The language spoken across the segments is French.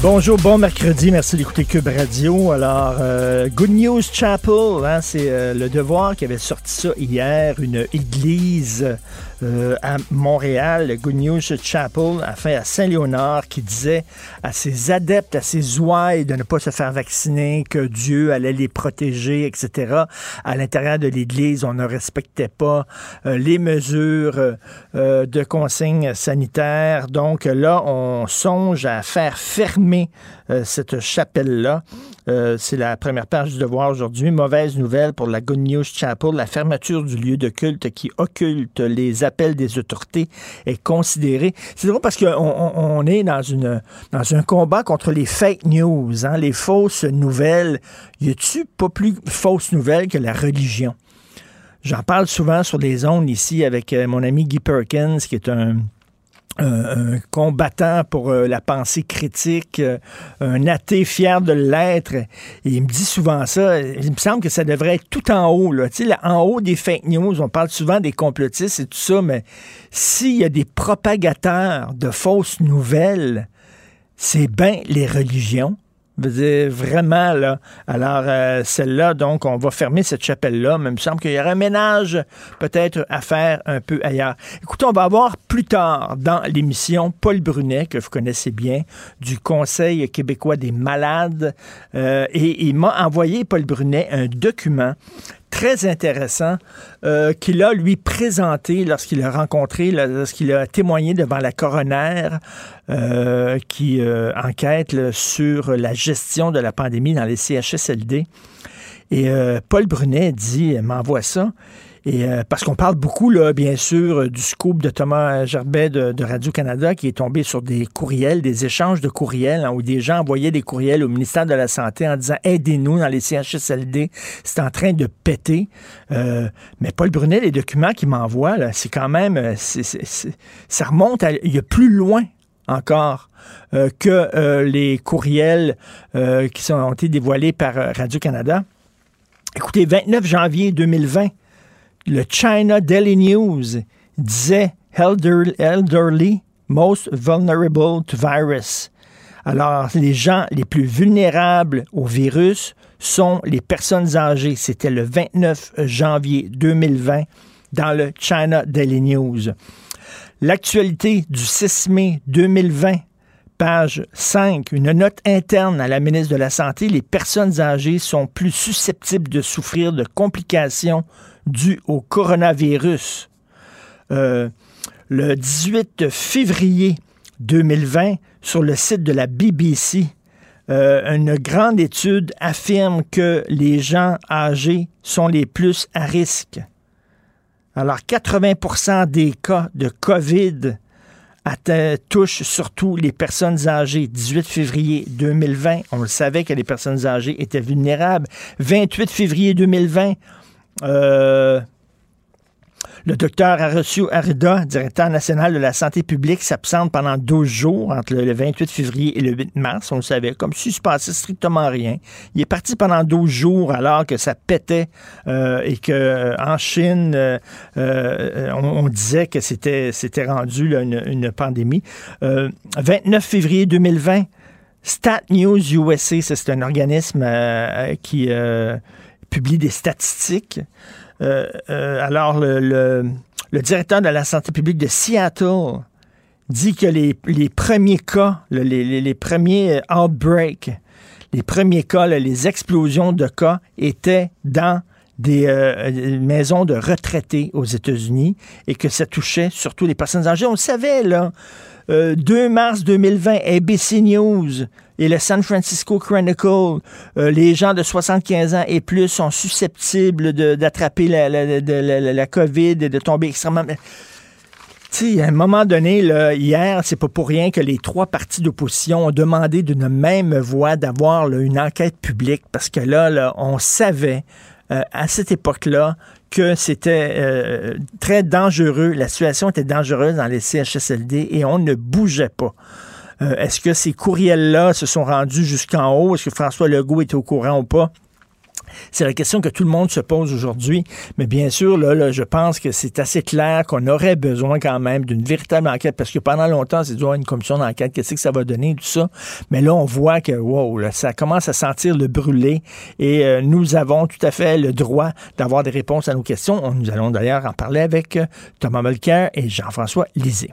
Bonjour, bon mercredi, merci d'écouter Cube Radio. Alors, euh, Good News Chapel, hein, c'est euh, le devoir qui avait sorti ça hier, une église euh, à Montréal, Good News Chapel, enfin à Saint-Léonard, qui disait à ses adeptes, à ses ouailles de ne pas se faire vacciner, que Dieu allait les protéger, etc. À l'intérieur de l'église, on ne respectait pas les mesures de consignes sanitaires. Donc là, on songe à faire fermer cette chapelle-là. C'est la première page du devoir aujourd'hui. Mauvaise nouvelle pour la Good News Chapel. La fermeture du lieu de culte qui occulte les appels des autorités est considérée. C'est drôle parce qu'on on est dans, un combat contre les fake news, hein, les fausses nouvelles. Y a-tu pas plus fausses nouvelles que la religion? J'en parle souvent sur les ondes ici avec mon ami Guy Perkins, qui est un un, combattant pour euh, la pensée critique, euh, un athée fier de l'être. Il me dit souvent ça. Il me semble que ça devrait être tout en haut. Là. Sais, en haut des fake news, on parle souvent des complotistes et tout ça, mais s'il y a des propagateurs de fausses nouvelles, c'est bien les religions vraiment, là. Alors, euh, celle-là, donc, on va fermer cette chapelle-là, mais il me semble qu'il y aura un ménage peut-être à faire un peu ailleurs. Écoutez, on va avoir plus tard dans l'émission Paul Brunet, que vous connaissez bien, du Conseil québécois des malades, euh, et il m'a envoyé, Paul Brunet, un document très intéressant euh, qu'il a lui présenté lorsqu'il a rencontré, lorsqu'il a témoigné devant la coroner euh, qui euh, enquête sur la gestion de la pandémie dans les CHSLD. Et Paul Brunet dit, m'envoie ça. Et euh, parce qu'on parle beaucoup, là, bien sûr, du scoop de Thomas Gerbet de, Radio-Canada qui est tombé sur des courriels, des échanges de courriels, hein, où des gens envoyaient des courriels au ministère de la Santé en disant aidez-nous dans les CHSLD, c'est en train de péter. Euh, mais Paul Brunet, les documents qu'il m'envoie, c'est quand même, euh, ça remonte à, il y a plus loin encore que les courriels qui sont, ont été dévoilés par Radio-Canada. Écoutez, 29 janvier 2020, le China Daily News disait elderly most vulnerable to virus. Alors, les gens les plus vulnérables au virus sont les personnes âgées. C'était le 29 janvier 2020 dans le China Daily News. L'actualité du 6 mai 2020, page 5, une note interne à la ministre de la Santé, les personnes âgées sont plus susceptibles de souffrir de complications dû au coronavirus. Euh, le 18 février 2020, sur le site de la BBC, euh, une grande étude affirme que les gens âgés sont les plus à risque. Alors, 80% des cas de COVID touchent surtout les personnes âgées. 18 février 2020, on le savait que les personnes âgées étaient vulnérables. 28 février 2020, euh, Le docteur Arosio Arida, directeur national de la santé publique, s'absente pendant 12 jours entre le 28 février et le 8 mars. On le savait, comme si il se passait strictement rien. Il est parti pendant 12 jours alors que ça pétait euh, et que euh, en Chine, euh, on, disait que c'était c'était rendu une, une, pandémie. 29 février 2020. Stat News USA, c'est un organisme qui publie des statistiques. Euh, euh, alors, le, directeur de la santé publique de Seattle dit que les, premiers cas, les, premiers outbreaks, les premiers cas, les explosions de cas étaient dans des euh, maisons de retraités aux États-Unis et que ça touchait surtout les personnes âgées. On le savait, là. 2 mars 2020, ABC News et le San Francisco Chronicle, euh, les gens de 75 ans et plus sont susceptibles d'attraper la, COVID et de tomber extrêmement... Tu sais, à un moment donné, là, hier, c'est pas pour rien que les trois partis d'opposition ont demandé d'une même voix d'avoir une enquête publique parce que là, là on savait euh, à cette époque-là que c'était euh, très dangereux, la situation était dangereuse dans les CHSLD et on ne bougeait pas. Euh, est-ce que ces courriels-là se sont rendus jusqu'en haut? Est-ce que François Legault était au courant ou pas? C'est la question que tout le monde se pose aujourd'hui. Mais bien sûr, je pense que c'est assez clair qu'on aurait besoin quand même d'une véritable enquête parce que pendant longtemps, c'est toujours une commission d'enquête. Qu'est-ce que ça va donner, tout ça? Mais là, on voit que, wow, ça commence à sentir le brûler et euh, nous avons tout à fait le droit d'avoir des réponses à nos questions. Nous allons d'ailleurs en parler avec euh, Thomas Mulcair et Jean-François Lisée.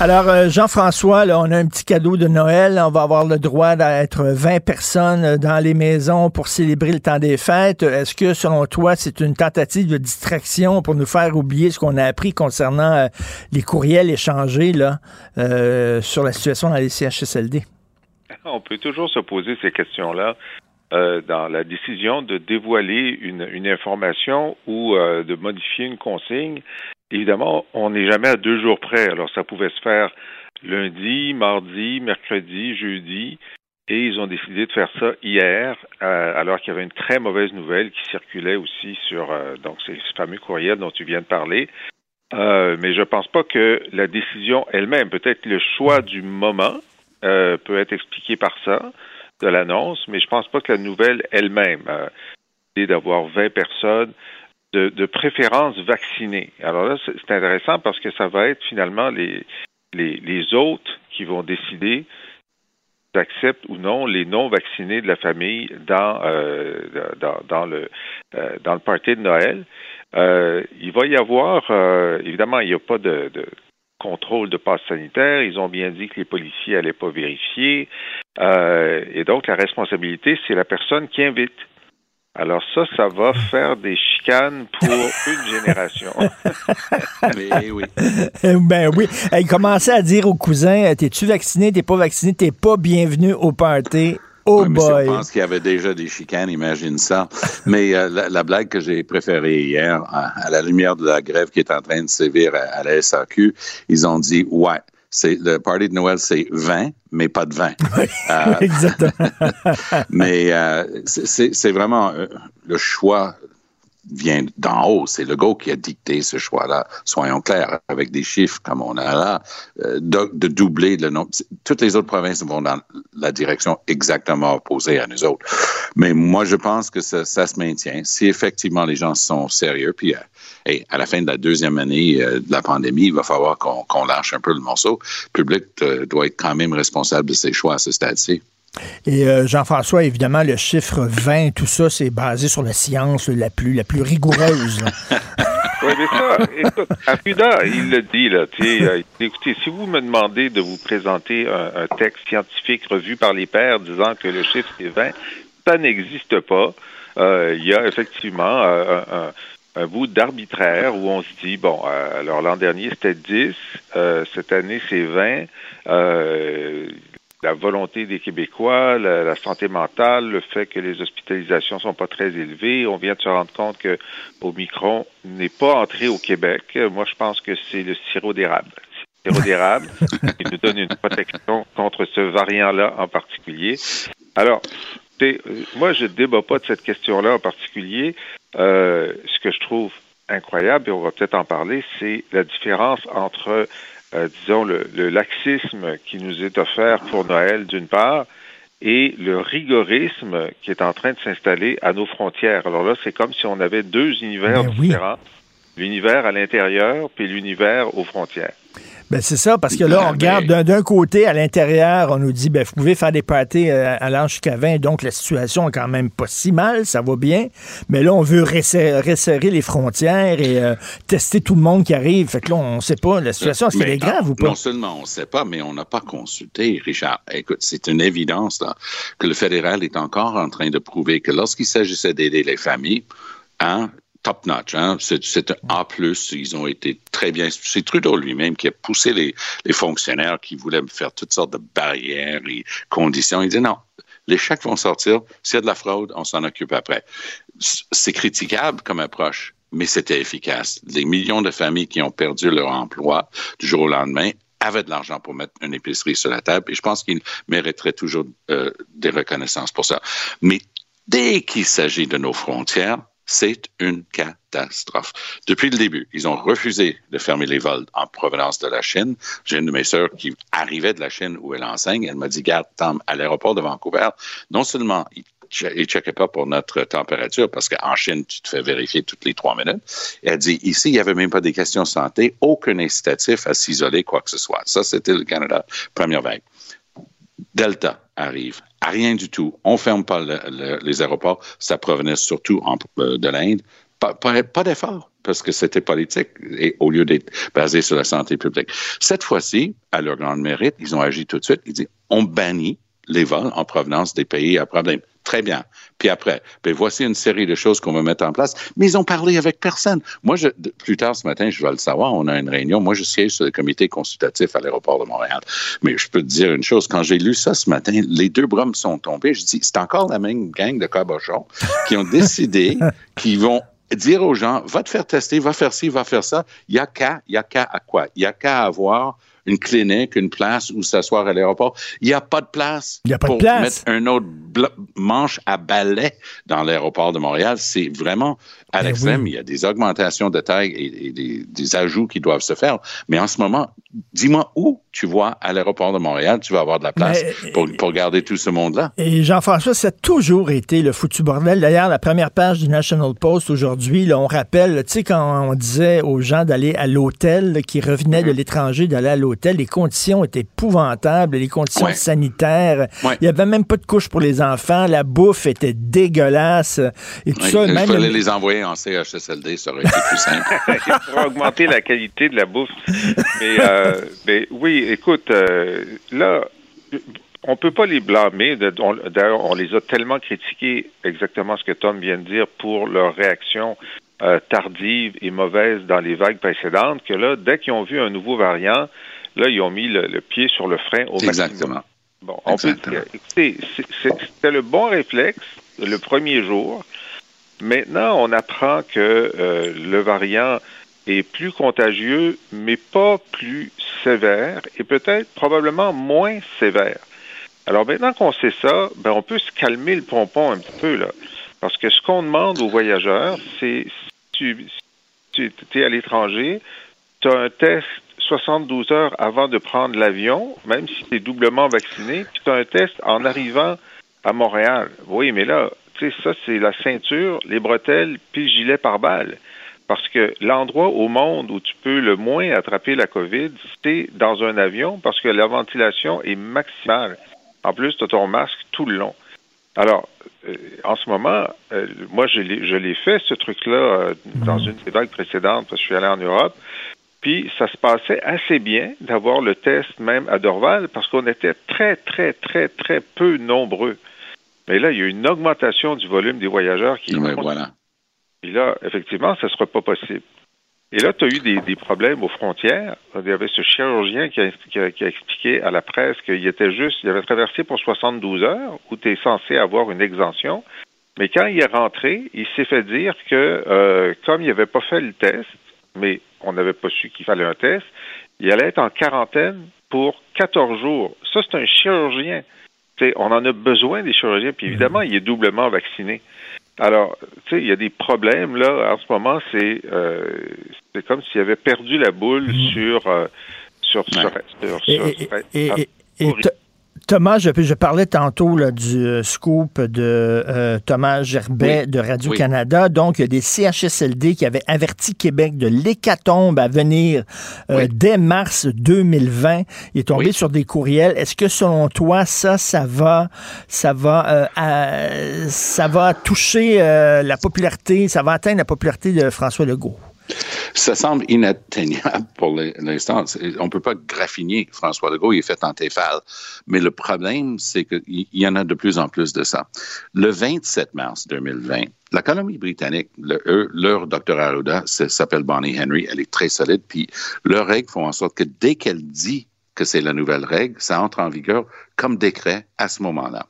Alors, euh, Jean-François, on a un petit cadeau de Noël. On va avoir le droit d'être 20 personnes dans les maisons pour célébrer le temps des fêtes. Est-ce que, selon toi, c'est une tentative de distraction pour nous faire oublier ce qu'on a appris concernant euh, les courriels échangés euh, sur la situation dans les CHSLD? On peut toujours se poser ces questions-là. dans la décision de dévoiler une information ou de modifier une consigne, Évidemment, on n'est jamais à deux jours près. Alors, ça pouvait se faire lundi, mardi, mercredi, jeudi, et ils ont décidé de faire ça hier, euh, alors qu'il y avait une très mauvaise nouvelle qui circulait aussi sur euh, donc ces fameux courriels dont tu viens de parler. Euh, mais je ne pense pas que la décision elle-même, peut-être le choix du moment, peut être expliqué par ça, de l'annonce, mais je ne pense pas que la nouvelle elle-même, d'avoir 20 personnes, de, préférence vaccinée. Alors là, c'est intéressant parce que ça va être finalement les, les, les autres qui vont décider d'accepter ou non les non vaccinés de la famille dans euh, euh, dans le party de Noël. Euh, il va y avoir évidemment il n'y a pas de, de, contrôle de passe sanitaire. Ils ont bien dit que les policiers n'allaient pas vérifier. et donc la responsabilité c'est la personne qui invite. Alors ça, ça va faire des chicanes pour une génération. Mais oui. Ben oui. Il commençait à dire aux cousins, t'es-tu vacciné, t'es pas vacciné, t'es pas bienvenu au party? Oh boy. Je pense qu'il y avait déjà des chicanes, imagine ça. Mais euh, la, blague que j'ai préférée hier, à, la lumière de la grève qui est en train de sévir à la SAQ, ils ont dit, ouais, c'est le party de Noël, c'est 20, mais pas de vin. Euh, exactement. mais euh, c'est vraiment euh, le choix vient d'en haut. C'est le go qui a dicté ce choix-là. Soyons clairs, avec des chiffres comme on a là, euh, de, doubler le nombre. Toutes les autres provinces vont dans la direction exactement opposée à nous autres. Mais moi, je pense que ça, se maintient. Si effectivement les gens sont sérieux, puis euh, à la fin de la deuxième année euh, de la pandémie, il va falloir qu'on lâche un peu le morceau. Le public doit être quand même responsable de ses choix à ce stade-ci. Et euh, Jean-François, évidemment, le chiffre 20, tout ça, c'est basé sur la science la plus, rigoureuse. oui, mais ça, écoute, Arruda, il le dit, là, euh, écoutez, si vous me demandez de vous présenter un, texte scientifique revu par les pairs disant que le chiffre est 20, ça n'existe pas. Euh, il y a effectivement un, un bout d'arbitraire où on se dit, bon, alors l'an dernier c'était 10, cette année c'est 20, la volonté des Québécois, la, la, santé mentale, le fait que les hospitalisations sont pas très élevées. On vient de se rendre compte que Omicron n'est pas entré au Québec. Moi, je pense que c'est le sirop d'érable. Le sirop d'érable qui nous donne une protection contre ce variant-là en particulier. Alors, moi, je ne débat pas de cette question-là en particulier. Euh, ce que je trouve incroyable, et on va peut-être en parler, c'est la différence entre euh, disons, le, le, laxisme qui nous est offert pour Noël, d'une part, et le rigorisme qui est en train de s'installer à nos frontières. Alors là, c'est comme si on avait deux univers Ben oui. L'univers à l'intérieur, puis l'univers aux frontières. Ben c'est ça, parce que là, on Ben, regarde d'un- côté, à l'intérieur, on nous dit, ben, vous pouvez faire des parties euh, allant jusqu'à 20, donc la situation est quand même pas si mal, ça va bien. Mais là, on veut resserrer, resserrer les frontières et euh, tester tout le monde qui arrive. Fait que là, on sait pas, la situation, est-ce qu'elle est grave ou pas? Non seulement on ne sait pas, mais on n'a pas consulté, Richard. Écoute, c'est une évidence là, que le fédéral est encore en train de prouver que lorsqu'il s'agissait d'aider les familles, hein, top notch, hein, c'est un A+, ils ont été très bien. C'est Trudeau lui-même qui a poussé les, fonctionnaires qui voulaient faire toutes sortes de barrières et conditions. Il dit non, les chèques vont sortir, s'il y a de la fraude, on s'en occupe après. C'est critiquable comme approche, mais c'était efficace. Les millions de familles qui ont perdu leur emploi du jour au lendemain avaient de l'argent pour mettre une épicerie sur la table et je pense qu'ils mériteraient toujours euh, des reconnaissances pour ça. Mais dès qu'il s'agit de nos frontières, c'est une catastrophe. Depuis le début, ils ont refusé de fermer les vols en provenance de la Chine. J'ai une de mes sœurs qui arrivait de la Chine où elle enseigne. Elle m'a dit, garde, Tom, à l'aéroport de Vancouver, non seulement ils ne checkaient pas pour notre température, parce qu'en Chine, tu te fais vérifier toutes les trois minutes. Elle dit, ici, il n'y avait même pas des questions de santé, aucun incitatif à s'isoler, quoi que ce soit. Ça, c'était le Canada, première vague. Delta arrive. À rien du tout. On ferme pas le- le- les aéroports. Ça provenait surtout euh, de l'Inde. Pas d'effort parce que c'était politique et au lieu d'être basé sur la santé publique. Cette fois-ci, à leur grand mérite, ils ont agi tout de suite. Ils disent on bannit les vols en provenance des pays à problème. Très bien. Puis après, ben voici une série de choses qu'on va mettre en place. Mais ils ont parlé avec personne. Moi, je, plus tard ce matin, je vais le savoir, on a une réunion. Moi, je siège sur le comité consultatif à l'aéroport de Montréal. Mais je peux te dire une chose. Quand j'ai lu ça ce matin, les deux bras me sont tombés. Je dis, c'est encore la même gang de cabochons qui ont décidé qu'ils vont dire aux gens, va te faire tester, va faire ci, va faire ça. Il y a qu'à, il y a qu'à à quoi? Il y a qu'à avoir une clinique, une place où s'asseoir à l'aéroport. Il n'y a pas de place Il y a pas de pour place. mettre un autre manche à balai dans l'aéroport de Montréal. C'est vraiment à Ben l'extrême. oui. Il y a des augmentations de taille et, et des, des ajouts qui doivent se faire. Mais en ce moment, dis-moi où tu vois à l'aéroport de Montréal, tu vas avoir de la place Mais- pour, pour garder tout ce monde-là. Et Jean-François, ça a toujours été le foutu bordel. D'ailleurs, la première page du National Post aujourd'hui, on rappelle, tu sais, quand on disait aux gens d'aller à l'hôtel, qui revenaient de l'étranger, d'aller à l'hôtel, les conditions étaient épouvantables, les conditions Ouais. sanitaires. Ouais. Il n'y avait même pas de couche pour les enfants, la bouffe était dégueulasse. Et tout Ouais, ça, il fallait les envoyer en CHSLD, ça aurait été plus simple. pour augmenter la qualité de la bouffe. Mais, euh, mais oui, écoute, euh, là, on peut pas les blâmer. D'ailleurs, on les a tellement critiqués, exactement ce que Tom vient de dire, pour leur réaction euh, tardive et mauvaise dans les vagues précédentes, que là, dès qu'ils ont vu un nouveau variant, là, ils ont mis le, le pied sur le frein au maximum. Exactement. Bon, on peut dire, c'était le bon réflexe le premier jour. Maintenant, on apprend que euh, le variant est plus contagieux, mais pas plus sévère et peut-être probablement moins sévère. Alors maintenant qu'on sait ça, ben on peut se calmer le pompon un petit peu là, parce que ce qu'on demande aux voyageurs, c'est si tu, tu es à l'étranger, tu as un test 72 heures avant de prendre l'avion, même si tu es doublement vacciné, puis tu as un test en arrivant à Montréal. Oui, mais là, tu sais, ça, c'est la ceinture, les bretelles, puis le gilet par balle. Parce que l'endroit au monde où tu peux le moins attraper la COVID, c'est dans un avion, parce que la ventilation est maximale. En plus, tu as ton masque tout le long. Alors, euh, en ce moment, euh, moi, je l'ai fait, ce truc-là, euh, dans une des vagues précédentes, parce que je suis allé en Europe. Puis, ça se passait assez bien d'avoir le test même à Dorval, parce qu'on était très, très, très, très peu nombreux. Mais là, il y a une augmentation du volume des voyageurs qui Ouais, voilà. Puis là, effectivement, ce ne sera pas possible. Et là, tu as eu des, des, problèmes aux frontières. Il y avait ce chirurgien qui a, qui a, qui a expliqué à la presse qu'il était juste, il avait traversé pour 72 heures où tu es censé avoir une exemption. Mais quand il est rentré, il s'est fait dire que euh, comme il n'avait pas fait le test, mais on n'avait pas su qu'il fallait un test, il allait être en quarantaine pour 14 jours. Ça, c'est un chirurgien. T'sais, on en a besoin des chirurgiens, puis évidemment, il est doublement vacciné. Alors, tu sais, il y a des problèmes là. En ce moment, c'est euh, c'est comme s'il avait perdu la boule sur, euh, sur, sur, sur, et, sur, et, et, et Thomas, je, je, parlais tantôt là, du euh, scoop de euh, Thomas Gerbet Oui. de Radio-Canada. Donc, il y a des CHSLD qui avaient averti Québec de l'hécatombe à venir euh, Oui. dès mars 2020. Il est tombé sur des courriels. Est-ce que selon toi, ça, ça va, ça va, euh, à- ça va toucher la popularité, ça va atteindre la popularité de François Legault? Ça semble inatteignable pour l'instant. On ne peut pas graffiner François Legault, il est fait en Tefal. Mais le problème, c'est qu'il y en a de plus en plus de ça. Le 27 mars 2020, la Colombie-Britannique, leur docteur Arruda s'appelle Bonnie Henry, elle est très solide, puis leurs règles font en sorte que dès qu'elle dit que c'est la nouvelle règle, ça entre en vigueur comme décret à ce moment-là.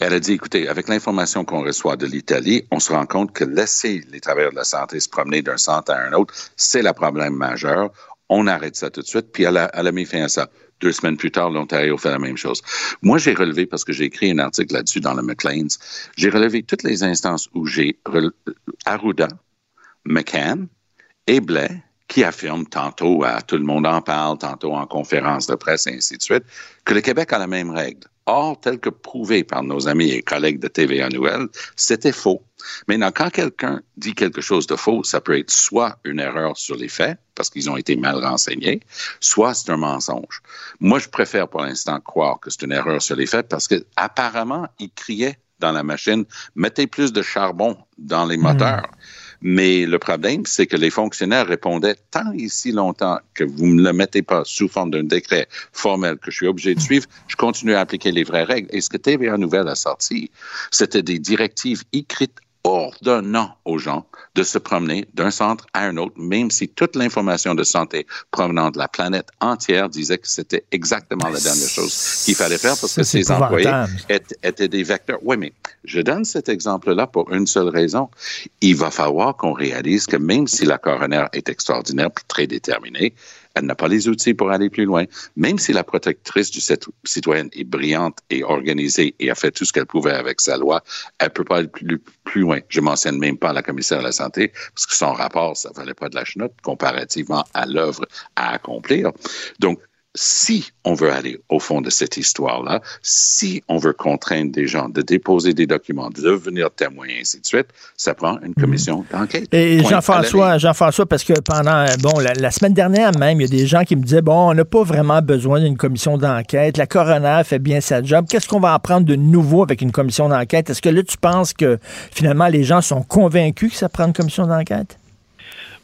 Elle a dit, écoutez, avec l'information qu'on reçoit de l'Italie, on se rend compte que laisser les travailleurs de la santé se promener d'un centre à un autre, c'est le problème majeur. On arrête ça tout de suite. Puis elle a, mis fin à ça. Deux semaines plus tard, l'Ontario fait la même chose. Moi, j'ai relevé, parce que j'ai écrit un article là-dessus dans le McLean's, j'ai relevé toutes les instances où j'ai Arruda, McCann et Blais qui affirment tantôt, à tout le monde en parle, tantôt en conférence de presse et ainsi de suite, que le Québec a la même règle. Or, tel que prouvé par nos amis et collègues de TVA Nouvelle, c'était faux. Maintenant, quand quelqu'un dit quelque chose de faux, ça peut être soit une erreur sur les faits, parce qu'ils ont été mal renseignés, soit c'est un mensonge. Moi, je préfère pour l'instant croire que c'est une erreur sur les faits parce que apparemment, il criait dans la machine, mettez plus de charbon dans les moteurs. Mais le problème, c'est que les fonctionnaires répondaient tant et si longtemps que vous ne me le mettez pas sous forme d'un décret formel que je suis obligé de suivre, je continue à appliquer les vraies règles. Et ce que TVA Nouvelle a sorti, c'était des directives écrites ordonnant aux gens de se promener d'un centre à un autre, même si toute l'information de santé provenant de la planète entière disait que c'était exactement la dernière chose qu'il fallait faire parce que ces employés étaient, étaient des vecteurs. Oui, mais je donne cet exemple-là pour une seule raison. Il va falloir qu'on réalise que même si la coroner est extraordinaire et très déterminée, elle n'a pas les outils pour aller plus loin. Même si la protectrice du cit- citoyen est brillante et organisée et a fait tout ce qu'elle pouvait avec sa loi, elle peut pas aller plus, plus loin. Je mentionne même pas la commissaire de la santé parce que son rapport, ça valait pas de la chenoute comparativement à l'œuvre à accomplir. Donc, si on veut aller au fond de cette histoire-là, si on veut contraindre des gens de déposer des documents, de devenir témoins et ainsi de suite, ça prend une commission d'enquête. Et. Jean-François, Jean-François, parce que pendant, bon, la, la semaine dernière même, il y a des gens qui me disaient, bon, on n'a pas vraiment besoin d'une commission d'enquête. La coroner fait bien sa job. Qu'est-ce qu'on va apprendre de nouveau avec une commission d'enquête? Est-ce que là, tu penses que finalement, les gens sont convaincus que ça prend une commission d'enquête?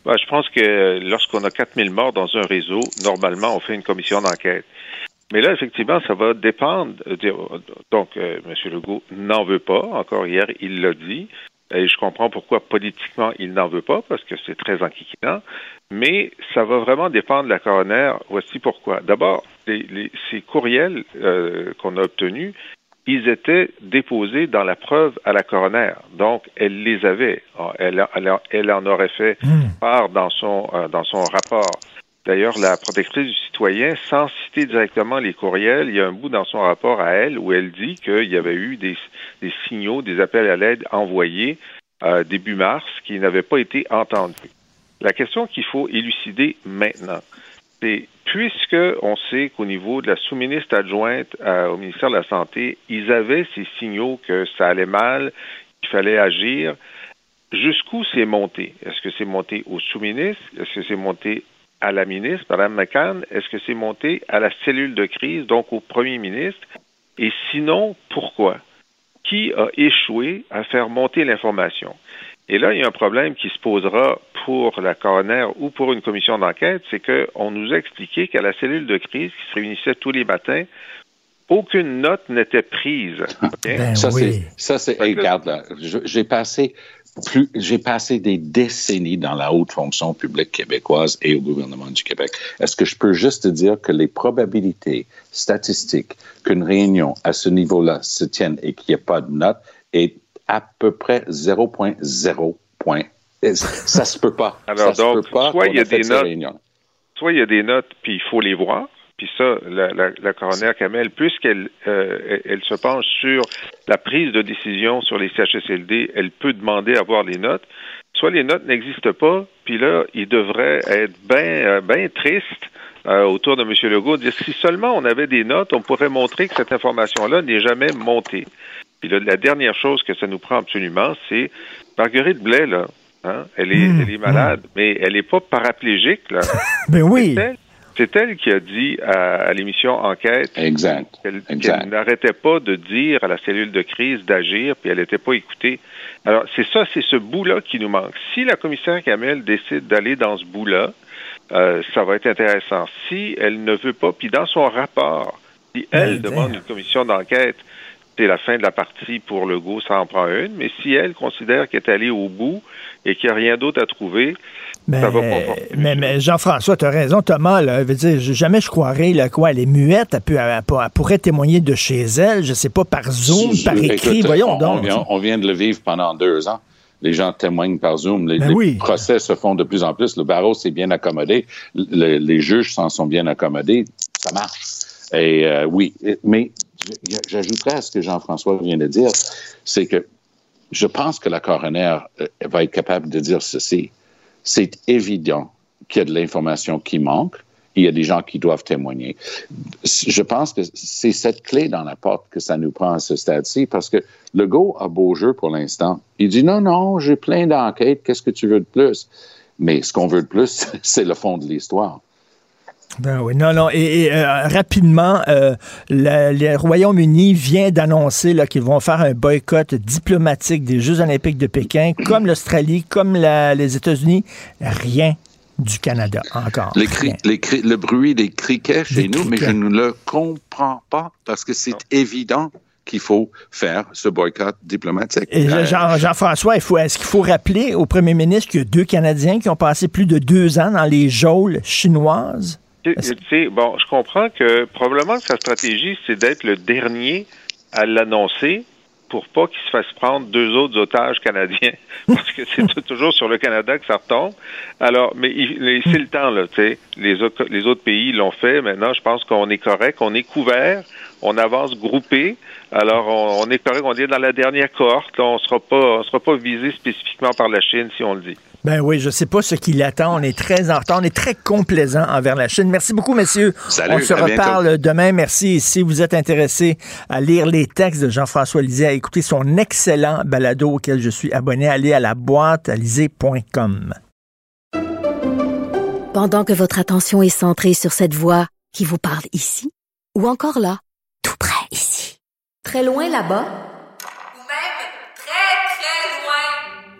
Ben, je pense que lorsqu'on a 4000 morts dans un réseau, normalement, on fait une commission d'enquête. Mais là, effectivement, ça va dépendre. Donc, euh, M. Legault n'en veut pas. Encore hier, il l'a dit. Et je comprends pourquoi politiquement il n'en veut pas, parce que c'est très enquiquinant. Mais ça va vraiment dépendre de la coroner. Voici pourquoi. D'abord, les- les- ces courriels euh, qu'on a obtenus, ils étaient déposés dans la preuve à la coroner. Donc, elle les avait. Ah, Elle, en aurait fait part dans son, euh, dans son rapport. D'ailleurs, la protectrice du citoyen, sans citer directement les courriels, il y a un bout dans son rapport à elle où elle dit qu'il y avait eu des, des signaux, des appels à l'aide envoyés euh, début mars qui n'avaient pas été entendus. La question qu'il faut élucider maintenant, c'est puisque on sait qu'au niveau de la sous-ministre adjointe euh, au ministère de la Santé, ils avaient ces signaux que ça allait mal, qu'il fallait agir, jusqu'où c'est monté? Est-ce que c'est monté au sous-ministre? Est-ce que c'est monté à la ministre, Mme McCann? Est-ce que c'est monté à la cellule de crise, donc au premier ministre? Et sinon, pourquoi? Qui a échoué à faire monter l'information? Et là, il y a un problème qui se posera pour la coroner ou pour une commission d'enquête, c'est qu'on nous a expliqué qu'à la cellule de crise qui se réunissait tous les matins, aucune note n'était prise. OK? Ben ça, oui. c'est, ça, c'est, hey, regarde, là, j'ai passé plus, j'ai passé des décennies dans la haute fonction publique québécoise et au gouvernement du Québec. Est-ce que je peux juste te dire que les probabilités statistiques qu'une réunion à ce niveau-là se tienne et qu'il n'y ait pas de note est à peu près 0.0 point. Ça se peut pas. Alors, ça donc, se peut pas soit il y a des notes- réunions. soit il y a des notes, puis il faut les voir. Puis ça, la, la, la coroner Kamel, puisqu'elle euh, elle se penche sur la prise de décision sur les CHSLD, elle peut demander à voir les notes. Soit les notes n'existent pas, puis là, il devrait être bien ben triste euh, autour de M. Legault, dire si seulement on avait des notes, on pourrait montrer que cette information-là n'est jamais montée. Puis là, la dernière chose que ça nous prend absolument, c'est Marguerite Blais, là, hein, elle, est, Mmh, elle est malade, mais elle n'est pas paraplégique, là. Ben oui. C'est elle, qui a dit à, à l'émission Enquête Exact. qu'elle Exact. qu'elle n'arrêtait pas de dire à la cellule de crise d'agir, puis elle n'était pas écoutée. Alors, c'est ça, c'est ce bout-là qui nous manque. Si la commissaire Kamel décide d'aller dans ce bout-là, euh, ça va être intéressant. Si elle ne veut pas, puis dans son rapport, si elle Ben, demande ben. une commission d'enquête, c'est la fin de la partie pour Legault, ça en prend une. Mais si elle considère qu'elle est allée au bout et qu'il n'y a rien d'autre à trouver, Mais, ça va mais, mais Jean-François, tu as raison, Thomas. Là, veut dire, je- jamais je croirais là, quoi, elle est muette, elle, peut, elle, peut- elle pourrait témoigner de chez elle, je sais pas, par Zoom, par Écoute, écrit, voyons on, donc. On vient, on vient de le vivre pendant deux ans. Les gens témoignent par Zoom. Les, Ben les oui. procès se font de plus en plus. Le barreau s'est bien accommodé. Le- les juges s'en sont bien accommodés. Ça marche. Et euh, oui, mais j'ajouterais à ce que Jean-François vient de dire, c'est que je pense que la coroner euh, va être capable de dire ceci. C'est évident qu'il y a de l'information qui manque. Il y a des gens qui doivent témoigner. Je pense que c'est cette clé dans la porte que ça nous prend à ce stade-ci parce que le go a beau jeu pour l'instant. Il dit non, non, j'ai plein d'enquêtes, qu'est-ce que tu veux de plus? Mais ce qu'on veut de plus, c'est le fond de l'histoire. Ben oui, non, non. Et, et, euh, rapidement, euh, le, le Royaume-Uni vient d'annoncer là, qu'ils vont faire un boycott diplomatique des Jeux olympiques de Pékin, comme l'Australie, comme la- les États-Unis. Rien du Canada encore. Les cri- Rien. les cri- le bruit des criquets chez Des nous, mais je ne le comprends pas parce que c'est évident qu'il faut faire ce boycott diplomatique. Et Euh, Jean- Jean-François, il faut- est-ce qu'il faut rappeler au premier ministre qu'il y a deux Canadiens qui ont passé plus de deux ans dans les geôles chinoises? Tu sais, bon, je comprends que probablement que sa stratégie, c'est d'être le dernier à l'annoncer pour pas qu'il se fasse prendre deux autres otages canadiens, parce que c'est toujours sur le Canada que ça retombe. Alors, mais c'est le temps, là, tu sais. Les autres, les autres pays l'ont fait. Maintenant, je pense qu'on est correct, on est couvert, on avance groupé. Alors, on, on est correct, on est dans la dernière cohorte. Là, on sera pas, on sera pas visé spécifiquement par la Chine, si on le dit. Ben oui, je sais pas ce qui l'attend. On est très en retard. On est très complaisant envers la Chine. Merci beaucoup, messieurs. Salut, on se à bientôt. reparle demain. Merci. Et si vous êtes intéressé à lire les textes de Jean-François Lisée, à écouter son excellent balado auquel je suis abonné, allez à la boîte à lisée.com. Pendant que votre attention est centrée sur cette voix qui vous parle ici, ou encore là, tout près ici, très loin là-bas, Ou même très, très loin.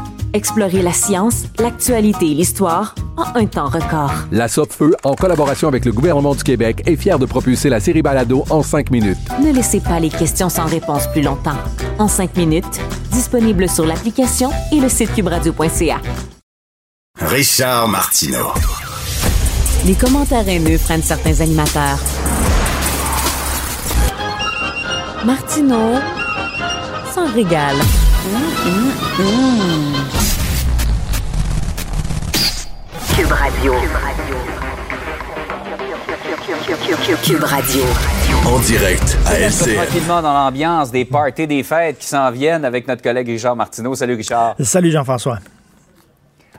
Explorez la science, l'actualité et l'histoire en un temps record. La Feu, en collaboration avec le gouvernement du Québec, est fière de propulser la série Balado en cinq minutes. Ne laissez pas les questions sans réponse plus longtemps. En cinq minutes, disponible sur l'application et le site cubradio.ca. Richard Martineau. Les commentaires haineux prennent certains animateurs. Martineau s'en régale. Cube Radio. Cube Radio. En direct à LCN. Tranquillement dans l'ambiance des parties des fêtes qui s'en viennent avec notre collègue Richard Martineau. Salut Richard. Salut Jean-François.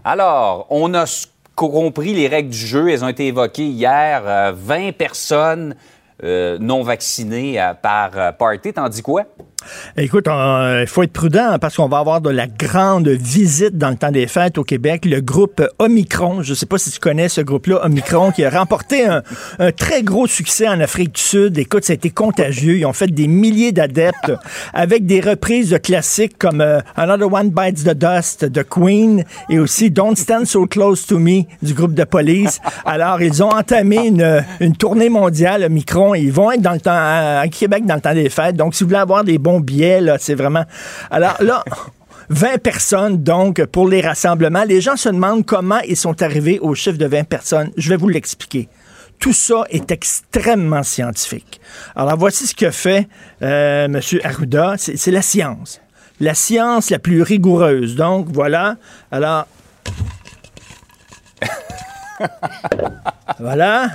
Alors, on a compris les règles du jeu. Elles ont été évoquées hier. Euh, 20 personnes euh, non vaccinées euh, par euh, party. T'en dis quoi? Écoute, euh, il faut être prudent parce qu'on va avoir de la grande visite dans le temps des fêtes au Québec. Le groupe Omicron, je ne sais pas si tu connais ce groupe-là, Omicron, qui a remporté un, un très gros succès en Afrique du Sud. Écoute, ça a été contagieux. Ils ont fait des milliers d'adeptes avec des reprises de classiques comme euh, Another One Bites the Dust de Queen et aussi Don't Stand So Close to Me du groupe de police. Alors, ils ont entamé une, une tournée mondiale, Omicron, et ils vont être dans le temps, à Québec dans le temps des fêtes. Donc, si vous voulez avoir des bons billets, là, c'est vraiment... Alors là... 20 personnes, donc, pour les rassemblements. Les gens se demandent comment ils sont arrivés au chiffre de 20 personnes. Je vais vous l'expliquer. Tout ça est extrêmement scientifique. Alors, voici ce que fait euh, M. Arruda. C'est la science. La science la plus rigoureuse. Donc, voilà. Alors... voilà.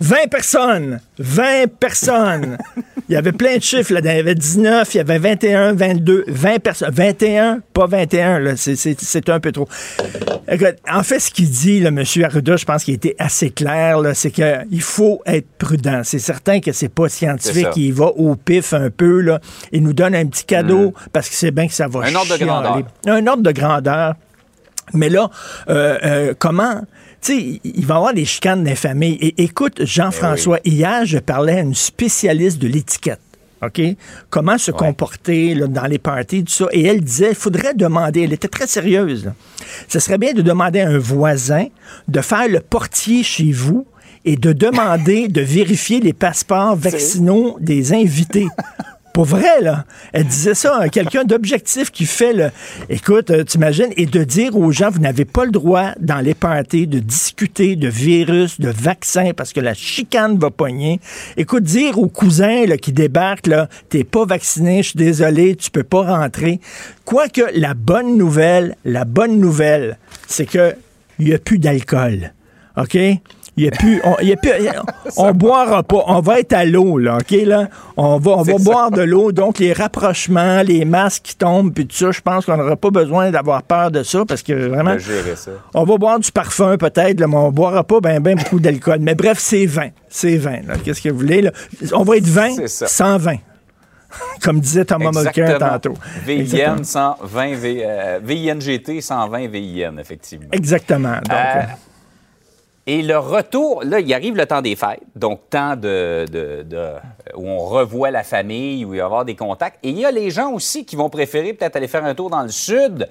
20 personnes. 20 personnes. Il y avait plein de chiffres. Là. Il y avait 19, il y avait 21, 22, 20 personnes. 21, pas 21. là. C'est- C'est c'est un peu trop. Écoute, en fait, ce qu'il dit, là, M. Arruda, je pense qu'il était assez clair, là, c'est qu'il faut être prudent. C'est certain que c'est pas scientifique. Il va au pif un peu. Là. Il nous donne un petit cadeau parce qu'il sait bien que ça va Un ordre de grandeur. Un ordre de grandeur. Mais là, euh, euh, comment... Tu sais, il va y avoir des chicanes dans les familles. Et écoute, Jean-François, hier, je parlais à une spécialiste de l'étiquette. OK? Comment se comporter là, dans les parties, tout ça. Et elle disait, il faudrait demander, elle était très sérieuse. là. Ce serait bien de demander à un voisin de faire le portier chez vous et de demander de vérifier les passeports vaccinaux des invités. Pour vrai, là. Elle disait ça à quelqu'un d'objectif qui fait le. Écoute, euh, t'imagines, et de dire aux gens, vous n'avez pas le droit, dans les de discuter de virus, de vaccins, parce que la chicane va pogner. Écoute, dire aux cousins qui débarquent, là, t'es pas vacciné, je suis désolé, tu peux pas rentrer. Quoique, la bonne nouvelle, la bonne nouvelle, c'est que il n'y a plus d'alcool. OK? Il y a plus, on, il y a plus, on boira pas. On va être à l'eau, là, OK, là? On va, on va boire de l'eau. Donc, les rapprochements, les masques qui tombent, puis tout ça, je pense qu'on n'aura pas besoin d'avoir peur de ça, parce que vraiment, ça. on va boire du parfum peut-être, mais on boira pas ben, ben beaucoup d'alcool. Mais bref, c'est 20. C'est 20, là. Qu'est-ce que vous voulez, là? On va être 20, C'est ça. 120. Comme disait Thomas Mulcair tantôt. VIN Exactement. 120, V- euh, VINGT 120 VIN, effectivement. Exactement. Donc, Euh, euh, Et le retour, là, il arrive le temps des fêtes, donc temps de, où on revoit la famille, où il va y avoir des contacts. Et il y a les gens aussi qui vont préférer peut-être aller faire un tour dans le sud.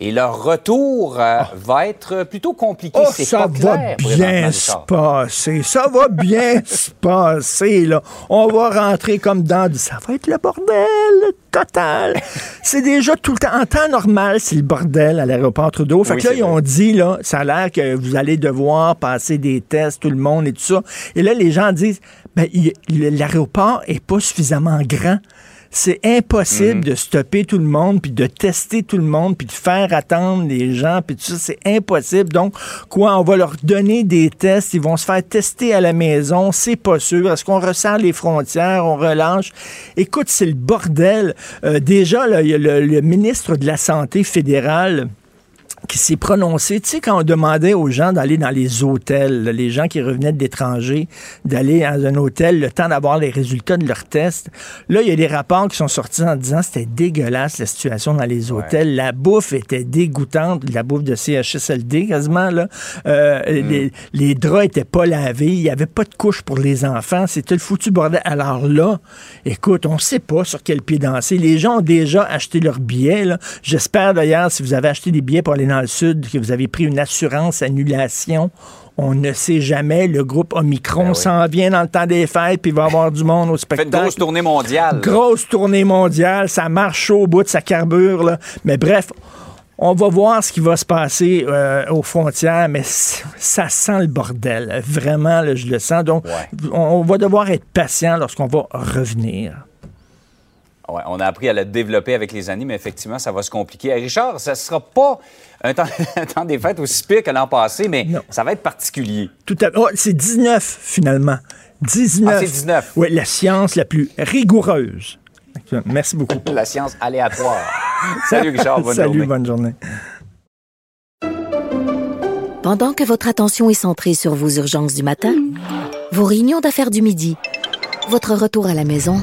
Et leur retour euh, va être plutôt compliqué. Oh, ça pas va clair, bien se passer. Ça va bien se passer, là. On va rentrer comme dans du... Ça va être le bordel total. c'est déjà tout le temps... En temps normal, c'est le bordel à l'aéroport Trudeau. Fait Oui, que là, ils ont dit, là, ça a l'air que vous allez devoir passer des tests, tout le monde et tout ça. Et là, les gens disent, ben, l'aéroport est pas suffisamment grand. C'est impossible Mhm. de stopper tout le monde, puis de tester tout le monde, puis de faire attendre les gens, puis tout ça, c'est impossible. Donc, quoi, on va leur donner des tests, ils vont se faire tester à la maison, c'est pas sûr. Est-ce qu'on resserre les frontières, on relâche? Écoute, c'est le bordel. Euh, déjà, là, il y a le, le ministre de la Santé fédéral qui s'est prononcé, tu sais, quand on demandait aux gens d'aller dans les hôtels, les gens qui revenaient de l'étranger, d'aller dans un hôtel, le temps d'avoir les résultats de leurs tests. Là, il y a des rapports qui sont sortis en disant que c'était dégueulasse la situation dans les hôtels. La bouffe était dégoûtante, la bouffe de CHSLD quasiment, là. Euh, les, les draps étaient pas lavés, il y avait pas de couche pour les enfants, c'était le foutu bordel. Alors là, écoute, on sait pas sur quel pied danser. Les gens ont déjà acheté leurs billets, là. J'espère d'ailleurs, si vous avez acheté des billets pour aller dans le sud, que vous avez pris une assurance annulation. On ne sait jamais. Le groupe Omicron s'en vient dans le temps des fêtes, puis il va y avoir du monde au Fait spectacle. une grosse tournée mondiale. Grosse tournée mondiale, ça marche au bout de sa carbure. Là. Mais bref, on va voir ce qui va se passer euh, aux frontières, mais ça sent le bordel. Vraiment, là, je le sens. Donc, on, on va devoir être patient lorsqu'on va revenir. Ouais, on a appris à le développer avec les années, mais effectivement, ça va se compliquer. Richard, ça ne sera pas un temps, un temps des fêtes aussi pire que l'an passé, mais ça va être particulier. Tout à oh, c'est 19 finalement. 19. Ah, c'est 19. Oui, la science la plus rigoureuse. Merci beaucoup. La science aléatoire. Salut Richard, bonne Salut, journée. bonne journée. Pendant que votre attention est centrée sur vos urgences du matin, vos réunions d'affaires du midi, votre retour à la maison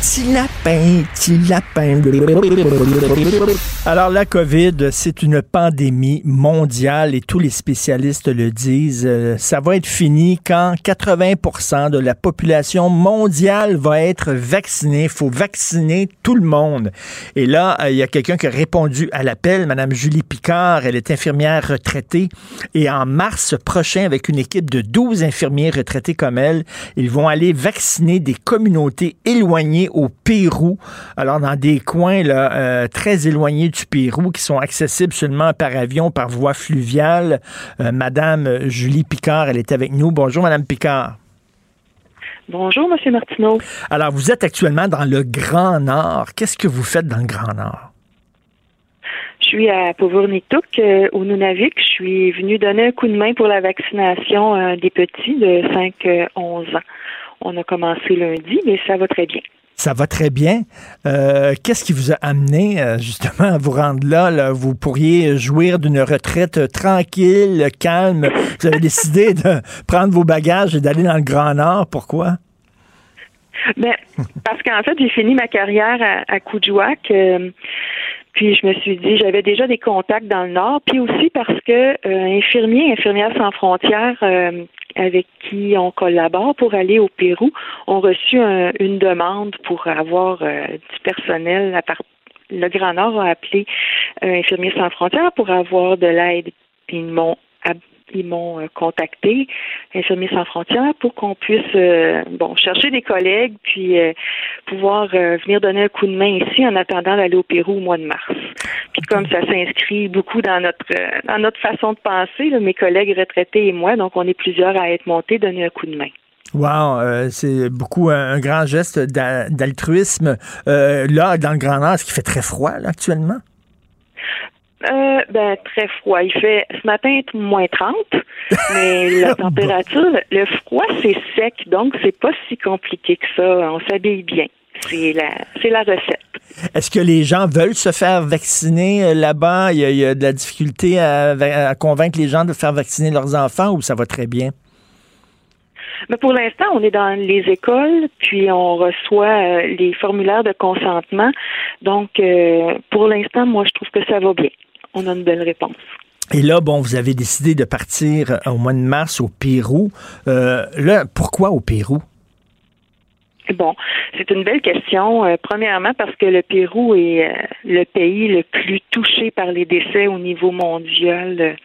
Petit lapin, petit lapin. Alors, la COVID, c'est une pandémie mondiale et tous les spécialistes le disent. Euh, Ça va être fini quand 80% de la population mondiale va être vaccinée. Il faut vacciner tout le monde. Et là, euh, il y a quelqu'un qui a répondu à l'appel, Madame Julie Picard. Elle est infirmière retraitée. Et en mars prochain, avec une équipe de 12 infirmiers retraités comme elle, ils vont aller vacciner des communautés éloignées au Pérou. Alors, dans des coins là, euh, très éloignés du Pérou qui sont accessibles seulement par avion, par voie fluviale. Euh, Madame Julie Picard, elle est avec nous. Bonjour, Madame Picard. Bonjour, Monsieur Martineau. Alors, vous êtes actuellement dans le Grand Nord. Qu'est-ce que vous faites dans le Grand Nord? Je suis à Povurnituk, euh, au Nunavik. Je suis venue donner un coup de main pour la vaccination euh, des petits de 5-11 ans. On a commencé lundi, mais ça va très bien. Ça va très bien. Euh, Qu'est-ce qui vous a amené euh, justement à vous rendre là? Vous pourriez jouir d'une retraite tranquille, calme. Vous avez décidé de prendre vos bagages et d'aller dans le Grand Nord. Pourquoi? Ben, parce qu'en fait, j'ai fini ma carrière à, à puis je me suis dit, j'avais déjà des contacts dans le Nord, puis aussi parce que euh, infirmiers, infirmières sans frontières, euh, avec qui on collabore pour aller au Pérou, ont reçu un- une demande pour avoir euh, du personnel à part le Grand Nord a appelé euh, Infirmiers sans frontières pour avoir de l'aide. Puis Ils m'ont ils m'ont euh, contacté, Infirmiers sans frontières, pour qu'on puisse euh, bon chercher des collègues puis euh, pouvoir venir donner un coup de main ici en attendant d'aller au Pérou au mois de mars. Puis comme ça s'inscrit beaucoup dans notre dans notre façon de penser, mes collègues retraités et moi, donc on est plusieurs à être montés donner un coup de main. Wow, c'est beaucoup un, grand geste d'a- d'altruisme. Là, dans le Grand Nord, est-ce qu'il fait très froid actuellement? Euh, ben, très froid. Il fait ce matin moins 30, mais la température, le, froid, c'est sec, donc c'est pas si compliqué que ça. On s'habille bien. C'est la, c'est la recette. Est-ce que les gens veulent se faire vacciner euh, là-bas? Il y, a, il y a de la difficulté à, à convaincre les gens de faire vacciner leurs enfants ou ça va très bien? Mais pour l'instant, on est dans les écoles, puis on reçoit euh, les formulaires de consentement. Donc, euh, pour l'instant, moi, je trouve que ça va bien. On a une belle réponse. Et là, bon, vous avez décidé de partir euh, au mois de mars au Pérou. Euh, là, pourquoi au Pérou? Bon, c'est une belle question. Euh, premièrement, parce que le Pérou est euh, le pays le plus touché par les décès au niveau mondial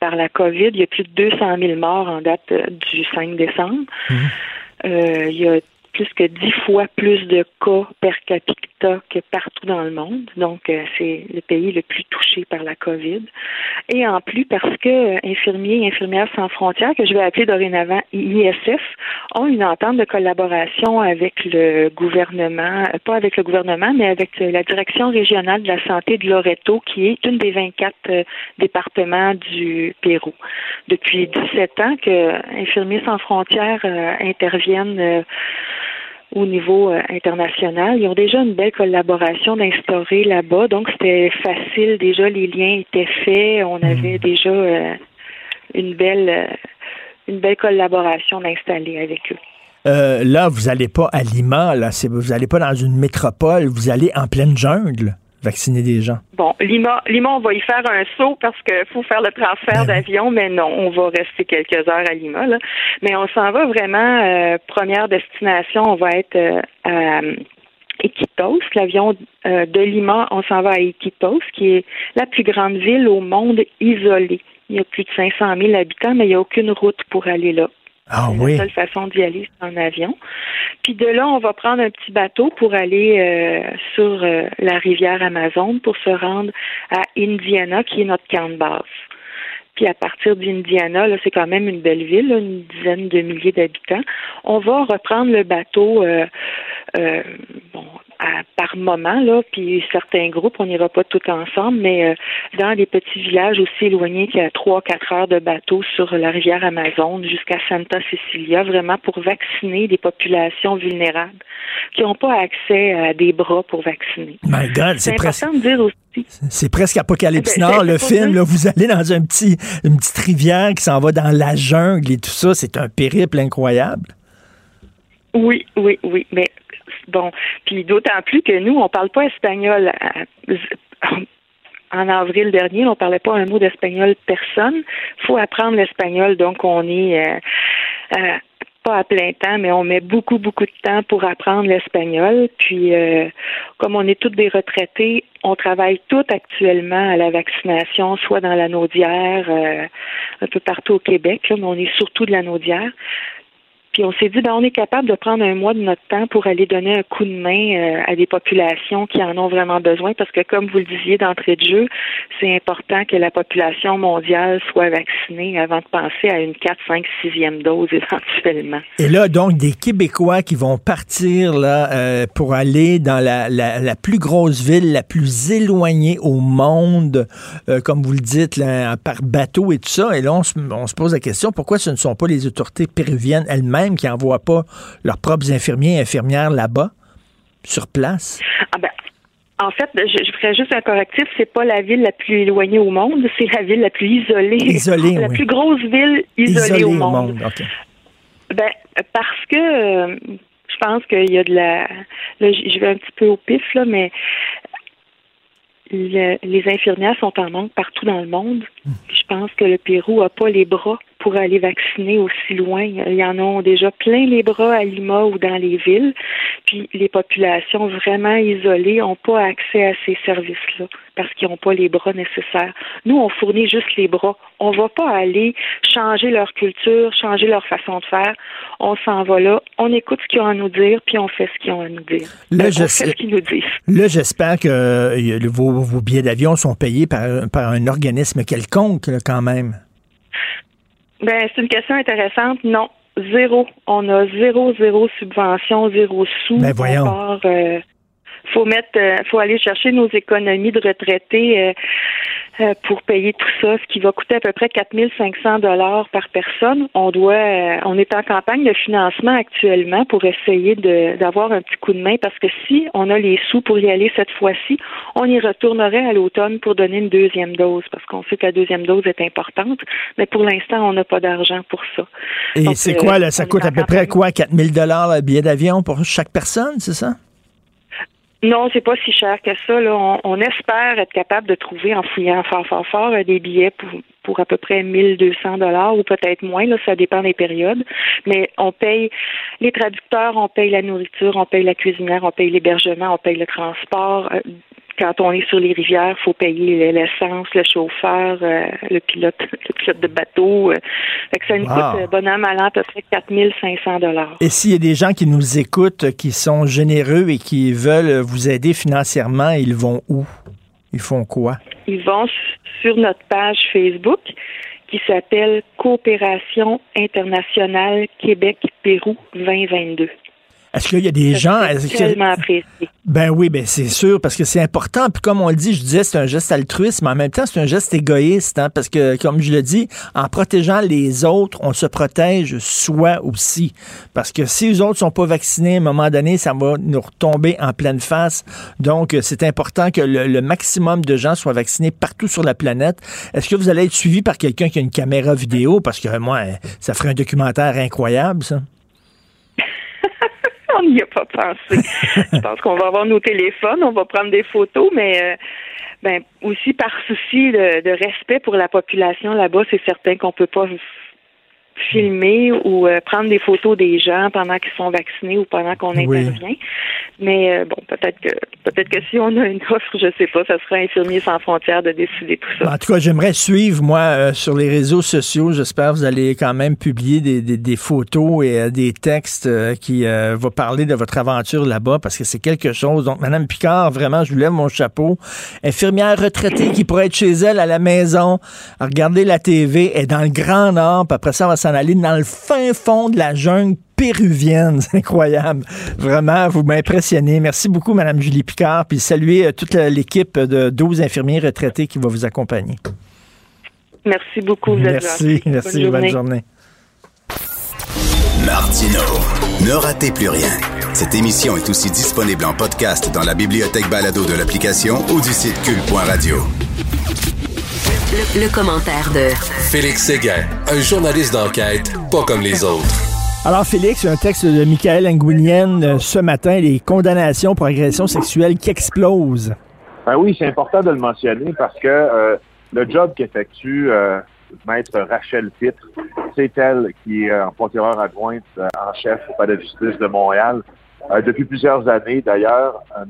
par la COVID. Il y a plus de 200 000 morts en date du 5 décembre. Euh, il y a plus que dix fois plus de cas per capita que partout dans le monde. Donc, euh, c'est le pays le plus touché par la COVID. Et en plus, parce que euh, infirmiers et infirmières sans frontières, que je vais appeler dorénavant ISF, ont une entente de collaboration avec le gouvernement, euh, pas avec le gouvernement, mais avec la direction régionale de la santé de Loreto, qui est une des 24 départements du Pérou. Depuis 17 ans que Infirmiers sans frontières interviennent au niveau euh, international. Ils ont déjà une belle collaboration d'instaurer là-bas, donc c'était facile. Déjà, les liens étaient faits. On hmm. avait déjà euh, une belle euh, une belle collaboration d'installer avec eux. là, vous n'allez pas à Lima, là, vous n'allez pas dans une métropole, vous allez en pleine jungle vacciner des gens? Bon, Lima, Lima, on va y faire un saut parce qu'il faut faire le transfert ben d'avion, mais non, on va rester quelques heures à Lima. Là. Mais on s'en va vraiment, euh, première destination, on va être euh, à Iquitos, l'avion euh, de Lima, on s'en va à Iquitos, qui est la plus grande ville au monde isolée. Il y a plus de 500 000 habitants, mais il n'y a aucune route pour aller là. Ah, oui. La seule façon d'y aller, c'est en avion. Puis de là, on va prendre un petit bateau pour aller euh, sur euh, la rivière Amazon pour se rendre à Indiana, qui est notre camp de base. Puis à partir d'Indiana, là, c'est quand même une belle ville, une dizaine de milliers d'habitants. On va reprendre le bateau euh, euh par moment, là, puis certains groupes, on n'ira pas tout ensemble, mais euh, dans des petits villages aussi éloignés qui a trois, quatre heures de bateau sur la rivière Amazon jusqu'à Santa Cecilia, vraiment pour vacciner des populations vulnérables qui n'ont pas accès à des bras pour vacciner. My God, c'est presque. de dire aussi. C'est presque Apocalypse eh ben, Nord, le film. Là, vous allez dans un petit, une petite rivière qui s'en va dans la jungle et tout ça. C'est un périple incroyable. Oui, oui, oui. Mais Bon, puis d'autant plus que nous, on parle pas espagnol. En avril dernier, on parlait pas un mot d'espagnol personne. faut apprendre l'espagnol, donc on est euh, euh, pas à plein temps, mais on met beaucoup, beaucoup de temps pour apprendre l'espagnol. Puis, euh, comme on est toutes des retraités, on travaille toutes actuellement à la vaccination, soit dans la Naudière, un peu partout au Québec, mais on est surtout de la Naudière. Puis on s'est dit, ben, on est capable de prendre un mois de notre temps pour aller donner un coup de main euh, à des populations qui en ont vraiment besoin, parce que comme vous le disiez d'entrée de jeu, c'est important que la population mondiale soit vaccinée avant de penser à une 4, 5, 6e dose éventuellement. Et là, donc, des Québécois qui vont partir là euh, pour aller dans la, la, plus grosse ville, la plus éloignée au monde, euh, comme vous le dites, par bateau et tout ça. Et là, on on se pose la question, pourquoi ce ne sont pas les autorités péruviennes elles-mêmes qui n'envoient pas leurs propres infirmiers et infirmières là-bas, sur place? Ah ben, en fait, je, ferais juste un correctif. C'est pas la ville la plus éloignée au monde, c'est la ville la plus isolée. Isolée, La plus grosse ville isolée, au monde. Ben, parce que euh, je pense qu'il y a de la. Là, je vais un petit peu au pif, là, mais les infirmières sont en manque partout dans le monde. Hmm. Je pense que le Pérou n'a pas les bras pour aller vacciner aussi loin. Il y en a déjà plein les bras à Lima ou dans les villes. Puis les populations vraiment isolées n'ont pas accès à ces services-là parce qu'ils n'ont pas les bras nécessaires. Nous, on fournit juste les bras. On ne va pas aller changer leur culture, changer leur façon de faire. On s'en va là, on écoute ce qu'ils ont à nous dire, puis on fait ce qu'ils ont à nous dire. Là, ben, ce qu'ils nous disent. Là, j'espère que euh, vos, billets d'avion sont payés par, un organisme quelconque, quand même. Ben, c'est une question intéressante. Non, zéro. On a zéro, zéro subvention, zéro sous. Ben voyons. Euh, faut mettre, euh, faut aller chercher nos économies de retraités euh, euh, pour payer tout ça, ce qui va coûter à peu près 4500 dollars par personne. On doit, on est en campagne de financement actuellement pour essayer d'avoir un petit coup de main parce que si on a les sous pour y aller cette fois-ci, on y retournerait à l'automne pour donner une deuxième dose parce qu'on sait que la deuxième dose est importante, mais pour l'instant, on n'a pas d'argent pour ça. Et c'est quoi, là, ça coûte à peu près quoi, 4000 dollars le billet d'avion pour chaque personne, c'est ça? Non, c'est pas si cher que ça. Là. On, espère être capable de trouver en fouillant fort, fort, fort euh, des billets pour, pour à peu près 1200 dollars ou peut-être moins. Là, ça dépend des périodes. Mais on paye les traducteurs, on paye la nourriture, on paye la cuisinière, on paye l'hébergement, on paye le transport. Euh, quand on est sur les rivières, il faut payer l'essence, le chauffeur, euh, le pilote, le pilote de bateau. Euh. fait que ça nous Wow. coûte euh, bon an, mal an, à peu près 4500 dollars. Et s'il y a des gens qui nous écoutent, qui sont généreux et qui veulent vous aider financièrement, ils vont où? Ils font quoi? Ils vont sur notre page Facebook qui s'appelle Coopération internationale Québec-Pérou 2022. Est-ce qu'il y a des gens... que- Tellement apprécié. Ben oui, ben c'est sûr, parce que c'est important. Puis comme on le dit, je disais, c'est un geste altruiste, mais en même temps, c'est un geste égoïste, hein, parce que, comme je le dis, en protégeant les autres, on se protège soi aussi. Parce que si les autres sont pas vaccinés, à un moment donné, ça va nous retomber en pleine face. Donc, c'est important que le, le maximum de gens soient vaccinés partout sur la planète. Est-ce que vous allez être suivi par quelqu'un qui a une caméra vidéo? Parce que moi, ça ferait un documentaire incroyable, ça. On n'y a pas pensé. Je pense qu'on va avoir nos téléphones, on va prendre des photos, mais euh, ben, aussi par souci de, de respect pour la population là-bas, c'est certain qu'on peut pas filmer ou euh, prendre des photos des gens pendant qu'ils sont vaccinés ou pendant qu'on Oui. intervient. Mais euh, bon, peut-être que peut-être que si on a une offre, je sais pas, ça sera Infirmiers sans frontières de décider tout ça. En tout cas, j'aimerais suivre, moi, euh, sur les réseaux sociaux. J'espère que vous allez quand même publier des, des- des photos et des textes qui vont parler de votre aventure là-bas, parce que c'est quelque chose. Donc, Madame Picard, vraiment, je vous lève mon chapeau. Infirmière retraitée qui pourrait être chez elle à la maison, à regarder la TV, est dans le Grand Nord, puis après ça, on va s'en aller dans le fin fond de la jungle péruvienne. C'est incroyable. Vraiment, vous m'impressionnez. Merci beaucoup, Madame Julie Picard, puis saluez euh, toute l'équipe de 12 infirmiers retraités qui va vous accompagner. Merci beaucoup, vous êtes Merci, merci, bonne journée. Martino, ne ratez plus rien. Cette émission est aussi disponible en podcast dans la bibliothèque balado de l'application ou du site cul.radio. Le, le commentaire de Félix Séguin, un journaliste d'enquête pas comme les autres. Alors, Félix, un texte de Michael Nguyen euh, ce matin, les condamnations pour agression sexuelle qui explosent. Ben oui, c'est important de le mentionner parce que euh, le job qu'effectue euh, Maître Rachel Pitre, c'est elle qui est euh, procureure adjointe euh, en chef au Palais de justice de Montréal. Euh, depuis plusieurs années d'ailleurs, euh,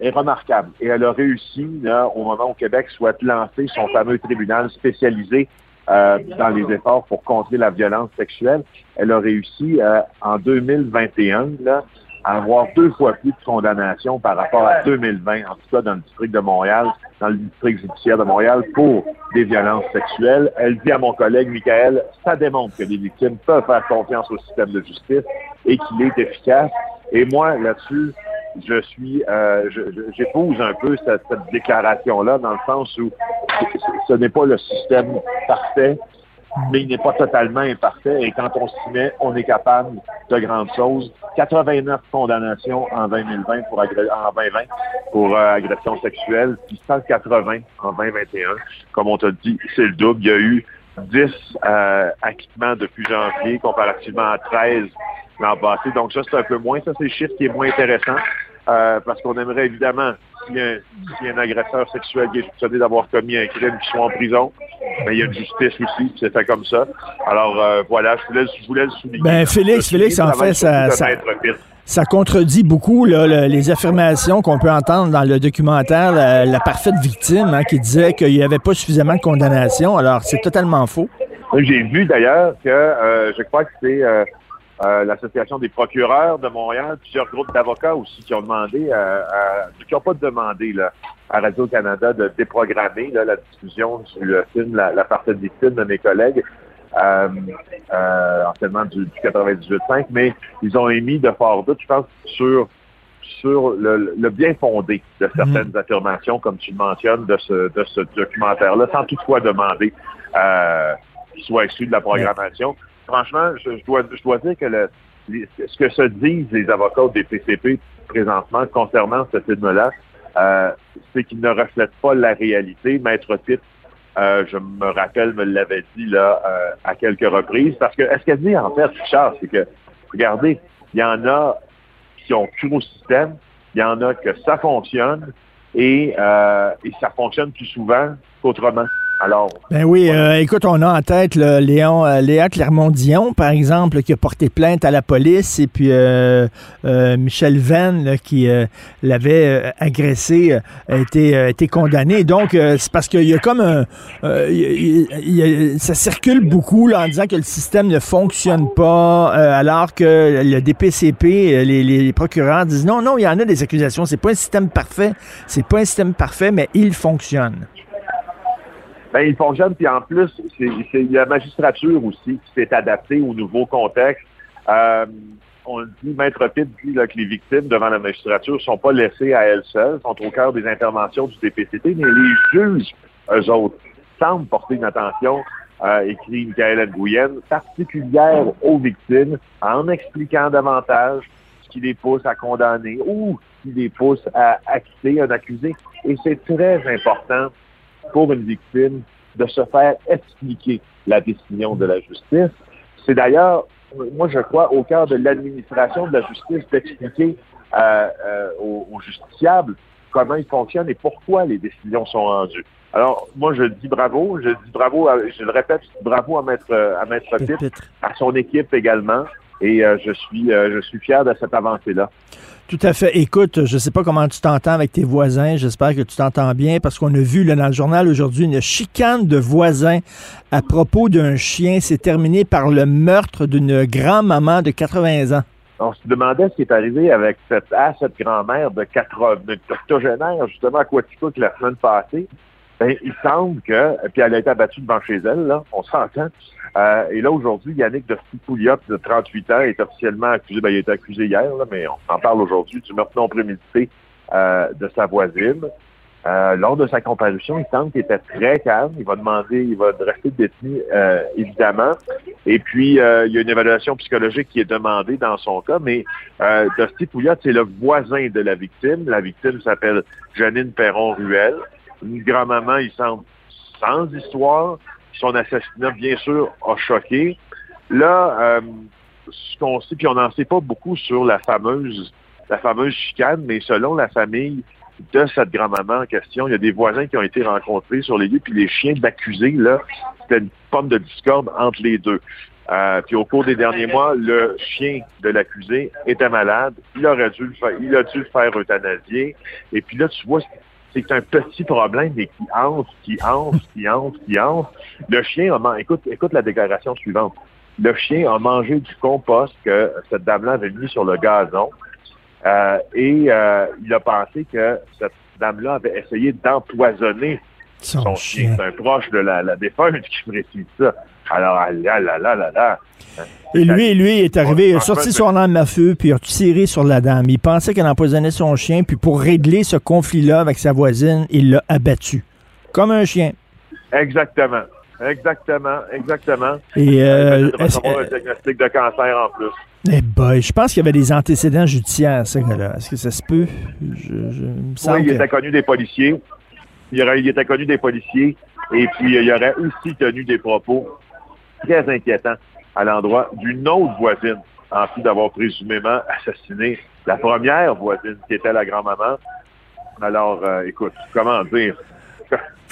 est remarquable. Et elle a réussi, là, au moment où Québec souhaite lancer son fameux tribunal spécialisé euh, dans les efforts pour contrer la violence sexuelle, elle a réussi euh, en 2021 là, à avoir deux fois plus de condamnations par rapport à 2020, en tout cas dans le district de Montréal, dans le district judiciaire de Montréal, pour des violences sexuelles. Elle dit à mon collègue Michael, ça démontre que les victimes peuvent faire confiance au système de justice et qu'il est efficace. Et moi, là-dessus, je suis, euh, j'épouse un peu cette, déclaration-là dans le sens où ce- n'est pas le système parfait, mais il n'est pas totalement imparfait. Et quand on s'y met, on est capable de grandes choses. 89 condamnations en 2020 pour, agré- en 2020 pour euh, agression sexuelle, puis 180 en 2021. Comme on t'a dit, c'est le double. Il y a eu 10 euh, acquittements depuis janvier comparativement à 13 l'an passé. Donc ça, c'est un peu moins. Ça, c'est le chiffre qui est moins intéressant. euh, parce qu'on aimerait évidemment, s'il y, a un, a un agresseur sexuel qui est soupçonné d'avoir commis un crime, qu'il soit en prison, mais il y a une justice aussi, puis c'est fait comme ça. Alors euh, voilà, je voulais, je voulais le souligner. Ben, Félix, Félix, en fait, ça- ça-. Ça contredit beaucoup là, le- les affirmations qu'on peut entendre dans le documentaire La, La parfaite victime, hein, qui disait qu'il n'y avait pas suffisamment de condamnation. Alors, c'est totalement faux. J'ai vu d'ailleurs que euh, je crois que c'est euh, euh, l'Association des procureurs de Montréal, plusieurs groupes d'avocats aussi qui ont demandé, euh, à- qui n'ont pas demandé là, à Radio-Canada de déprogrammer là, la diffusion du euh, film La, la parfaite victime de mes collègues, euh, euh, anciennement du, du 98.5, mais ils ont émis de forts doutes, je pense, sur sur le, le bien fondé de certaines affirmations, comme tu le mentionnes, de ce, de ce documentaire-là, sans toutefois demander euh, qu'il soit exclu de la programmation. Franchement, je, dois, dire que ce que se disent les avocats des PCP présentement concernant ce film-là, euh, c'est qu'il ne reflète pas la réalité. Maître Pitt, euh, je me rappelle, me l'avait dit là euh, à quelques reprises, parce que est-ce qu'elle dit en fait, Richard, c'est que, regardez, il y en a qui ont cru au système, il y en a que ça fonctionne et, euh, et ça fonctionne plus souvent qu'autrement. Alors, Ben oui, euh, écoute, on a en tête là, Léon, euh, Léa Clermont-Dion, par exemple, qui a porté plainte à la police, et puis euh, euh, Michel Venn, là, qui euh, l'avait agressé, a été, a été condamné. Donc, euh, c'est parce qu'il y a comme un... euh, y y a- ça circule beaucoup là, en disant que le système ne fonctionne pas, euh, alors que le DPCP, les, les procureurs disent non, non, il y en a des accusations, c'est pas un système parfait, c'est pas un système parfait, mais il fonctionne. Ben, il fonctionne, puis en plus, c'est la magistrature aussi qui s'est adaptée au nouveau contexte. Euh, on dit, Maître Pitt dit que les victimes devant la magistrature ne sont pas laissées à elles seules, sont au cœur des interventions du DPCT, mais les juges, eux autres, semblent porter une attention, euh, écrit Michael Nguyen, particulière aux victimes, en expliquant davantage ce qui les pousse à condamner ou ce qui les pousse à acquitter un accusé. Et c'est très important pour une victime de se faire expliquer la décision de la justice. C'est d'ailleurs, moi je crois, au cœur de l'administration de la justice d'expliquer euh, euh, aux, aux justiciables comment ils fonctionnent et pourquoi les décisions sont rendues. Alors, moi, je dis bravo, je dis bravo, à- je le répète, bravo à Maître, à Maître Pitt, à son équipe également, et euh, je suis, je suis fier de cette avancée-là. Tout à fait. Écoute, je ne sais pas comment tu t'entends avec tes voisins. J'espère que tu t'entends bien parce qu'on a vu là, dans le journal aujourd'hui une chicane de voisins à propos d'un chien. C'est terminé par le meurtre d'une grand-maman de 80 ans. On se demandait ce qui est arrivé avec cette, à cette grand-mère de 80, de octogénaire, justement, à Quaticook la semaine passée. Ben, il semble que, puis elle a été abattue devant chez elle, là, on s'entend. Euh, et là, aujourd'hui, Yannick de Pouliot, de 38 ans, est officiellement accusé, ben, il a été accusé hier, mais on en parle aujourd'hui, du meurtre non prémédité euh, de sa voisine. Euh, lors de sa comparution, il semble qu'il était très calme. Il va demander, il va rester détenu, évidemment. Et puis, il y a une évaluation psychologique qui est demandée dans son cas, mais euh, Dusty c'est le voisin de la victime. La victime s'appelle Janine Perron-Ruel. Une grand-maman, il semble sans histoire. Son assassinat, bien sûr, a choqué. Là, euh, ce qu'on sait, puis on n'en sait pas beaucoup sur la fameuse, la fameuse chicane, mais selon la famille de cette grand-maman en question, il y a des voisins qui ont été rencontrés sur les lieux, puis les chiens de l'accusé, là, c'était une pomme de discorde entre les deux. Euh, puis au cours des derniers mois, le chien de l'accusé était malade. Il aurait dû le faire, il a dû le faire euthanasier. Et puis là, tu vois, c'est un petit problème, mais qui hanse, qui hanse, qui hanse, qui hanse. Le chien a mangé, écoute, écoute la déclaration suivante. Le chien a mangé du compost que cette dame-là avait mis sur le gazon. Euh, et euh, il a pensé que cette dame-là avait essayé d'empoisonner son, chien. C'est un proche de la, la défunte qui précise ça. Alors, ah là, là, là, là, là. Et lui, lui, il est arrivé, il a sorti son arme à feu, puis il a tiré sur la dame. Il pensait qu'elle empoisonnait son chien, puis pour régler ce conflit-là avec sa voisine, il l'a abattu. Comme un chien. Exactement. Exactement, exactement. Et, euh, il est-ce- recevoir un diagnostic de cancer en plus. Eh boy, je pense qu'il y avait des antécédents judiciaires, ce gars-là. Est-ce que ça se peut? Je, je- il me semble Oui, il que- était connu des policiers. Il, aurait, était connu des policiers. Et puis, euh, il aurait aussi tenu des propos très inquiétants à l'endroit d'une autre voisine, en plus d'avoir présumément assassiné la première voisine, qui était la grand-maman. Alors, euh, écoute, comment dire?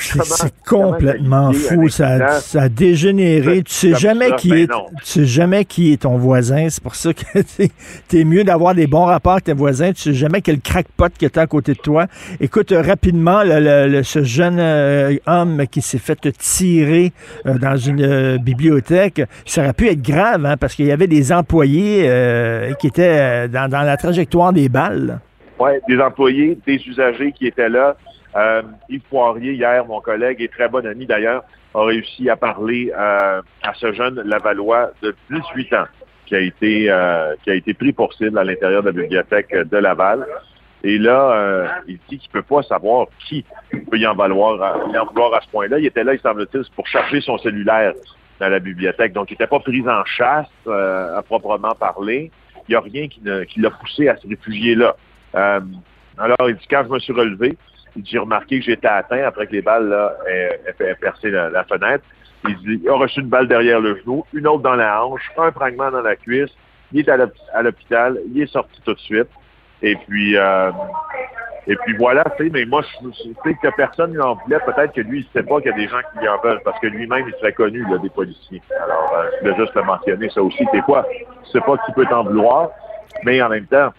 C'est complètement fou, ça, a- ça a dégénéré. Tu sais jamais ça, qui ben est, non. tu sais jamais qui est ton voisin. C'est pour ça que tu es mieux d'avoir des bons rapports avec tes voisins. Tu sais jamais quel crackpot qui est à côté de toi. Écoute, euh, rapidement, le- le- le- ce jeune euh, homme qui s'est fait tirer euh, dans une euh, bibliothèque, ça aurait pu être grave, hein, parce qu'il y avait des employés qui étaient dans, dans la trajectoire des balles. Oui, des employés, des usagers qui étaient là. Euh, Yves Poirier, hier, mon collègue et très bon ami d'ailleurs, a réussi à parler euh, à ce jeune Lavallois de 18 ans qui a été euh, qui a été pris pour cible à l'intérieur de la bibliothèque de Laval. Et là, il dit qu'il peut pas savoir qui peut y en valoir, vouloir à ce point-là. Il était là, il semble-t-il, pour charger son cellulaire dans la bibliothèque. Donc, il n'était pas pris en chasse à proprement parler. Il n'y a rien qui, ne- l'a poussé à se réfugier là. Alors, il dit, quand je me suis relevé, j'ai remarqué que j'étais atteint après que les balles aient, percé la, fenêtre. Il il a reçu une balle derrière le genou, une autre dans la hanche, un fragment dans la cuisse. Il est à l'hôp- à l'hôpital, il est sorti tout de suite. Et puis, euh, Et puis voilà, tu sais, mais moi, je sais que personne n'en voulait. Peut-être que lui, il ne sait pas qu'il y a des gens qui en veulent, parce que lui-même, il serait connu, des policiers. Alors, euh, je voulais juste le mentionner, ça aussi. Des fois, tu sais pas qui peut t'en vouloir, mais en même temps,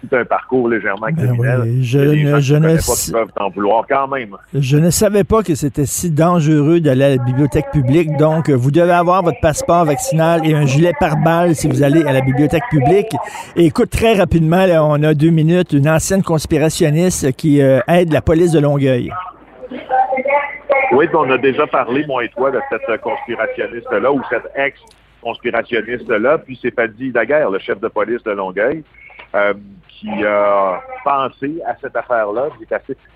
si tu as un parcours légèrement criminel, oui, je ne- je ne connaissent sais- pas qui peuvent t'en vouloir quand même. Je ne savais pas que c'était si dangereux d'aller à la bibliothèque publique. Donc, vous devez avoir votre passeport vaccinal et un gilet pare-balles si vous allez à la bibliothèque publique. Et écoute, très rapidement, là, on a deux minutes, une ancienne conspirationniste qui euh, aide la police de Longueuil. Oui, on a déjà parlé, moi et toi, de cette conspirationniste-là ou cette ex-conspirationniste-là. Puis c'est Paddy Daguerre, le chef de police de Longueuil, euh, qui a pensé à cette affaire-là.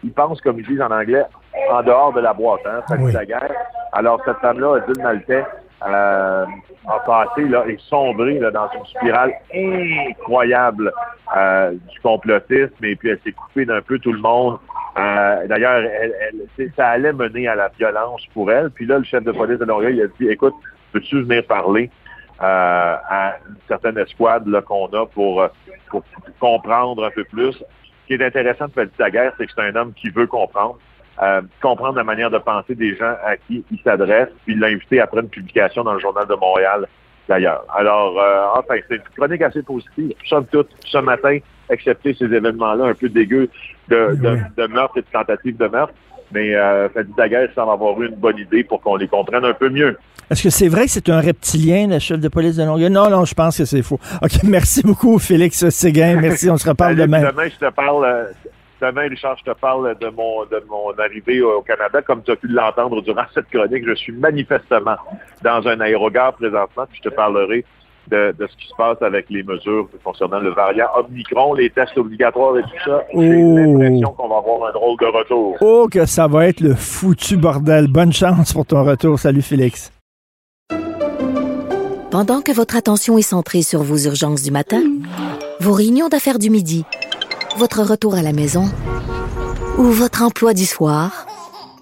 Il, pense, comme ils disent en anglais, en dehors de la boîte, hein, Paddy Oui. Daguerre. Alors, cette femme-là, Adil Maltais, euh, a passé là, et sombré là, dans une spirale incroyable euh, du complotisme et puis elle s'est coupée d'un peu tout le monde. Euh, D'ailleurs, elle, ça allait mener à la violence pour elle. Puis là, le chef de police de Longueuil il a dit, écoute, peux-tu venir parler? À une certaine escouade là, qu'on a pour, euh, pour comprendre un peu plus. Ce qui est intéressant de Petit Daguerre, c'est que c'est un homme qui veut comprendre. euh, comprendre la manière de penser des gens à qui il s'adresse, puis il l'a invité après une publication dans le Journal de Montréal, d'ailleurs. Alors, euh, enfin, c'est une chronique assez positive. Somme toute, ce matin, excepté ces événements-là un peu dégueux de, de, de meurtre et de tentative de meurtre, mais euh, Fadi Daguerre semble avoir eu une bonne idée pour qu'on les comprenne un peu mieux. Est-ce que c'est vrai que c'est un reptilien, le chef de police de Longueuil? Non, non, je pense que c'est faux. OK, merci beaucoup, Félix Séguin. Merci, on se reparle demain. Demain, je te parle. euh, Demain, Richard, je te parle de mon, de mon arrivée au Canada. Comme tu as pu l'entendre durant cette chronique, je suis manifestement dans un aérogare présentement, puis je te parlerai de, de ce qui se passe avec les mesures concernant le variant Omicron, les tests obligatoires et tout ça. J'ai Oh. l'impression qu'on va avoir un drôle de retour. Oh, que ça va être le foutu bordel. Bonne chance pour ton retour. Salut, Félix. Pendant que votre attention est centrée sur vos urgences du matin, vos réunions d'affaires du midi, votre retour à la maison ou votre emploi du soir,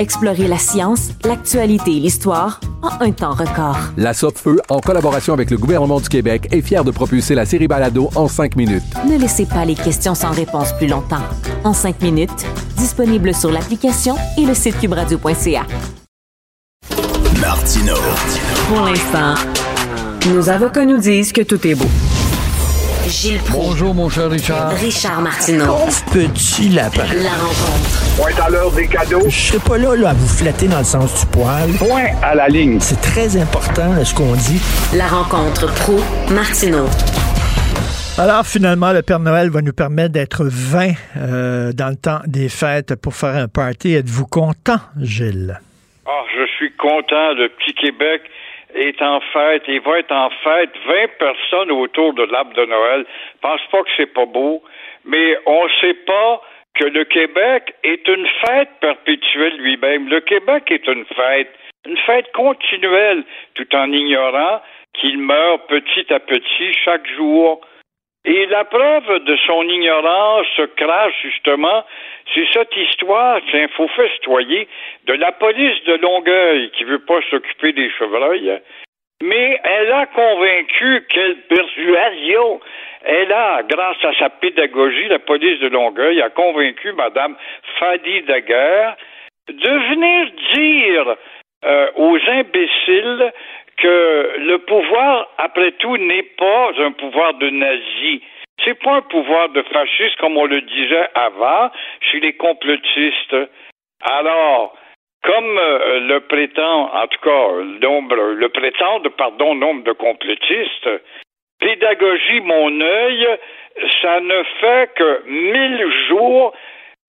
Explorez la science, l'actualité et l'histoire en un temps record. La Feu, en collaboration avec le gouvernement du Québec, est fière de propulser la série Balado en cinq minutes. Ne laissez pas les questions sans réponse plus longtemps. En cinq minutes, disponible sur l'application et le site cubradio.ca. Martino. Pour l'instant, nos avocats nous disent que tout est beau. Gilles Bonjour, mon cher Richard. Richard Martineau. Petit lapin. La rencontre. Point à l'heure des cadeaux. Je serai pas là, là à vous flatter dans le sens du poil. Point à la ligne. C'est très important là, ce qu'on dit. La rencontre pro Martineau. Alors finalement, le Père Noël va nous permettre d'être 20 euh, dans le temps des fêtes pour faire un party. Êtes-vous content, Gilles? Ah, je suis content. Le petit Québec est en fête. Il va être en fête. 20 personnes autour de l'arbre de Noël. Pense pas que c'est pas beau, mais on sait pas que le Québec est une fête perpétuelle lui-même. Le Québec est une fête, une fête continuelle, tout en ignorant qu'il meurt petit à petit chaque jour. Et la preuve de son ignorance se crache justement, c'est cette histoire, c'est un faux fait citoyen, de la police de Longueuil qui veut pas s'occuper des chevreuils. Mais elle a convaincu, quelle persuasion! Elle a, grâce à sa pédagogie, la police de Longueuil a convaincu Madame Fadi Daguerre de venir dire euh, aux imbéciles que le pouvoir, après tout, n'est pas un pouvoir de nazis. C'est pas un pouvoir de fascistes comme on le disait avant chez les complotistes. Alors, comme euh, le prétend, en tout cas, nombre, le prétendent, pardon, nombre de complotistes, pédagogie mon œil, ça ne fait que mille jours,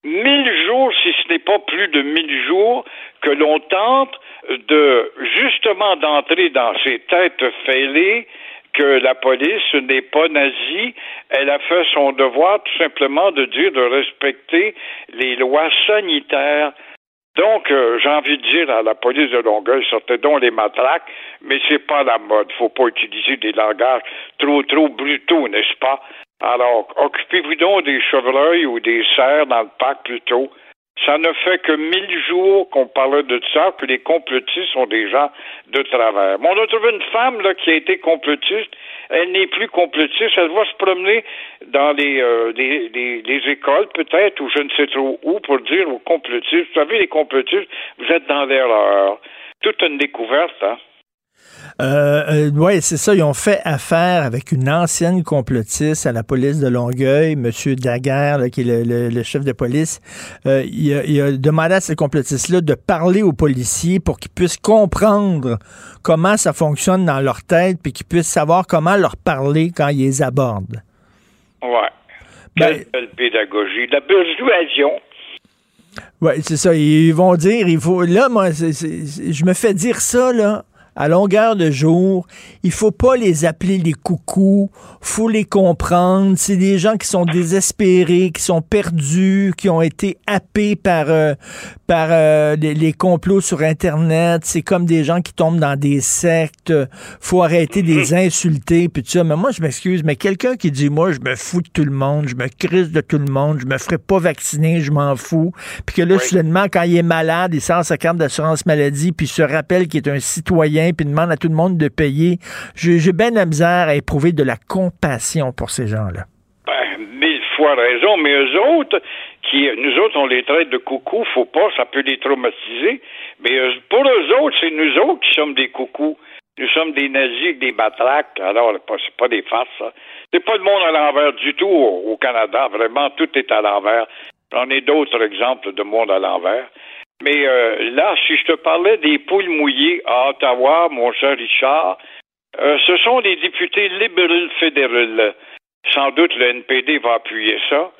mille jours, si ce n'est pas plus de mille jours, que l'on tente de justement d'entrer dans ces têtes fêlées que la police n'est pas nazie. Elle a fait son devoir tout simplement de dire de respecter les lois sanitaires. Donc, euh, j'ai envie de dire à la police de Longueuil, sortez donc les matraques, mais c'est pas la mode. Faut pas utiliser des langages trop, trop brutaux, n'est-ce pas? Alors, occupez-vous donc des chevreuils ou des cerfs dans le parc plutôt. Ça ne fait que mille jours qu'on parlait de ça, que les complotistes sont des gens de travers. On a trouvé une femme là, qui a été complotiste. Elle n'est plus complotiste. Elle va se promener dans les, euh, les, les écoles, peut-être, ou je ne sais trop où, pour dire aux complotistes, vous savez, les complotistes, vous êtes dans l'erreur. Toute une découverte, hein? Euh, euh, oui, c'est ça. Ils ont fait affaire avec une ancienne complotiste à la police de Longueuil, M. Daguerre, là, qui est le, le- le chef de police. Euh, il, a, il a demandé à ces complotistes-là de parler aux policiers pour qu'ils puissent comprendre comment ça fonctionne dans leur tête, puis qu'ils puissent savoir comment leur parler quand ils les abordent. Ouais. Ben- Quelle belle pédagogie. La persuasion. Oui, c'est ça. Ils vont dire, il faut. Là, moi, je me fais dire ça, là. À longueur de jour, il faut pas les appeler les coucous, faut les comprendre. C'est des gens qui sont désespérés, qui sont perdus, qui ont été happés par euh, par euh, les, les complots sur Internet. C'est comme des gens qui tombent dans des sectes. Faut arrêter de les insulter puis tout ça. Mais moi, je m'excuse, mais quelqu'un qui dit moi, je me fous de tout le monde, je me crise de tout le monde, je me ferai pas vacciner, je m'en fous. Puis que là, soudainement, quand il est malade, il sort sa carte d'assurance maladie, puis il se rappelle qu'il est un citoyen, puis demande à tout le monde de payer. J'ai bien la misère à éprouver de la compassion pour ces gens-là. Ben, mille fois raison, mais eux autres, qui, nous autres, on les traite de coucous, faut pas, ça peut les traumatiser. Mais pour eux autres, c'est nous autres qui sommes des coucous. Nous sommes des nazis, des batraques. Alors, c'est pas- des farces, ça. C'est pas le monde à l'envers du tout au Canada. Vraiment, tout est à l'envers. J'en ai d'autres exemples de monde à l'envers. Mais euh, là, si je te parlais des poules mouillées à Ottawa, mon cher Richard, euh, ce sont des députés libéraux fédéraux. Sans doute le NPD va appuyer ça.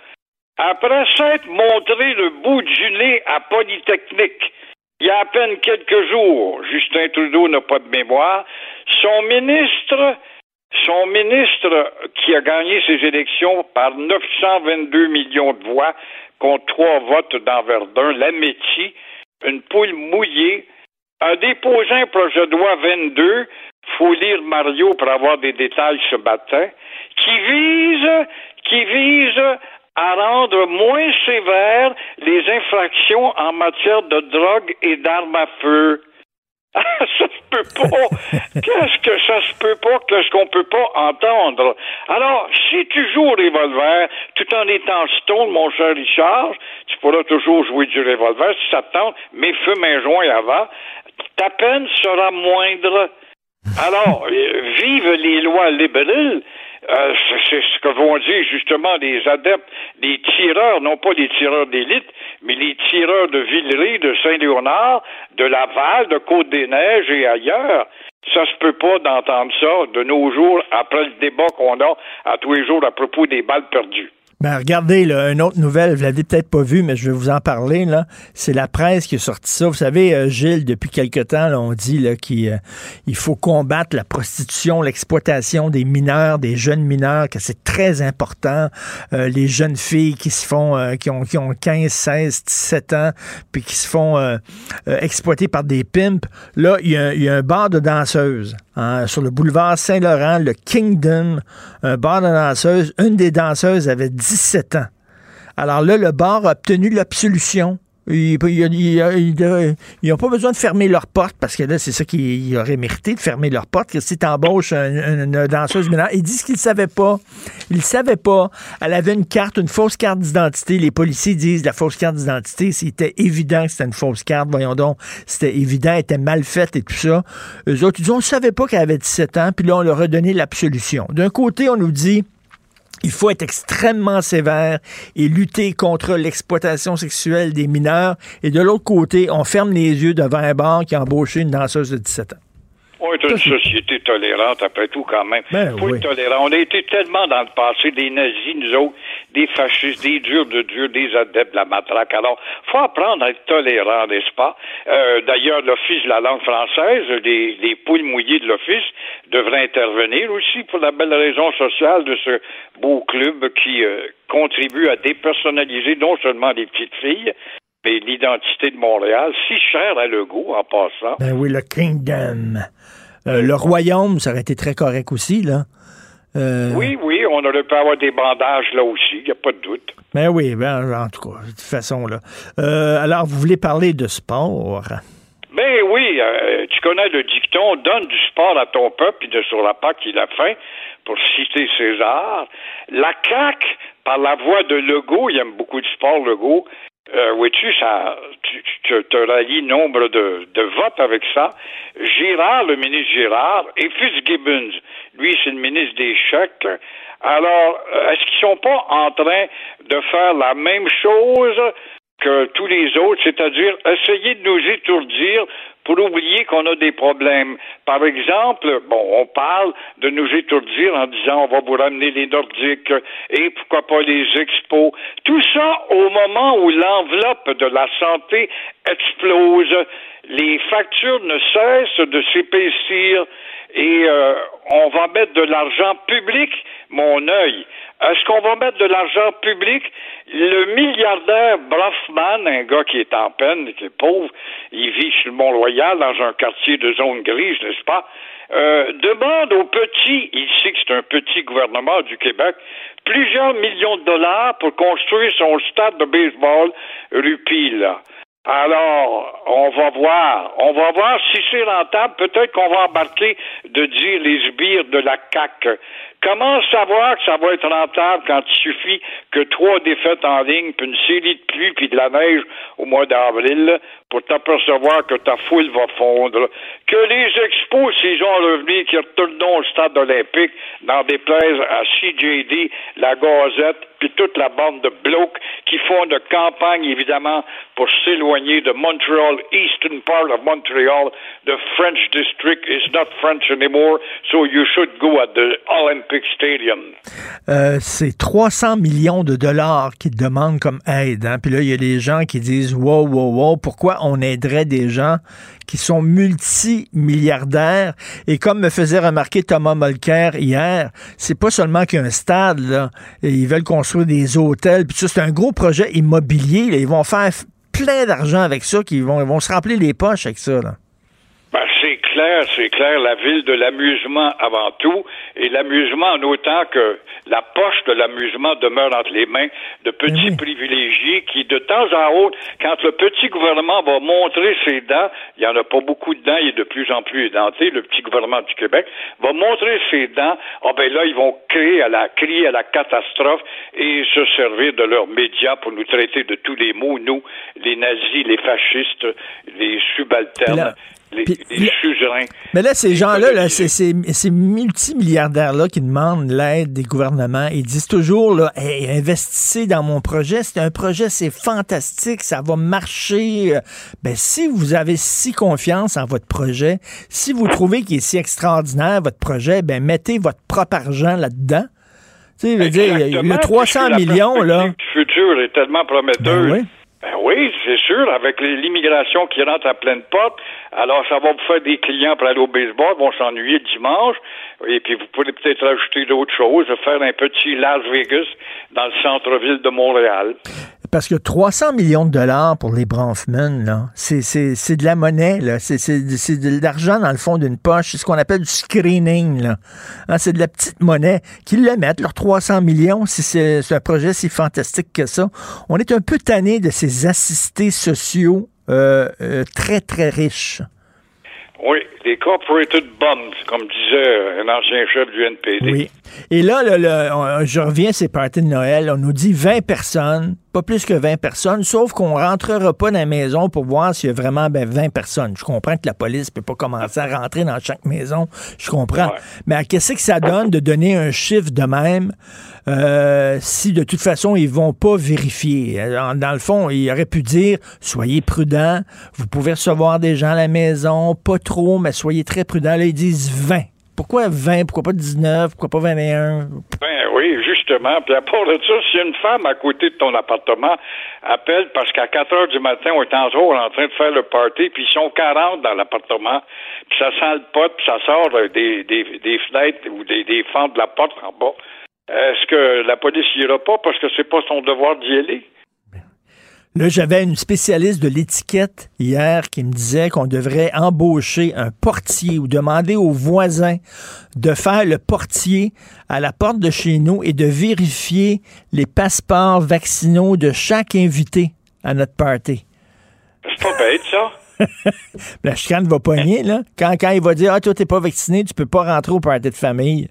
Après s'être montré le bout du nez à Polytechnique, il y a à peine quelques jours, Justin Trudeau n'a pas de mémoire, son ministre, son ministre qui a gagné ses élections par 922 millions de voix contre trois votes dans Verdun, Lametti, une poule mouillée, a déposé un projet de loi 22, faut lire Mario pour avoir des détails ce matin, qui vise, qui vise à rendre moins sévères les infractions en matière de drogue et d'armes à feu. Ça se peut pas. Qu'est-ce que ça se peut pas? Qu'est-ce qu'on peut pas entendre? Alors, si tu joues au revolver tout en étant stone, mon cher Richard, tu pourras toujours jouer du revolver si ça te tente, mais fume un joint avant. Ta peine sera moindre. Alors, euh, vive les lois libérales. Euh, c'est- ce que vont dire justement les adeptes, les tireurs, non pas les tireurs d'élite, mais les tireurs de Villeray, de Saint-Léonard, de Laval, de Côte-des-Neiges et ailleurs. Ça se peut pas d'entendre ça de nos jours après le débat qu'on a à tous les jours à propos des balles perdues. Ben, regardez, là, une autre nouvelle, vous l'avez peut-être pas vue, mais je vais vous en parler. Là. C'est la presse qui a sorti ça. Vous savez, euh, Gilles, depuis quelque temps, là, on dit qu'il euh, faut combattre la prostitution, l'exploitation des mineurs, des jeunes mineurs, que c'est très important. Euh, les jeunes filles qui se font, qui, ont, qui ont 15, 16, 17 ans, puis qui se font exploiter par des pimps. Là, il y, il y a un bar de danseuses hein, sur le boulevard Saint-Laurent, le Kingdom, un bar de danseuses. Une des danseuses avait 17 ans. Alors là, le bar a obtenu l'absolution. Ils n'ont pas besoin de fermer leurs portes parce que là, c'est ça qu'ils auraient mérité de fermer leurs portes. Que si tu embauches une, danseuse mineure, ils disent qu'ils ne savaient pas. Ils ne savaient pas. Elle avait une carte, une fausse carte d'identité. Les policiers disent la fausse carte d'identité. C'était évident que c'était une fausse carte. Voyons donc. C'était évident, elle était mal faite et tout ça. Eux autres, disent on ne savait pas qu'elle avait 17 ans. Puis là, on leur a donné l'absolution. D'un côté, on nous dit il faut être extrêmement sévère et lutter contre l'exploitation sexuelle des mineurs. Et de l'autre côté, on ferme les yeux devant un bar qui a embauché une danseuse de 17 ans. On est une société tolérante, après tout, quand même. Ben Faut être tolérant. On a été tellement dans le passé des nazis, nous autres, des fascistes, des durs de Dieu, des adeptes de la matraque. Alors, faut apprendre à être tolérant, n'est-ce pas? Euh, D'ailleurs, l'Office de la langue française, les, les poules mouillées de l'Office devraient intervenir aussi pour la belle raison sociale de ce beau club qui euh, contribue à dépersonnaliser non seulement les petites filles, mais l'identité de Montréal, si chère à Legault, en passant. Ben oui, le Kingdom. Euh, le royaume, ça aurait été très correct aussi, là. Euh, Oui, oui, on aurait pu avoir des bandages là aussi, il n'y a pas de doute. Ben oui, ben, en tout cas, de toute façon, là. Euh, alors, vous voulez parler de sport? Ben oui, euh, tu connais le dicton, donne du sport à ton peuple, puis de sur la PAC il a faim, pour citer César. La CAQ, par la voix de Legault, il aime beaucoup de sport, Legault, euh, vois-tu, ça, tu, tu te rallies nombre de, de votes avec ça. Girard, le ministre Girard, et Fitzgibbons, lui, c'est le ministre des chèques. Alors, euh, est-ce qu'ils sont pas en train de faire la même chose que tous les autres, c'est-à-dire essayer de nous étourdir pour oublier qu'on a des problèmes. Par exemple, bon, on parle de nous étourdir en disant on va vous ramener les Nordiques et pourquoi pas les expos. Tout ça au moment où l'enveloppe de la santé explose, les factures ne cessent de s'épaissir et euh, on va mettre de l'argent public, mon œil. Est-ce qu'on va mettre de l'argent public? Le milliardaire Brofman, un gars qui est en peine, qui est pauvre, il vit sur le Mont-Royal dans un quartier de zone grise, n'est-ce pas? Euh, demande aux petits, il sait que c'est un petit gouvernement du Québec, plusieurs millions de dollars pour construire son stade de baseball rue Peel. Alors, on va voir. On va voir si c'est rentable. Peut-être qu'on va embarquer de dire les sbires de la CAC. Comment savoir que ça va être rentable quand il suffit que trois défaites en ligne, puis une série de pluie, puis de la neige au mois d'avril, pour t'apercevoir que ta foule va fondre? Que les expos, s'ils ont revenu, qu'ils retournent au stade olympique, dans des plaies à CJD, la Gazette, puis toute la bande de blocs qui font de campagne, évidemment, pour s'éloigner de Montreal, eastern part of Montreal. The French district is not French anymore, so you should go at the Olympic Stadium. Euh, c'est 300 millions de dollars qu'ils demandent comme aide. Hein? Puis là, il y a des gens qui disent Wow, wow, wow, pourquoi on aiderait des gens qui sont multimilliardaires? Et comme me faisait remarquer Thomas Mulcair hier, c'est pas seulement qu'il y a un stade, ils veulent construire des hôtels, puis c'est un gros projet immobilier. Ils vont faire plein d'argent avec ça, qu'ils vont, ils vont se remplir les poches avec ça. Là. Ben, c'est clair, c'est clair, la ville de l'amusement avant tout, et l'amusement en autant que la poche de l'amusement demeure entre les mains de petits privilégiés qui, de temps à autre, quand le petit gouvernement va montrer ses dents, il y en a pas beaucoup de dents, il est de plus en plus édenté, le petit gouvernement du Québec, va montrer ses dents, ah ben là, ils vont créer à la, crier à la catastrophe et se servir de leurs médias pour nous traiter de tous les mots, nous, les nazis, les fascistes, les subalternes. Là, les, puis- les suzerains. Mais là, ces gens-là, là, ces, ces, multimilliardaires-là qui demandent l'aide des gouvernements, ils disent toujours, là, Hey, investissez dans mon projet, c'est un projet, c'est fantastique, ça va marcher. Ben, si vous avez si confiance en votre projet, si vous trouvez qu'il est si extraordinaire, votre projet, ben, mettez votre propre argent là-dedans. Tu sais, je veux dire, Exactement, 300 puisque la millions, là. du futur est tellement prometteuse. Ben oui. Ben oui, c'est sûr, avec l'immigration qui rentre à pleine porte, alors ça va vous faire des clients pour aller au baseball, ils vont s'ennuyer dimanche, et puis vous pourrez peut-être rajouter d'autres choses, faire un petit Las Vegas dans le centre-ville de Montréal. Parce que 300 millions de dollars pour les Bronfman, c'est, c'est, c'est de la monnaie, là. C'est, c'est, c'est de l'argent dans le fond d'une poche. C'est ce qu'on appelle du screening, là. Hein, c'est de la petite monnaie. Qu'ils le mettent, leurs 300 millions, si c'est, c'est un projet si fantastique que ça. On est un peu tanné de ces assistés sociaux euh, euh, très, très riches. Oui, les corporated bums, comme disait un ancien chef du NPD. Oui. Et là, on- je reviens à ces parties de Noël. On nous dit 20 personnes pas plus que 20 personnes, sauf qu'on rentrera pas dans la maison pour voir s'il y a vraiment ben, 20 personnes. Je comprends que la police peut pas commencer à rentrer dans chaque maison. Je comprends. Mais qu'est-ce que ça donne de donner un chiffre de même euh, si de toute façon ils vont pas vérifier? Euh, dans le fond, il aurait pu dire soyez prudents, vous pouvez recevoir des gens à la maison, pas trop, mais soyez très prudents. Là, ils disent 20. Pourquoi 20? Pourquoi pas 19? Pourquoi pas 21? 20 puis à part de ça, si une femme à côté de ton appartement appelle parce qu'à 4 heures du matin, on est en jour en train de faire le party, puis ils sont 40 dans l'appartement, puis ça sent le pot, puis ça sort euh, des, des, fenêtres ou des, des fentes de la porte en bas. Est-ce que la police y ira pas parce que c'est pas son devoir d'y aller? Là, j'avais une spécialiste de l'étiquette hier qui me disait qu'on devrait embaucher un portier ou demander aux voisins de faire le portier à la porte de chez nous et de vérifier les passeports vaccinaux de chaque invité à notre party. C'est pas bête, ça. la chicane va pogner, là. Quand, quand il va dire Ah, toi, t'es pas vacciné, tu peux pas rentrer au party de famille.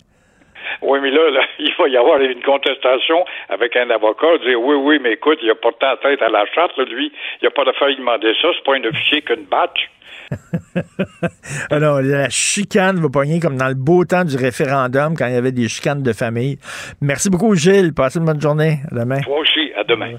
Oui, mais là, là, il va y avoir une contestation avec un avocat, dire oui, oui, mais écoute, il a pas tant tête à la charte, là, lui, il a pas de faire demander ça, c'est pas un officier qu'une batch. Alors, la chicane va pogner comme dans le beau temps du référendum quand il y avait des chicanes de famille. Merci beaucoup, Gilles. Passez une bonne journée. Demain. Aussi, à demain.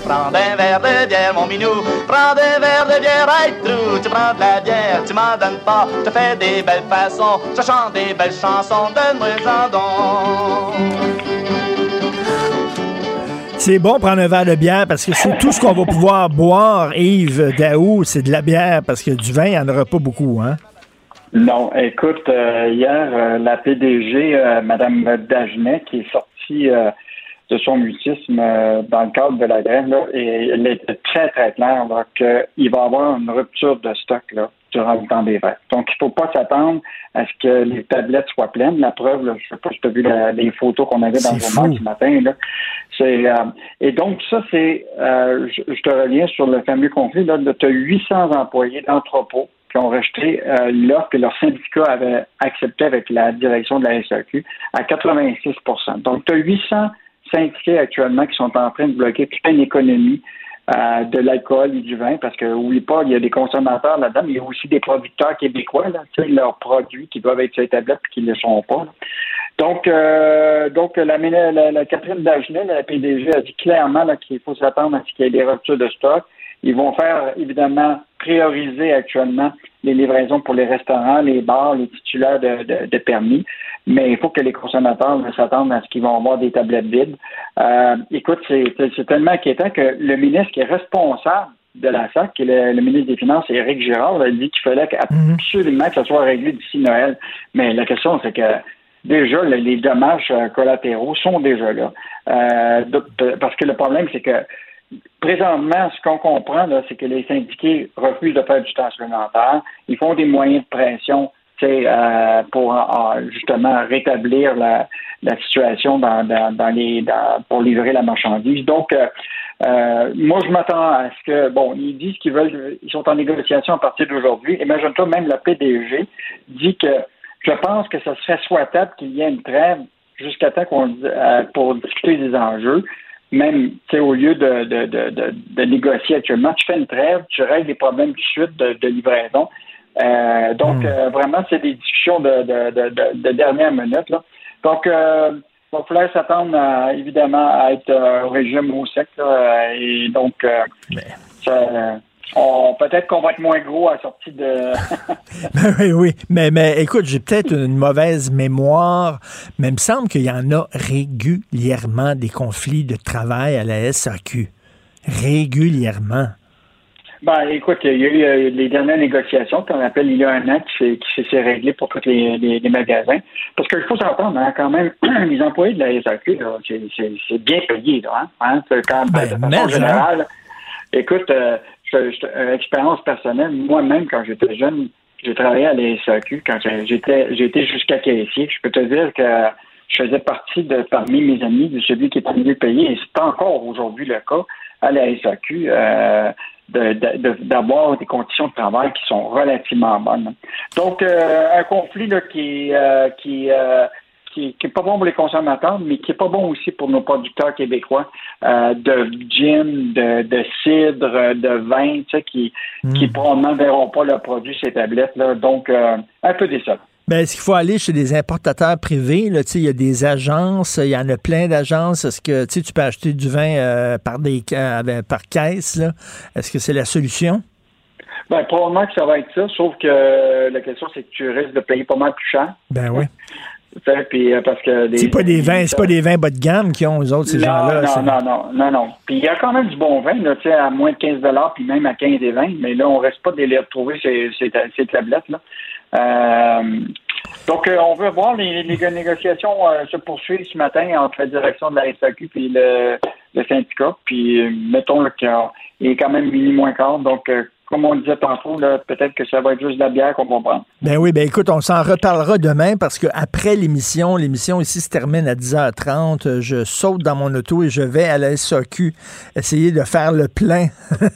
Prends un verre de bière, mon minou. Prends un verre de bière, hey, trou. Tu prends de la bière, tu m'en donnes pas. Je fais des belles façons, je chante des belles chansons. Donne-moi-en donc. C'est bon prendre un verre de bière parce que c'est tout ce qu'on va pouvoir boire, Yves Daou, c'est de la bière parce que du vin, il n'y en aura pas beaucoup, hein? Non, écoute, euh, hier, euh, la PDG, euh, Madame Dagenet, qui est sortie euh, de son mutisme euh, dans le cadre de la grève, là, et elle était très, très claire qu'il va y avoir une rupture de stock là, durant le temps des fêtes. Donc, il ne faut pas s'attendre à ce que les tablettes soient pleines. La preuve, là, je ne sais pas si tu as vu la- les photos qu'on avait dans le fou. ce matin. Là. C'est, euh, et donc, ça, c'est, euh, je, je te reviens sur le fameux conflit. Tu as 800 employés d'entrepôts qui ont rejeté euh, l'offre que leur syndicat avait accepté avec la direction de la SAQ à 86% Donc, tu as 800 syndiqués actuellement qui sont en train de bloquer toute une économie euh, de l'alcool et du vin, parce que, pas, il y a des consommateurs là-dedans, mais il y a aussi des producteurs québécois, là, leurs produits qui doivent être sur les tablettes et qui ne le sont pas. Donc, euh, donc la, Catherine Dagenet, la PDG, a dit clairement qu'il faut s'attendre à ce qu'il y ait des ruptures de stock. Ils vont faire, évidemment, prioriser actuellement les livraisons pour les restaurants, les bars, les titulaires de permis. Mais il faut que les consommateurs s'attendent à ce qu'ils vont avoir des tablettes vides. Euh, écoute, c'est tellement inquiétant que le ministre qui est responsable de la SAC, qui est le, le ministre des Finances, Éric Girard, a dit qu'il fallait absolument que ça soit réglé d'ici Noël. Mais la question, c'est que déjà, le- les dommages euh, collatéraux sont déjà là. Euh, parce que le problème, c'est que présentement, ce qu'on comprend, là, c'est que les syndiqués refusent de faire du temps supplémentaire. Ils font des moyens de pression euh, pour euh, justement rétablir la, situation dans, les pour livrer la marchandise. Donc, euh, moi, je m'attends à ce que, bon, ils disent qu'ils veulent, ils sont en négociation à partir d'aujourd'hui. Imagine-toi, même la PDG dit que je pense que ce serait souhaitable qu'il y ait une trêve jusqu'à temps qu'on pour discuter des enjeux. Même, au lieu de, négocier actuellement, tu fais une trêve, tu règles les problèmes de suite de livraison. Euh, donc, euh, vraiment, c'est des discussions de, de, de, de, de dernière minute. Là. Donc, euh, il va falloir s'attendre à, évidemment à être euh, au régime au sec. là, et donc, ça- peut-être qu'on va être moins gros à la sortie de. Ben oui, oui. Mais, mais écoute, j'ai peut-être une mauvaise mémoire, mais il me semble qu'il y en a régulièrement des conflits de travail à la SAQ. Régulièrement. Ben, écoute, il y a eu euh, les dernières négociations qu'on appelle il y a un an qui s'est- réglé pour tous les, les- les magasins. Parce qu'il faut s'entendre, hein, quand même, les employés de la SAQ, c'est- bien payé, là, hein, hein, c'est quand même, de façon hein. générale. Écoute, euh, euh, expérience personnelle, moi-même, quand j'étais jeune, j'ai travaillé à la SAQ quand j'étais j'étais jusqu'à caissier. Je peux te dire que je faisais partie de parmi mes amis de celui qui était mieux payé, et c'est encore aujourd'hui le cas à la SAQ, euh, d'avoir des conditions de travail qui sont relativement bonnes. Donc, euh, un conflit là, qui, euh, qui qui, qui est pas bon pour les consommateurs, mais qui est pas bon aussi pour nos producteurs québécois euh, de gin, de, de, cidre, de vin, tu sais, qui, mm. qui probablement verront pas le produit ces tablettes. Là. Donc, euh, un peu décevant. Ben, est-ce qu'il faut aller chez des importateurs privés? Là, il y a des agences, il y en a plein d'agences. Est-ce que tu peux acheter du vin euh, par des euh, par caisse? Est-ce que c'est la solution? Ben, probablement que ça va être ça, sauf que la question, c'est que tu risques de payer pas mal plus cher. Ben oui. Puis, euh, parce que c'est pas des vins, c'est pas des vins bas de gamme qui ont eux autres ces gens-là. Non, non, non, non, non. Puis il y a quand même du bon vin, là, tu sais, à moins de 15 puis même à 15 et 20, mais là, on reste pas de les retrouver ces, ces, ces tablettes là. Euh, donc, euh, on veut voir les, négociations se poursuivre ce matin entre la direction de la SAQ et le, le syndicat. Puis, mettons qu'il est quand même mini moins quart. Donc, comme on le disait tantôt, peut-être que ça va être juste la bière qu'on prendre. Ben oui, ben écoute, on s'en reparlera demain parce qu'après l'émission, l'émission ici se termine à 10h30. Je saute dans mon auto et je vais à la SAQ essayer de faire le plein.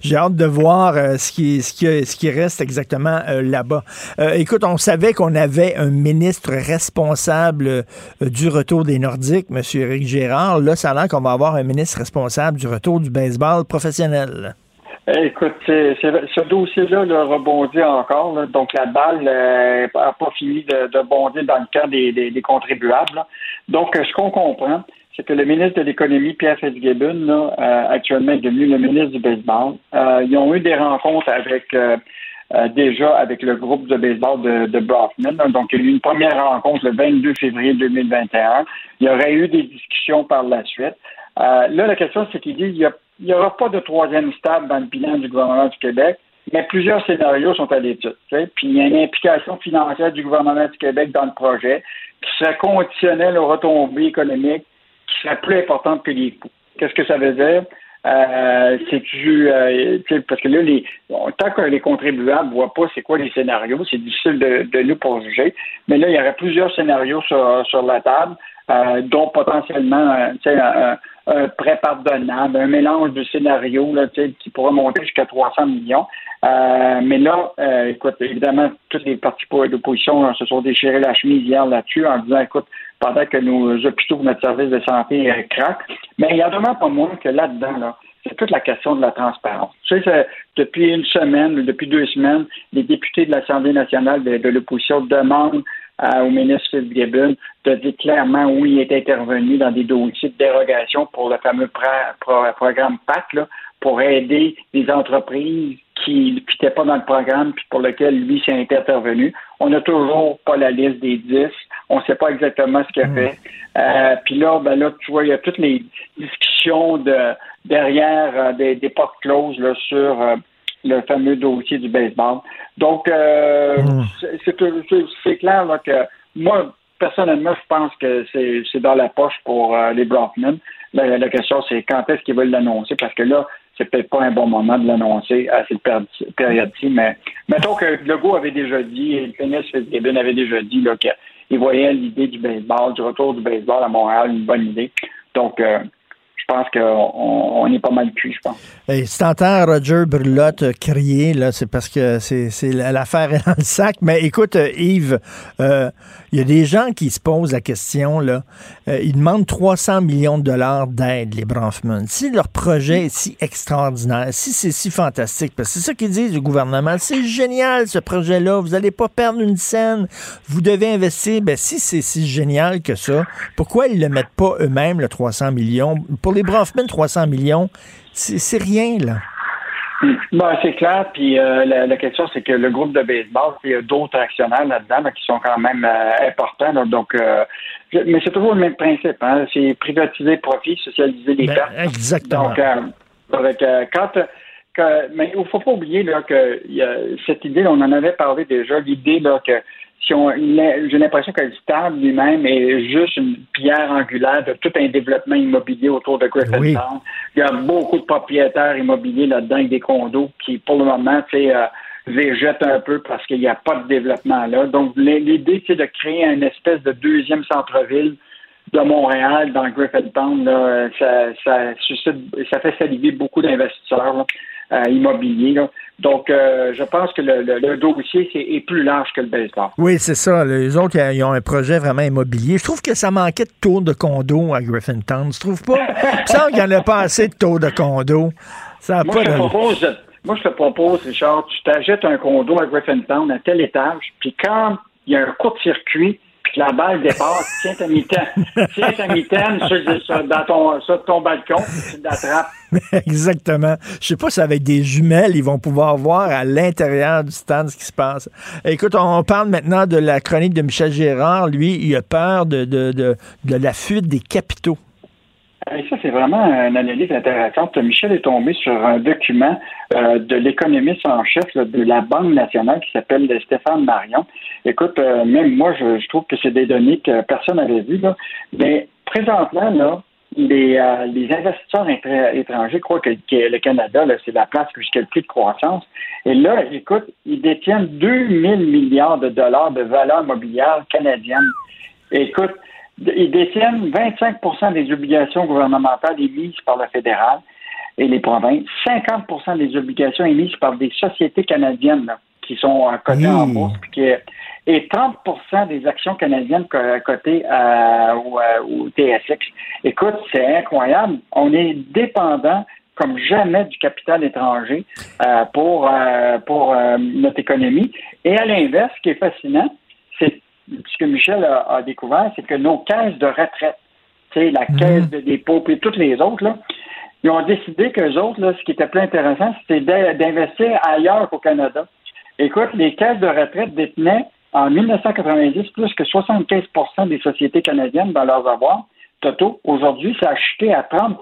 J'ai hâte de voir euh, ce qui reste exactement euh, là-bas. Euh, écoute, on savait qu'on avait un ministre responsable du retour des Nordiques, M. Éric Gérard. Là, ça a l'air qu'on va avoir un ministre responsable du retour du baseball professionnel. Eh, écoute, ce dossier-là le rebondit encore. donc, la balle n'a euh, pas fini de, de, bondir dans le cas des, des, contribuables. Donc, ce qu'on comprend, c'est que le ministre de l'Économie, Pierre Fitzgibbon, euh, actuellement est devenu le ministre du baseball. Euh, ils ont eu des rencontres avec déjà avec le groupe de baseball de, de Brockman. Donc, il y a eu une première rencontre le 22 février 2021. Il y aurait eu des discussions par la suite. là, la question, c'est qu'il dit il y a il n'y aura pas de troisième stade dans le bilan du gouvernement du Québec, mais plusieurs scénarios sont à l'étude. Puis il y a une implication financière du gouvernement du Québec dans le projet qui serait conditionnelle aux retombées économiques qui serait plus importante que les coûts. Qu'est-ce que ça veut dire? Euh, c'est tu euh, parce que là, les, tant que les contribuables ne voient pas c'est quoi les scénarios, c'est difficile de, de nous pour juger. Mais là, il y aurait plusieurs scénarios sur, sur la table, euh, dont potentiellement un, un prêt pardonnable, un mélange de scénarios là, qui pourrait monter jusqu'à 300 millions. Euh, mais là, euh, écoute, évidemment, toutes les partis d'opposition se sont déchirés la chemise hier là-dessus en disant, écoute, pendant que nos hôpitaux, notre service de santé euh, craquent. Mais il y a vraiment pas moins que là-dedans, là, c'est toute la question de la transparence. Tu sais, depuis une semaine, depuis deux semaines, les députés de l'Assemblée nationale de l'opposition demandent au ministre Fitzgibbon de dire clairement où il est intervenu dans des dossiers de dérogation pour le fameux programme PAC, là, pour aider les entreprises qui n'étaient pas dans le programme puis pour lequel lui s'est intervenu. On n'a toujours pas la liste des 10. On ne sait pas exactement ce qu'il a mmh. fait. Euh, puis là, ben là, tu vois, il y a toutes les discussions de derrière euh, des, portes closes là, sur euh, le fameux dossier du baseball. Donc, euh, hmm. c'est clair que moi, personnellement, je pense que c'est dans la poche pour euh, les Brockman. La, la, question, c'est quand est-ce qu'ils veulent l'annoncer, parce que là, c'est peut-être pas un bon moment de l'annoncer à cette période-ci, mais mettons que Legault avait déjà dit, et le Fitzgibbon avait déjà dit qu'il voyait l'idée du baseball, du retour du baseball à Montréal, une bonne idée. Donc, euh, je pense qu'on on est pas mal cuit, je pense. Et si t'entends Roger Brulotte crier, là, c'est parce que c'est, l'affaire est dans le sac. Mais écoute, euh, Yves, euh, il y a des gens qui se posent la question, là. Euh, ils demandent 300 millions de dollars d'aide, les Bronfman. Si leur projet est si extraordinaire, si c'est si fantastique, parce que c'est ça qu'ils disent du gouvernement, c'est génial ce projet-là, vous n'allez pas perdre une scène, vous devez investir. Ben, si c'est si génial que ça, pourquoi ils ne le mettent pas eux-mêmes, le 300 millions? Pour les Bronfman, 300 millions, c'est rien, là. Ben, c'est clair. Puis euh, la, question, c'est que le groupe de baseball, il y a d'autres actionnaires là-dedans qui sont quand même euh, importants. donc, euh, mais c'est toujours le même principe. Hein? C'est privatiser profit, socialiser les ben, pertes. exactement. Donc, avec, quand, mais il ne faut pas oublier là, que y a cette idée, on en avait parlé déjà, l'idée là, que j'ai l'impression que le stade lui-même est juste une pierre angulaire de tout un développement immobilier autour de Griffintown. Il y a beaucoup de propriétaires immobiliers là-dedans avec des condos qui, pour le moment, sais, euh, végètent un peu parce qu'il n'y a pas de développement là. Donc, l'idée, c'est de créer une espèce de deuxième centre-ville de Montréal dans Griffintown. Là, ça, ça, suscite, ça fait saliver beaucoup d'investisseurs euh, immobiliers. Là. Donc, euh, je pense que le, le, le dossier est plus large que le baseball. Oui, c'est ça. Les autres, ils ont un projet vraiment immobilier. Je trouve que ça manquait de tours de condo à Griffintown. Tu trouves pas? Ça, qu'il n'y en a pas assez de tours de condo. Ça a moi, pas je te de... propose, moi, je te propose, Richard, tu t'achètes un condo à Griffintown à tel étage, puis quand il y a un court-circuit, puis la balle dépasse, tiens ta mitaine, tiens ta mitaine sur, sur- dans ton, sur ton balcon, tu l'attrapes. Exactement. Je sais pas si avec des jumelles, ils vont pouvoir voir à l'intérieur du stade ce qui se passe. Écoute, on parle maintenant de la chronique de Michel Gérard. Lui, il a peur de, de, de, de la fuite des capitaux. Et ça, c'est vraiment une analyse intéressante. Michel est tombé sur un document euh, de l'économiste en chef là, de la Banque nationale qui s'appelle Stéphane Marion. Écoute, euh, même moi, je, je trouve que c'est des données que personne n'avait vues. Là. Mais présentement, là, les, euh, les investisseurs étrangers croient que, que le Canada, c'est la place jusqu'à le prix de croissance. Et là, écoute, ils détiennent 2000 milliards de dollars de valeur mobilière canadienne. Écoute, ils détiennent 25% des obligations gouvernementales émises par le fédéral et les provinces, 50% des obligations émises par des sociétés canadiennes là, qui sont euh, cotées en Mmh. bourse, puis qui- et 30% des actions canadiennes co- cotées euh, au, euh, au TSX. Écoute, c'est incroyable. On est dépendant comme jamais du capital étranger euh, pour, euh, pour euh, notre économie. Et à l'inverse, ce qui est fascinant, c'est ce que Michel a, a découvert, c'est que nos caisses de retraite, tu sais, la caisse de dépôt, puis toutes les autres, là, ils ont décidé qu'eux autres, là, ce qui était plus intéressant, c'était d'in- d'investir ailleurs qu'au Canada. Écoute, les caisses de retraite détenaient en 1990 plus que 75% des sociétés canadiennes dans leurs avoirs. Toto, aujourd'hui, ça a chuté à 30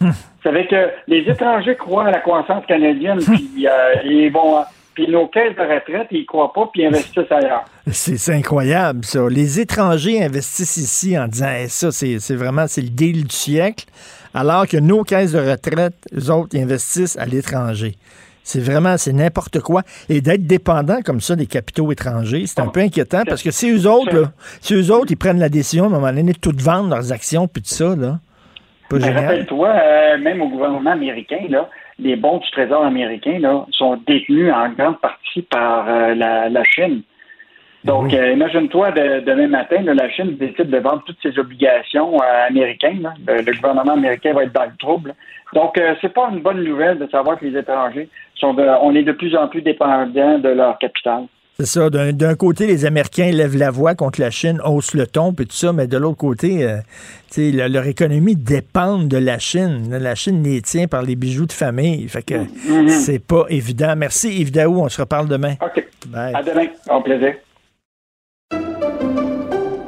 Ça veut dire que les étrangers croient à la croissance canadienne, puis euh, ils vont. Puis nos caisses de retraite, ils croient pas, puis ils investissent ailleurs. C'est c'est incroyable, ça. Les étrangers investissent ici en disant ça, c'est c'est vraiment c'est le deal du siècle, alors que nos caisses de retraite, eux autres, ils investissent à l'étranger. C'est vraiment, c'est n'importe quoi. Et d'être dépendant comme ça des capitaux étrangers, c'est un peu inquiétant parce que si eux autres, là, si eux autres, ils prennent la décision à un moment donné de tout vendre leurs actions puis tout ça, là, pas génial. Rappelle-toi, euh, même au gouvernement américain, là, les bons du Trésor américain là, sont détenus en grande partie par euh, la, la Chine. Donc, euh, imagine-toi, de- demain matin, là, la Chine décide de vendre toutes ses obligations euh, américaines. là. Le, le gouvernement américain va être dans le trouble. Donc, euh, c'est pas une bonne nouvelle de savoir que les étrangers sont de, on est de plus en plus dépendants de leur capital. C'est ça. D'un côté, les Américains lèvent la voix contre la Chine, haussent le ton, puis tout ça, mais de l'autre côté, euh, le- leur économie dépend de la Chine. La Chine les tient par les bijoux de famille. Fait que Mhm. c'est pas évident. Merci Yves Daou, on se reparle demain. OK. Bye. À demain. Au plaisir.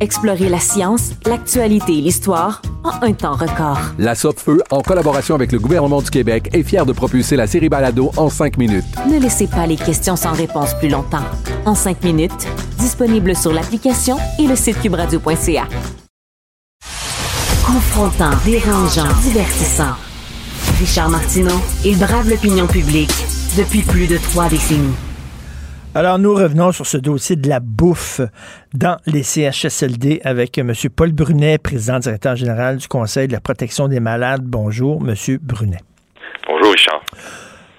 Explorez la science, l'actualité et l'histoire en un temps record. La Feu, en collaboration avec le gouvernement du Québec, est fière de propulser la série Balado en cinq minutes. Ne laissez pas les questions sans réponse plus longtemps. En cinq minutes, disponible sur l'application et le site cubradio.ca. Confrontant, dérangeant, divertissant. Richard Martineau, il brave l'opinion publique depuis plus de trois décennies. Alors, nous revenons sur ce dossier de la bouffe dans les CHSLD avec M. Paul Brunet, président directeur général du Conseil de la protection des malades. Bonjour, M. Brunet. Bonjour, Richard.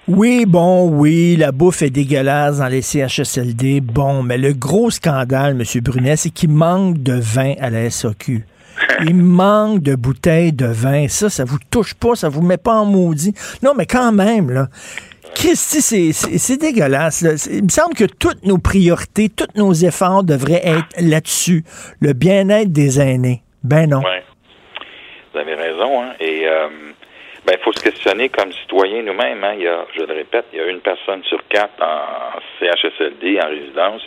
Oui, bon, oui, la bouffe est dégueulasse dans les CHSLD. Bon, mais le gros scandale, M. Brunet, c'est qu'il manque de vin à la SAQ. Il manque de bouteilles de vin. Ça, ça vous touche pas, ça vous met pas en maudit. Non, mais quand même, là. Christy, c'est- dégueulasse. Il me semble que toutes nos priorités, tous nos efforts devraient être là-dessus. Le bien-être des aînés. Ben non. Vous avez raison, hein. Et euh, ben, il faut se questionner comme citoyen nous-mêmes. Hein. Je le répète, il y a une personne sur quatre en CHSLD, en résidence,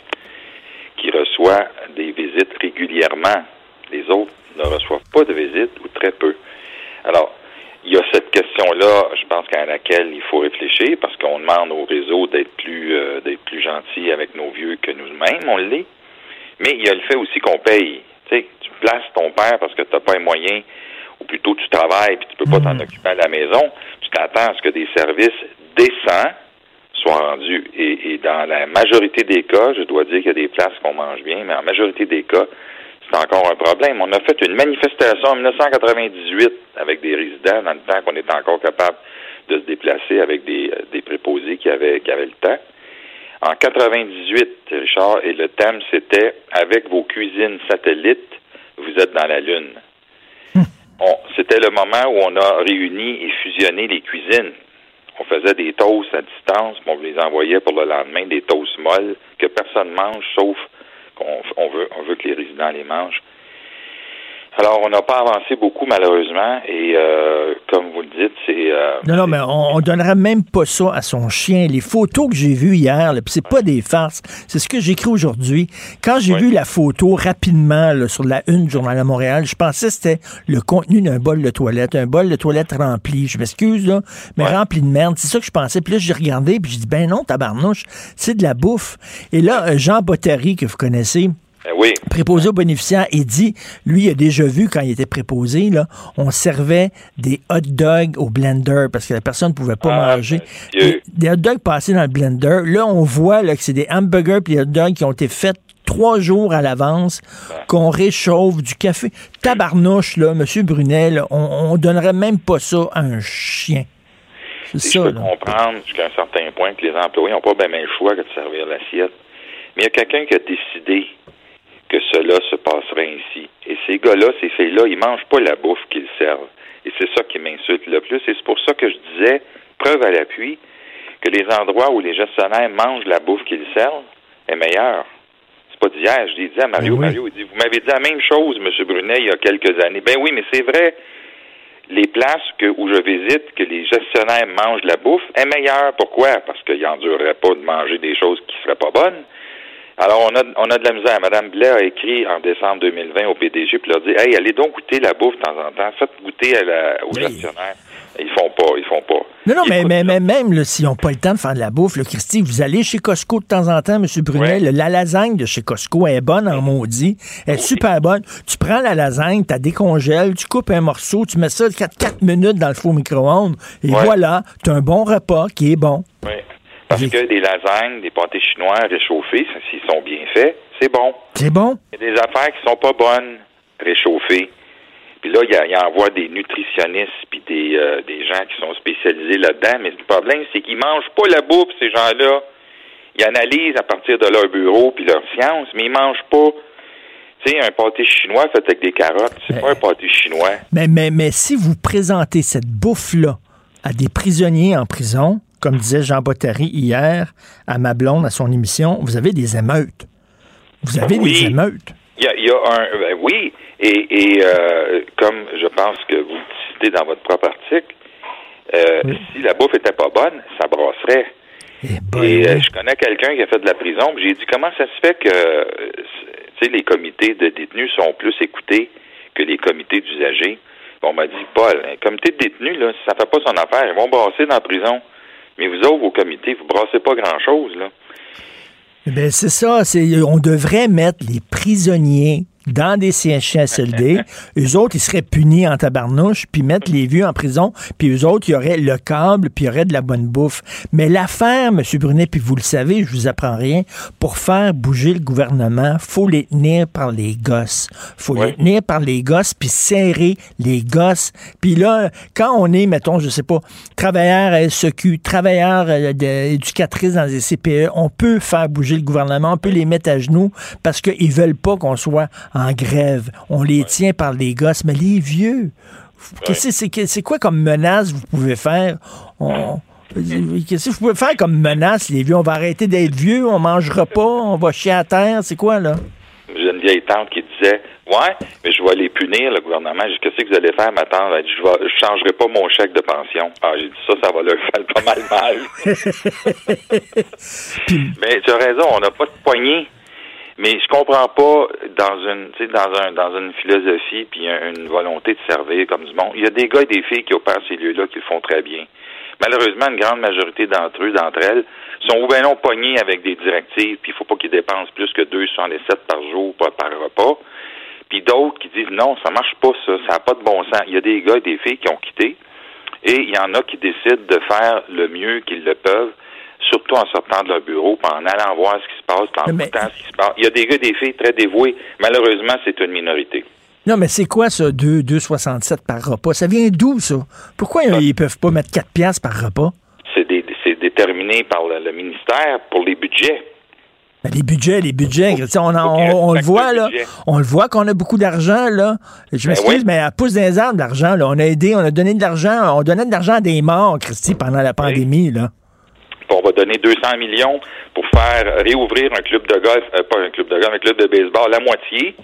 qui reçoit des visites régulièrement. Les autres ne reçoivent pas de visites ou très peu. Alors, il y a cette question-là, je pense qu'à laquelle il faut réfléchir, parce qu'on demande au réseau d'être plus euh, d'être plus gentil avec nos vieux que nous-mêmes, on l'est. Mais il y a le fait aussi qu'on paye. Tu sais, tu places ton père parce que tu n'as pas les moyens, ou plutôt tu travailles puis tu peux pas t'en occuper à la maison. Tu t'attends à ce que des services décents soient rendus. Et, et dans la majorité des cas, je dois dire qu'il y a des places qu'on mange bien, mais en majorité des cas, c'est encore un problème. On a fait une manifestation en 1998 avec des résidents dans le temps qu'on était encore capable de se déplacer avec des, euh, des préposés qui avaient, qui avaient le temps. En 98, Richard, et le thème c'était avec vos cuisines satellites, vous êtes dans la lune. On- C'était le moment où on a réuni et fusionné les cuisines. On faisait des toasts à distance, on les envoyait pour le lendemain, des toasts molles que personne mange, sauf qu'on on veut, on veut que les résidents les mangent. Alors, on n'a pas avancé beaucoup, malheureusement, et euh, comme vous le dites, c'est... euh, Non, non, mais on, on donnerait même pas ça à son chien. Les photos que j'ai vues hier, puis c'est pas des farces, c'est ce que j'écris aujourd'hui. Quand j'ai vu la photo rapidement là, sur la une du Journal de Montréal, je pensais que c'était le contenu d'un bol de toilette, un bol de toilette rempli. Je m'excuse, là, mais rempli de merde. C'est ça que je pensais. Puis là, j'ai regardé, puis j'ai dit, ben non, tabarnouche, c'est de la bouffe. Et là, euh, Jean Bottary, que vous connaissez, euh, oui. préposé aux bénéficiaires, il dit, lui, il a déjà vu quand il était préposé, là, on servait des hot dogs au blender parce que la personne ne pouvait pas Ah, manger. Des, hot dogs passés dans le blender. Là, on voit là, que c'est des hamburgers puis des hot dogs qui ont été faits trois jours à l'avance, qu'on réchauffe du café. Tabarnouche, là, M. Brunet, là, on, on donnerait même pas ça à un chien. C'est je peux là. comprendre jusqu'à un certain point que les employés n'ont pas bien le choix que de servir l'assiette. Mais il y a quelqu'un qui a décidé que cela se passerait ainsi. Et ces gars-là, ces filles-là, ils mangent pas la bouffe qu'ils servent. Et c'est ça qui m'insulte le plus. Et c'est pour ça que je disais, preuve à l'appui, que les endroits où les gestionnaires mangent la bouffe qu'ils servent est meilleure. C'est pas d'hier. Je l'ai dit à Mario. Mario, il dit, vous m'avez dit la même chose, M. Brunet, il y a quelques années. Ben oui, mais c'est vrai les places que, où je visite, que les gestionnaires mangent la bouffe, est meilleure. Pourquoi? Parce qu'ils n'endureraient pas de manger des choses qui seraient pas bonnes. Alors, on a, on a de la misère. Madame Blais a écrit en décembre 2020 au PDG puis leur dit Hey, allez donc goûter la bouffe de temps en temps. Faites goûter à la, aux gestionnaires. Ils font pas, ils font pas. Non, non, mais, mais, mais même là, s'ils n'ont pas le temps de faire de la bouffe, là, Christy, vous allez chez Costco de temps en temps, M. Brunet, le- la lasagne de chez Costco est bonne en maudit. Elle est super bonne. Tu prends la lasagne, tu la décongèles, tu coupes un morceau, tu mets ça 4, minutes dans le four micro-ondes, et Ouais. voilà, tu as un bon repas qui est bon. Parce que des lasagnes, des pâtés chinois réchauffés, s'ils sont bien faits, c'est bon. C'est bon? Il y a des affaires qui sont pas bonnes réchauffées. Puis là, il, y envoie des nutritionnistes puis des, euh, des gens qui sont spécialisés là-dedans. Mais le problème, c'est qu'ils mangent pas la bouffe, ces gens-là. Ils analysent à partir de leur bureau puis leur science, mais ils mangent pas. Tu sais, un pâté chinois fait avec des carottes, c'est pas un pâté chinois. Mais, mais, mais si vous présentez cette bouffe-là à des prisonniers en prison, comme disait Jean Bottary hier à ma blonde à son émission, vous avez des émeutes. Vous avez Oui. des émeutes. Il y a, il y a un. ben oui, et, et euh, comme je pense que vous le citez dans votre propre article, euh, si la bouffe était pas bonne, ça brasserait. et euh, je connais quelqu'un qui a fait de la prison, j'ai dit comment ça se fait que les comités de détenus sont plus écoutés que les comités d'usagers? On m'a dit, Paul, un comité de détenus, là, si ça fait pas son affaire, ils vont brasser dans la prison. Mais vous autres, vos comités, vous brassez pas grand-chose, là. Ben c'est ça, on devrait mettre les prisonniers dans des CHSLD. eux autres, ils seraient punis en tabarnouche, puis mettre les vieux en prison, puis eux autres, il y aurait le câble, puis il y aurait de la bonne bouffe. Mais l'affaire, M. Brunet, puis vous le savez, je vous apprends rien, pour faire bouger le gouvernement, faut les tenir par les gosses. faut les tenir par les gosses, puis serrer les gosses. Puis là, quand on est, mettons, je sais pas, travailleur à SEQ, travailleur euh, de- éducatrice dans des CPE, on peut faire bouger le gouvernement, on peut les mettre à genoux parce qu'ils veulent pas qu'on soit en grève. On les tient par les gosses, mais les vieux, c'est quoi comme menace vous pouvez faire? On- Qu'est-ce que vous pouvez faire comme menace, les vieux? On va arrêter d'être vieux, on mangera pas, on va chier à terre, c'est quoi, là? J'ai une vieille tante qui disait Ouais, mais je vais les punir, le gouvernement. Qu'est-ce que vous allez faire, ma tante? Elle dit, Je ne changerai pas mon chèque de pension. Ah, j'ai dit ça, ça va leur faire pas mal mal. mais tu as raison, on n'a pas de poignée. Mais je comprends pas dans une tu sais, dans un dans une philosophie puis un- une volonté de servir comme du monde. Il y a des gars et des filles qui opèrent ces lieux-là qui le font très bien. Malheureusement, une grande majorité d'entre eux, d'entre elles, sont ou bien non pognés avec des directives, puis il faut pas qu'ils dépensent plus que 2,77 par jour par repas. Puis d'autres qui disent non, ça marche pas ça, ça n'a pas de bon sens. Il y a des gars et des filles qui ont quitté, et il y en a qui décident de faire le mieux qu'ils le peuvent, surtout en sortant de leur bureau, puis en allant voir ce qui se passe, puis en écoutant ce qui se passe. Il y a des gars des filles très dévoués. Malheureusement, c'est une minorité. Non, mais c'est quoi ça, 2, 2,67 par repas? Ça vient d'où, ça? Pourquoi ils peuvent pas mettre 4 piastres par repas? C'est déterminé par le, le ministère pour les budgets. Ben, les budgets, les budgets, on, on, on le voit, là. On le voit qu'on a beaucoup d'argent, là. Je Ben m'excuse, oui. mais à pouce des arbres, l'argent, là. On a aidé, on a donné de l'argent, on donnait de l'argent à des morts, Christy, pendant la pandémie, là. On va donner 200 millions pour faire réouvrir un club de golf, euh, pas un club de golf, un club de baseball, la moitié,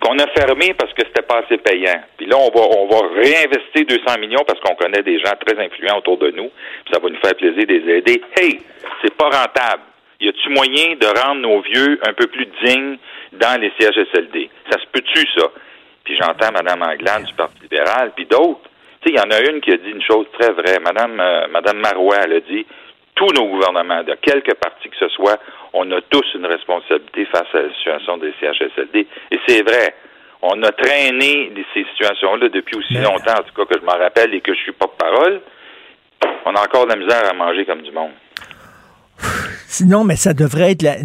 qu'on a fermé parce que c'était pas assez payant. Puis là, on va, on va réinvestir 200 millions parce qu'on connaît des gens très influents autour de nous. Puis ça va nous faire plaisir de les aider. Hey, c'est pas rentable. Y a-tu moyen de rendre nos vieux un peu plus dignes dans les CHSLD? Ça se peut-tu, ça? Puis j'entends Mme Anglade du Parti libéral, puis d'autres. Tu sais, il y en a une qui a dit une chose très vraie. Mme, euh, Madame Marois, elle a dit tous nos gouvernements, de quelque parti que ce soit, on a tous une responsabilité face à la situation des CHSLD. Et c'est vrai. On a traîné ces situations-là depuis aussi longtemps, en tout cas que je m'en rappelle et que je suis porte-parole. On a encore de la misère à manger comme du monde. Sinon, mais ça devrait être la-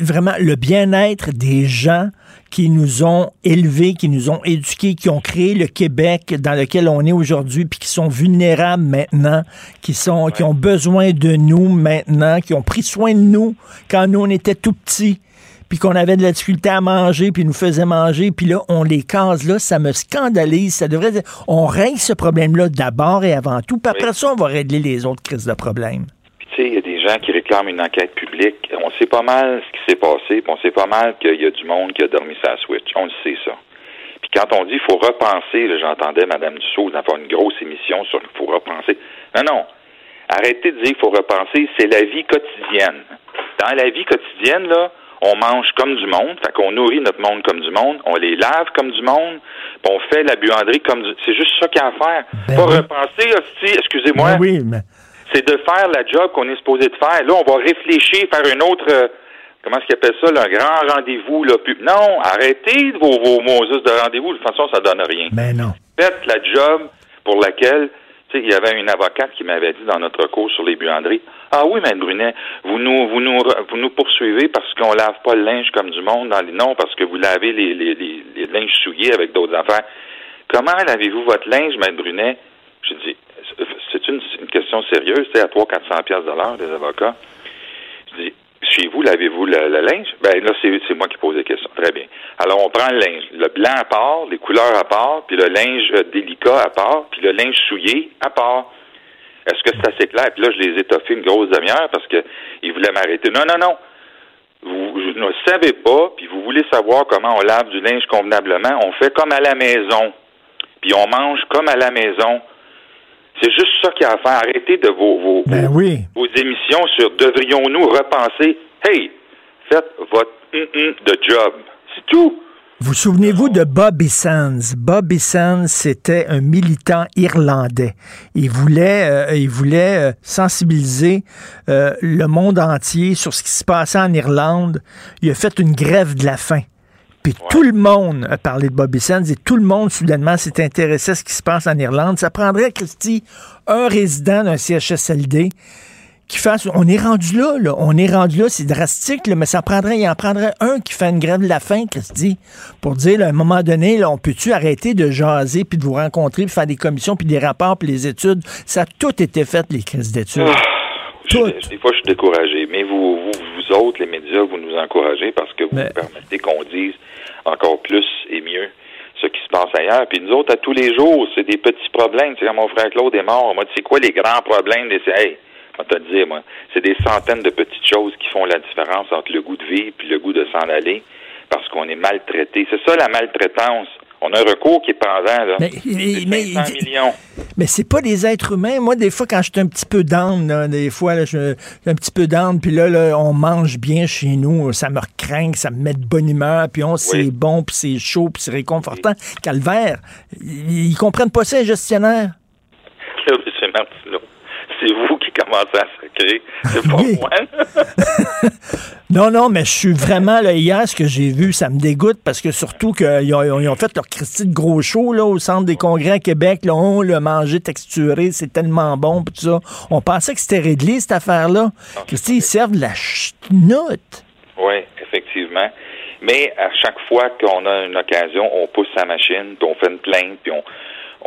vraiment le bien-être des gens qui nous ont élevés, qui nous ont éduqués, qui ont créé le Québec dans lequel on est aujourd'hui, puis qui sont vulnérables maintenant, qui sont, qui ont besoin de nous maintenant, qui ont pris soin de nous quand nous on était tout petits, puis qu'on avait de la difficulté à manger, puis nous faisaient manger, puis là on les case là, ça me scandalise. Ça devrait, on règle ce problème-là d'abord et avant tout, puis après ça on va régler les autres crises de problèmes. Puis tu sais, il y a des gens qui réclament une enquête publique. On sait pas mal ce qui s'est passé, puis on sait pas mal qu'il y a du monde qui a dormi sa switch. On le sait ça. Puis quand on dit qu'il faut repenser, j'entendais Mme Dussault avoir une grosse émission sur il faut repenser. Non, non. Arrêtez de dire qu'il faut repenser, c'est la vie quotidienne. Dans la vie quotidienne, là, on mange comme du monde, fait qu'on nourrit notre monde comme du monde, on les lave comme du monde, puis on fait la buanderie comme du... C'est juste ça qu'il y a à faire. pas repenser, hostie, excusez-moi Ben oui, mais c'est de faire la job qu'on est supposé de faire. Là, on va réfléchir, faire un autre, euh, comment est-ce qu'ils appellent ça, là, un grand rendez-vous. Là, Puis- non, arrêtez vos, vos Moses de rendez-vous. De toute façon, ça donne rien. Mais non. Faites la job pour laquelle, tu sais, il y avait une avocate qui m'avait dit dans notre cours sur les buanderies, ah oui, Mme Brunet, vous nous, vous nous, vous nous poursuivez parce qu'on lave pas le linge comme du monde dans les, non, parce que vous lavez les, les, les, les linges souillés avec d'autres affaires. Comment lavez-vous votre linge, Mme Brunet? Je dis, une, question sérieuse, c'est à 300-400 pièces de l'heure, des avocats. Je dis, chez vous, lavez-vous le, linge? Ben là, c'est moi qui pose la question. Très bien. Alors, on prend le linge, le blanc à part, les couleurs à part, puis le linge euh, délicat à part, puis le linge souillé à part. Est-ce que c'est assez clair? Puis là, je les ai toffés une grosse demi-heure parce que ils voulaient m'arrêter. Non, non, non. Vous, vous ne savez pas, puis vous voulez savoir comment on lave du linge convenablement. On fait comme à la maison. Puis on mange comme à la maison. C'est juste ça qu'il y a à faire. Arrêtez de vos, vos, Ben vos, oui. vos émissions sur devrions-nous repenser? Hey, faites votre hum-hum de job. C'est tout. Vous souvenez-vous de Bobby Sands? Bobby Sands, c'était un militant irlandais. Il voulait, euh, il voulait euh, sensibiliser euh, le monde entier sur ce qui se passait en Irlande. Il a fait une grève de la faim. Puis tout le monde a parlé de Bobby Sands et tout le monde, soudainement, s'est intéressé à ce qui se passe en Irlande. Ça prendrait, Christy, un résident d'un CHSLD qui fasse. On est rendu là, là. On est rendu là, c'est drastique, là, mais ça prendrait, il en prendrait un qui fait une grève de la faim, Christy, pour dire, là, à un moment donné, là, on peut-tu arrêter de jaser, puis de vous rencontrer, puis faire des commissions, puis des rapports, puis les études? Ça a tout été fait, les crises d'études. Ah, je- des fois, je suis découragé. Mais vous autres, les médias, vous nous encouragez parce que vous permettez qu'on dise encore plus et mieux ce qui se passe ailleurs. Puis nous autres, à tous les jours, c'est des petits problèmes. Tu sais, quand mon frère Claude est mort, moi, sais quoi les grands problèmes? Des... Hey, on va te le dire, moi, c'est des centaines de petites choses qui font la différence entre le goût de vivre puis le goût de s'en aller parce qu'on est maltraité. C'est ça, la maltraitance. On a un recours qui est pendant, là. Mais, C'est 500 millions. Mais c'est pas des êtres humains. Moi, des fois, quand je suis un petit peu down, là, des fois, là, je suis un petit peu down, puis là, là, on mange bien chez nous, ça me recrinque, ça me met de bonne humeur, puis on, c'est bon, puis c'est chaud, puis c'est réconfortant. Calvaire, ils, ils comprennent pas ça, les gestionnaires. Là, M. Martineau, c'est vous qui commencez à sacrer. C'est pas moi. Non, non, mais je suis vraiment, là, hier, ce que j'ai vu, ça me dégoûte parce que surtout qu'ils ont, ils ont fait leur Christie de gros show, là, au centre des congrès à Québec, là, on l'a mangé texturé, c'est tellement bon, pis tout ça. On pensait que c'était réglé, cette affaire-là. Christy, ils servent de la ch'noute. Oui, effectivement. Mais à chaque fois qu'on a une occasion, on pousse sa machine, puis on fait une plainte, puis on,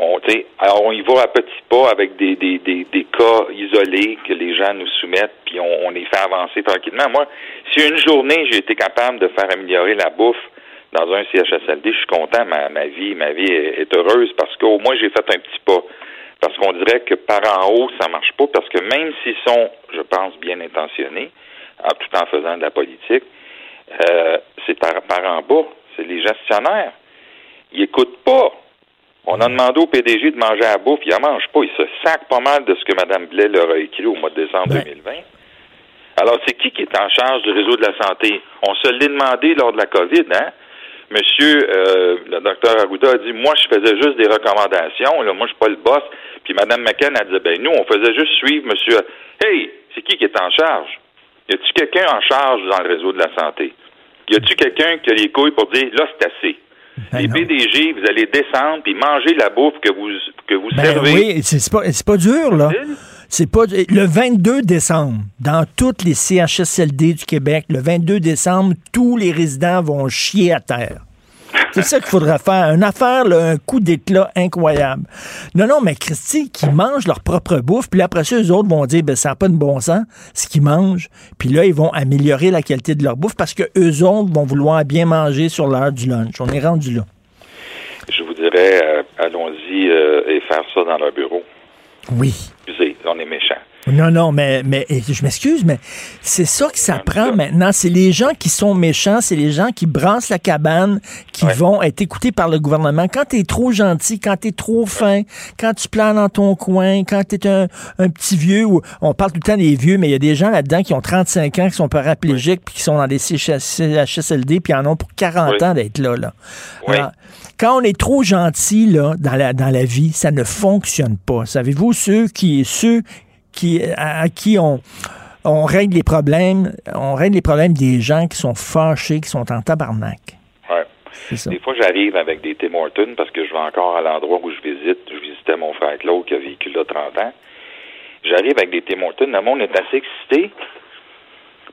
on, on y va à petits pas avec des, des, des, des cas isolés que les gens nous soumettent, puis on, les fait avancer tranquillement. Moi, si une journée j'ai été capable de faire améliorer la bouffe dans un CHSLD, je suis content. Ma, ma vie, ma vie est, heureuse parce qu'au moins j'ai fait un petit pas. Parce qu'on dirait que par en haut, ça marche pas, parce que même s'ils sont, je pense, bien intentionnés, en- tout en faisant de la politique, euh, c'est par, par en bas. C'est les gestionnaires. Ils écoutent pas. On a demandé au PDG de manger à la bouffe, il en mange pas. Il se sac pas mal de ce que Mme Blais leur a écrit au mois de décembre 2020. Alors, c'est qui qui est en charge du réseau de la santé? On se l'est demandé lors de la COVID, hein? Monsieur, euh, le docteur Arruda a dit, moi, je faisais juste des recommandations, là, moi, je suis pas le boss. Puis Mme McCann a dit, ben, nous, on faisait juste suivre monsieur. Hey, c'est qui qui est en charge? Y a-tu quelqu'un en charge dans le réseau de la santé? Y a-tu quelqu'un qui a les couilles pour dire, là, c'est assez? Les PDG, vous allez descendre puis manger la bouffe que vous, que vous Ben servez. oui, c'est pas, pas dur, là. C'est pas le 22 décembre, dans toutes les CHSLD du Québec, le 22 décembre, tous les résidents vont chier à terre. C'est ça qu'il faudra faire. Une affaire, là, un coup d'éclat incroyable. Non, non, mais Christy, qui mangent leur propre bouffe, puis après ça, eux autres vont dire, ben, ça n'a pas de bon sens, ce qu'ils mangent. Puis là, ils vont améliorer la qualité de leur bouffe parce que eux autres vont vouloir bien manger sur l'heure du lunch. On est rendu là. Je vous dirais, euh, allons-y euh, et faire ça dans leur bureau. Oui. Excusez, on est méchants. Non, non, mais, mais je m'excuse, mais c'est ça que ça prend maintenant. C'est les gens qui sont méchants, c'est les gens qui brassent la cabane, qui vont être écoutés par le gouvernement. Quand t'es trop gentil, quand t'es trop fin, quand tu planes dans ton coin, quand t'es un, un petit vieux, ou on parle tout le temps des vieux, mais il y a des gens là-dedans qui ont 35 ans, qui sont paraplégiques, puis qui sont dans des CHSLD, puis en ont pour 40 ans d'être là. là. Alors, quand on est trop gentil là, dans, la, dans la vie, ça ne fonctionne pas. Savez-vous, ceux qui, ceux qui, à, à qui on, on règle les problèmes, on règle les problèmes des gens qui sont fâchés, qui sont en tabarnak. Ouais. ça. Des fois, j'arrive avec des Tim Hortons parce que je vais encore à l'endroit où je visite. Je visitais mon frère Claude qui a vécu là 30 ans. J'arrive avec des Tim Hortons. Le monde est assez excité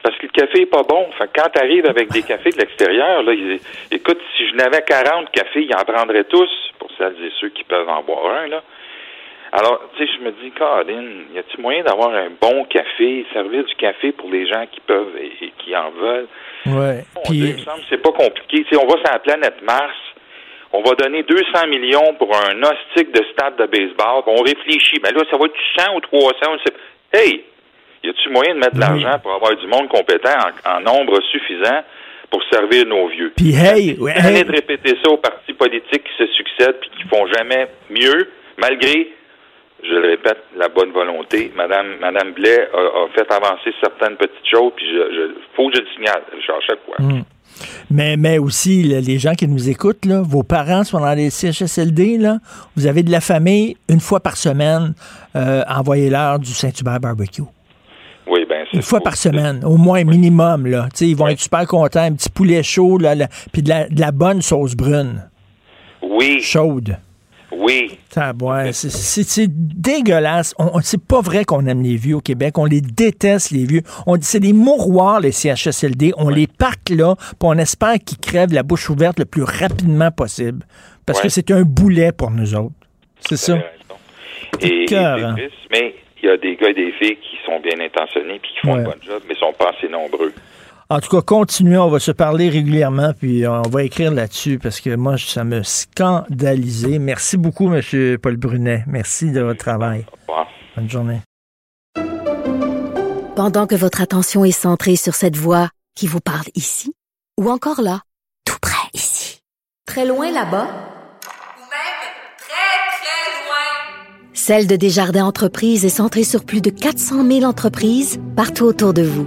parce que le café est pas bon. Fait que quand tu arrives avec des cafés de l'extérieur, là, ils- écoute, si je n'avais 40 cafés, ils en prendraient tous, pour celles et ceux qui peuvent en boire un, là. Alors, tu sais, je me dis, Colin, y a-t-il moyen d'avoir un bon café, servir du café pour les gens qui peuvent et, et qui en veulent? Ouais. Mon Dieu, il me semble que c'est pas compliqué. Tu sais, on va sur la planète Mars, on va donner 200 millions pour un hostique de stade de baseball, puis on réfléchit. Mais là, ça va être 100 ou 300, on sait. Hey! Y a-tu moyen de mettre de l'argent pour avoir du monde compétent en, en nombre suffisant pour servir nos vieux? Puis hey, ouais, hey, de répéter ça aux partis politiques qui se succèdent puis qui font jamais mieux, malgré, je le répète, la bonne volonté. Madame, Madame Blais a, a fait avancer certaines petites choses, puis je, je, faut que je le signale, à chaque fois. Hmm. Mais, mais aussi, là, les gens qui nous écoutent, là, vos parents sont dans les CHSLD, là, vous avez de la famille, une fois par semaine, euh, envoyez-leur du Saint-Hubert Barbecue. Oui, bien Une fois par semaine, au moins minimum. Là. ils vont être super contents. Un petit poulet chaud, là, là, puis de la, de la bonne sauce brune. Oui. Chaude. Oui. C'est- dégueulasse. C'est pas vrai qu'on aime les vieux au Québec. On les déteste, les vieux. On dit c'est des mouroirs, les CHSLD. On les parque là, puis on espère qu'ils crèvent la bouche ouverte le plus rapidement possible. Parce que c'est un boulet pour nous autres. C'est ça. Et, cœur, hein. mais il y a des gars et des filles qui sont bien intentionnés puis qui font Ouais. un bon job, mais sont pas assez nombreux. En tout cas, continuez, on va se parler régulièrement, puis on va écrire là-dessus, parce que moi, ça me scandalisé. Merci beaucoup, M. Paul Brunet. Merci de votre travail. Bonne journée. Pendant que votre attention est centrée sur cette voix qui vous parle ici, ou encore là, tout près ici, très loin là-bas, Celle de Desjardins Entreprises est centrée sur plus de 400 000 entreprises partout autour de vous.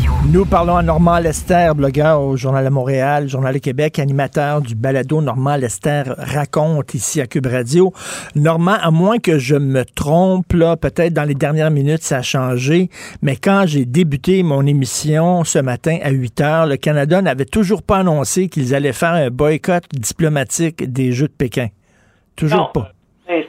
Nous parlons à Normand Lester, blogueur au Journal de Montréal, Journal de Québec, animateur du balado Normand Lester raconte ici à Cube Radio. Normand, à moins que je me trompe, là, peut-être dans les dernières minutes, ça a changé, mais quand j'ai débuté mon émission ce matin à 8 heures, le Canada n'avait toujours pas annoncé qu'ils allaient faire un boycott diplomatique des Jeux de Pékin. Toujours Non. pas.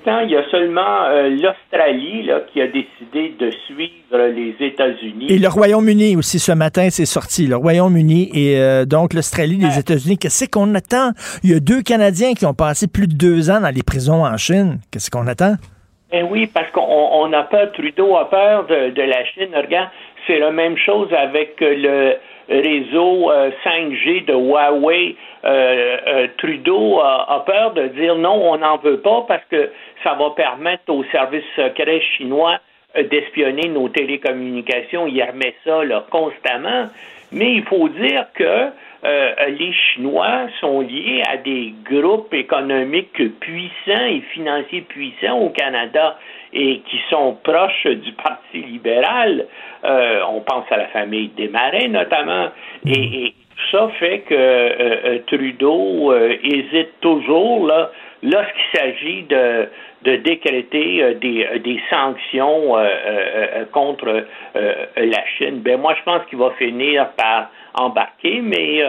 Il y a seulement euh, l'Australie qui a décidé de suivre les États-Unis. Et le Royaume-Uni aussi, ce matin, c'est sorti. Le Royaume-Uni et euh, donc l'Australie, les États-Unis. Qu'est-ce qu'on attend? Il y a deux Canadiens qui ont passé plus de deux ans dans les prisons en Chine. Qu'est-ce qu'on attend? Ben oui, parce qu'on on a peur, Trudeau a peur de, de la Chine. Regarde, c'est la même chose avec euh, le réseau euh, 5G de Huawei. Euh, euh, Trudeau a, peur de dire non, on n'en veut pas parce que ça va permettre aux services secrets chinois euh, d'espionner nos télécommunications. Il remet ça là, constamment. Mais il faut dire que euh, les Chinois sont liés à des groupes économiques puissants et financiers puissants au Canada et qui sont proches du Parti libéral. Euh, on pense à la famille Desmarais notamment. Et, et tout ça fait que euh, euh, Trudeau euh, hésite toujours là, lorsqu'il s'agit de, de décréter euh, des, euh, des sanctions contre la Chine. Ben moi, je pense qu'il va finir par embarquer, mais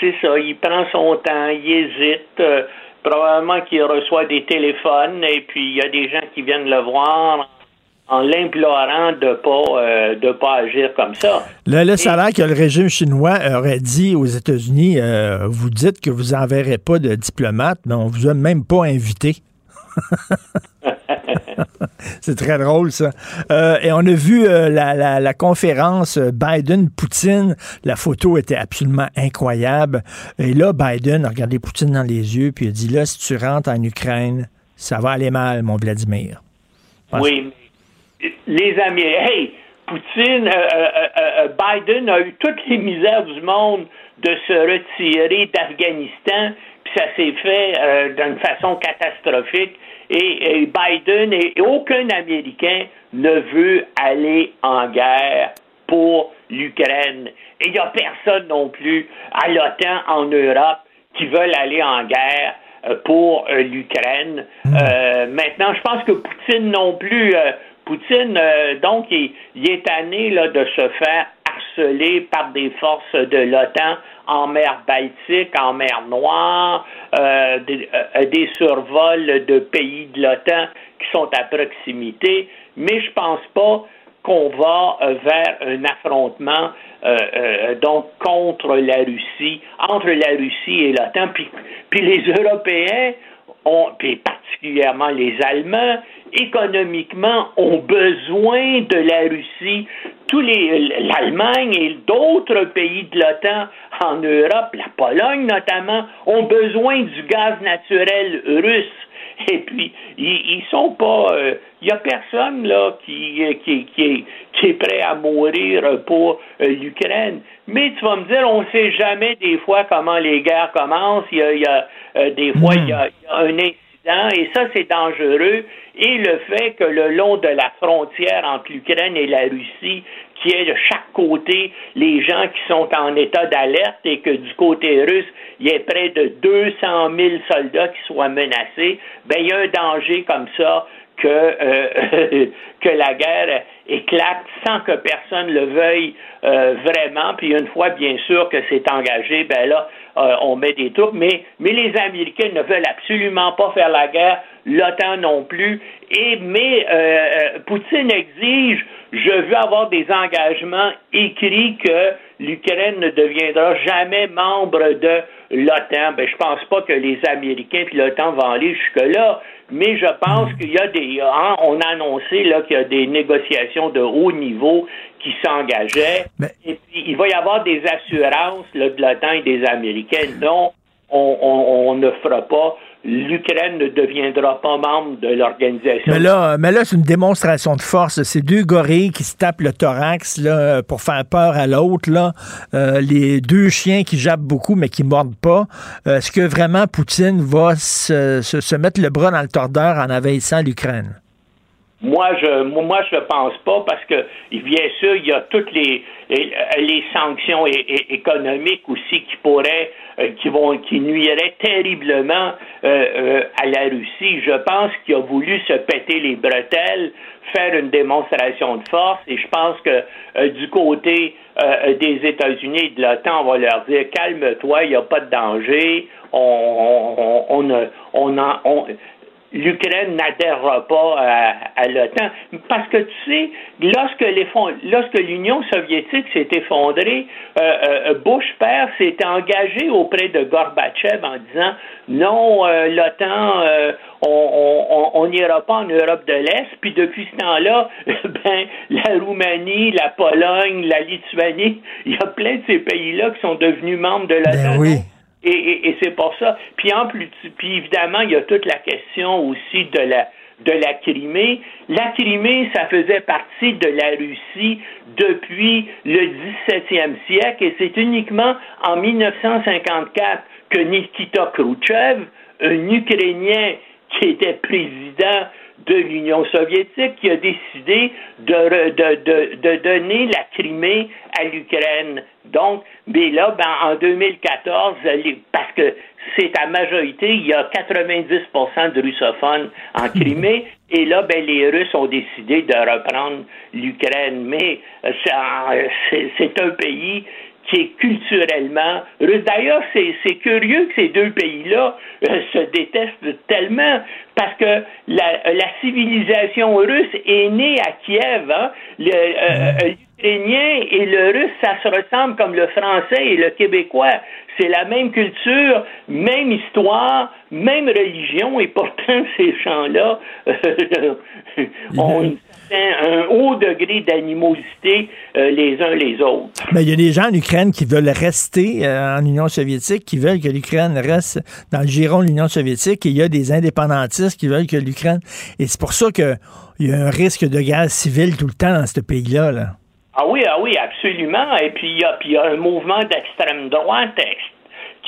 c'est ça, il prend son temps, il hésite. probablement qu'il reçoit des téléphones et puis il y a des gens qui viennent le voir en l'implorant de pas euh, de pas agir comme ça. A l'air que le régime chinois aurait dit aux États-Unis euh, vous dites que vous n'enverrez pas de diplomate, mais on vous a même pas invité. C'est très drôle, ça. Euh, et on a vu euh, la, la- la conférence Biden-Poutine. La photo était absolument incroyable. Et là, Biden a regardé Poutine dans les yeux, puis il a dit, là, si tu rentres en Ukraine, ça va aller mal, mon Vladimir. Oui, les amis, hey, Poutine, euh, euh, euh, Biden a eu toutes les misères du monde de se retirer d'Afghanistan, puis ça s'est fait d'une façon catastrophique. Et, et Biden et, et aucun Américain ne veut aller en guerre pour l'Ukraine. Et il n'y a personne non plus à l'OTAN en Europe qui veulent aller en guerre pour l'Ukraine. Euh, maintenant, je pense que Poutine non plus. euh, Poutine, euh, donc, il, est tanné là, de se faire harcelés par des forces de l'OTAN en mer Baltique, en mer Noire, euh, des, euh, des survols de pays de l'OTAN qui sont à proximité, mais je pense pas qu'on va vers un affrontement donc contre la Russie, entre la Russie et l'OTAN. Puis, puis les Européens, ont, particulièrement les Allemands, économiquement ont besoin de la Russie. Tous les l'Allemagne et d'autres pays de l'OTAN en Europe, la Pologne notamment, ont besoin du gaz naturel russe. Et puis, ils, sont pas. Il n'y a personne là qui, qui, qui, est, prêt à mourir pour euh, l'Ukraine. Mais tu vas me dire, on ne sait jamais des fois comment les guerres commencent. Il y a, euh, des fois, il y a, y a un et ça, c'est dangereux. Et le fait que le long de la frontière entre l'Ukraine et la Russie, qui est de chaque côté les gens qui sont en état d'alerte et que du côté russe, il y ait près de 200 000 soldats qui soient menacés, ben il y a un danger comme ça que, euh, que la guerre éclate sans que personne le veuille euh, vraiment. Puis une fois, bien sûr, que c'est engagé, ben là, euh, on met des troupes. Mais, mais les Américains ne veulent absolument pas faire la guerre, l'OTAN non plus. Et mais euh, Poutine exige, je veux avoir des engagements écrits que l'Ukraine ne deviendra jamais membre de l'OTAN. Ben, je pense pas que les Américains puis l'OTAN vont aller jusque-là, mais je pense qu'il y a des. hein, on a annoncé là qu'il y a des négociations de haut niveau qui s'engageaient. Et puis il va y avoir des assurances là, de l'OTAN et des Américains. Non, on, on, on ne fera pas. L'Ukraine ne deviendra pas membre de l'organisation. Mais là, mais là c'est une démonstration de force. Ces deux gorilles qui se tapent le thorax là, pour faire peur à l'autre. Là. Euh, les deux chiens qui jappent beaucoup mais qui mordent pas. Euh, Est-ce que vraiment Poutine va se, se, mettre le bras dans le tordeur en envahissant l'Ukraine? Moi, je moi je pense pas parce que bien sûr il y a toutes les les, sanctions économiques aussi qui pourraient euh, qui vont qui nuiraient terriblement euh, euh, à la Russie. Je pense qu'il a voulu se péter les bretelles, faire une démonstration de force et je pense que du côté des États-Unis et de l'OTAN, on va leur dire calme-toi, il n'y a pas de danger, on on on, on, on l'Ukraine n'adhérera pas à, à l'OTAN. Parce que tu sais, lorsque les fonds- lorsque l'Union soviétique s'est effondrée, euh, euh, Bush père s'est engagé auprès de Gorbatchev en disant non, euh, l'OTAN, euh, on n'ira pas en Europe de l'Est. Puis depuis ce temps-là, ben la Roumanie, la Pologne, la Lituanie, il y a plein de ces pays-là qui sont devenus membres de l'OTAN. Ben. Et, et, et c'est pour ça. Puis en plus, puis évidemment, il y a toute la question aussi de la de la Crimée. La Crimée, ça faisait partie de la Russie depuis le 17e siècle et c'est uniquement en 1954 que Nikita Khrouchtchev, un Ukrainien qui était président de l'Union soviétique, qui a décidé de, re- de, de, de donner la Crimée à l'Ukraine. Donc, mais là, ben, en 2014, les- parce que c'est à majorité, il y a 90% de russophones en Crimée, et là, ben, les Russes ont décidé de reprendre l'Ukraine. Mais euh, euh, c'est un pays qui est culturellement russe. D'ailleurs, c'est curieux que ces deux pays-là euh, se détestent tellement parce que la, la civilisation russe est née à Kiev. Hein? Le, euh, euh, L'Ukrainien et le russe, ça se ressemble comme le français et le québécois. C'est la même culture, même histoire, même religion, et pourtant ces gens-là euh, ont une un haut degré d'animosité euh, les uns les autres. Ben, il y a des gens en Ukraine qui veulent rester euh, en Union soviétique, qui veulent que l'Ukraine reste dans le giron de l'Union soviétique, et il y a des indépendantistes qui veulent que l'Ukraine... Et c'est pour ça qu'il y a un risque de guerre civile tout le temps dans ce pays-là. Là. Ah oui, ah oui, absolument. Et puis il y a, puis il y a un mouvement d'extrême droite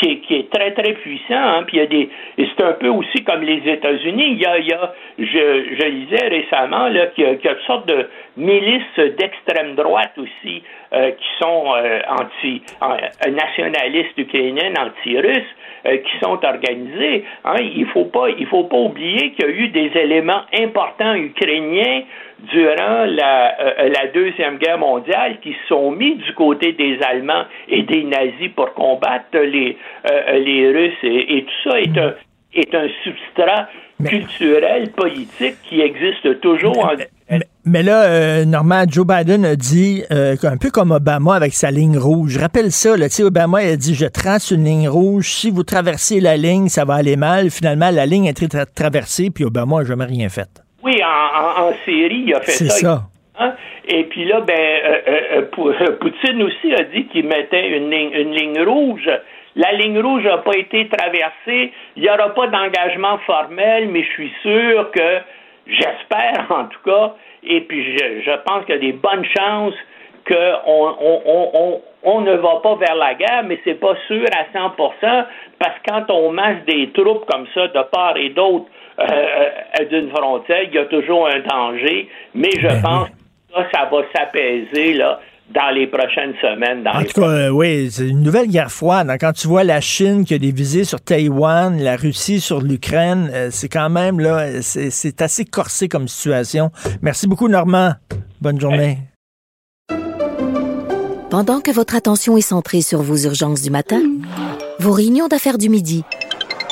qui est, qui est très très puissant. hein. Puis il y a des, et c'est un peu aussi comme les États-Unis. Il y a, il y a, je, je lisais récemment qu'il y y a toutes sortes de milices d'extrême droite aussi euh, qui sont euh, anti, euh, nationalistes ukrainiennes, anti-russes. Euh, qui sont organisées. Hein, il faut pas, il faut pas oublier qu'il y a eu des éléments importants ukrainiens durant la, euh, la Deuxième Guerre mondiale qui sont mis du côté des Allemands et des nazis pour combattre les, euh, les Russes. Et, et, tout ça est un, est un substrat culturel, politique qui existe toujours en mais, là, euh, Normand, Joe Biden a dit, euh, un peu comme Obama avec sa ligne rouge. Je rappelle ça, là, Obama a dit, je trace une ligne rouge, si vous traversez la ligne, ça va aller mal. Finalement, la ligne est tra traversée, puis Obama n'a jamais rien fait. Oui, en, en, série, il a fait ça. C'est ça. Hein? Et puis là, ben, euh, Poutine aussi a dit qu'il mettait une ligne, une ligne rouge. La ligne rouge n'a pas été traversée. Il n'y aura pas d'engagement formel, mais je suis sûr que J'espère, en tout cas, et puis je, je pense qu'il y a des bonnes chances qu'on on, on, on, ne va pas vers la guerre, mais c'est pas sûr à 100% parce que quand on masse des troupes comme ça de part et d'autre euh, euh, d'une frontière, il y a toujours un danger, mais je ben pense que ça, ça va s'apaiser là dans les prochaines semaines. Dans en tout cas, euh, oui, c'est une nouvelle guerre froide. Quand tu vois la Chine qui a des visées sur Taïwan, la Russie sur l'Ukraine, euh, c'est quand même, là, c'est assez corsé comme situation. Merci beaucoup, Normand. Bonne journée. Pendant que votre attention est centrée sur vos urgences du matin, vos réunions d'affaires du midi,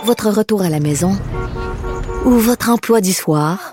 votre retour à la maison ou votre emploi du soir,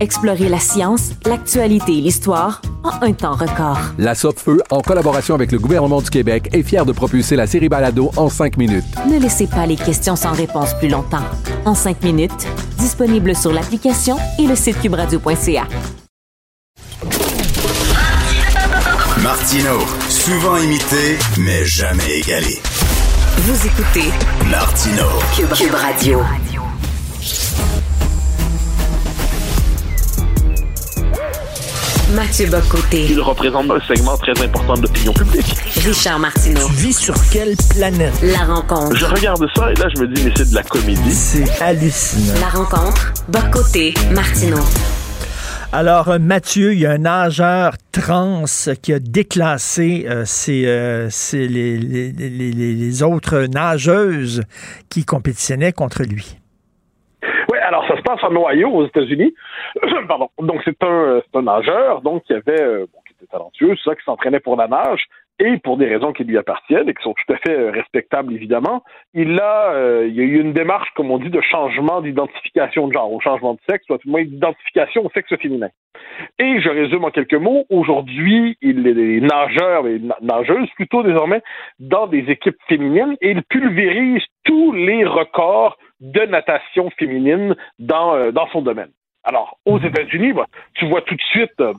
Explorez la science, l'actualité et l'histoire en un temps record. La Feu, en collaboration avec le gouvernement du Québec, est fière de propulser la série Balado en cinq minutes. Ne laissez pas les questions sans réponse plus longtemps. En cinq minutes, disponible sur l'application et le site cubradio.ca. Martino, souvent imité, mais jamais égalé. Vous écoutez Martino, Cube Radio. Mathieu Bocoté. Il représente un segment très important de l'opinion publique. Richard Martineau. Tu vis sur quelle planète? La rencontre. Je regarde ça et là, je me dis, mais c'est de la comédie. C'est hallucinant. La rencontre. Bocoté. Martineau. Alors, euh, Mathieu, il y a un nageur trans qui a déclassé euh, euh, les, les, les, les autres nageuses qui compétitionnaient contre lui. Oui, alors ça se passe en Ohio, aux États-Unis. Pardon. Donc c'est un, un nageur, donc qui avait, euh, bon, qui était talentueux, ça, qui s'entraînait pour la nage et pour des raisons qui lui appartiennent et qui sont tout à fait euh, respectables évidemment, il a, euh, il y a eu une démarche, comme on dit, de changement d'identification de genre, au changement de sexe, soit moins d'identification au sexe féminin. Et je résume en quelques mots, aujourd'hui, il est nageur et nageuse plutôt désormais dans des équipes féminines et il pulvérise tous les records de natation féminine dans, euh, dans son domaine. Alors, aux États-Unis, bah, tu vois tout de suite euh,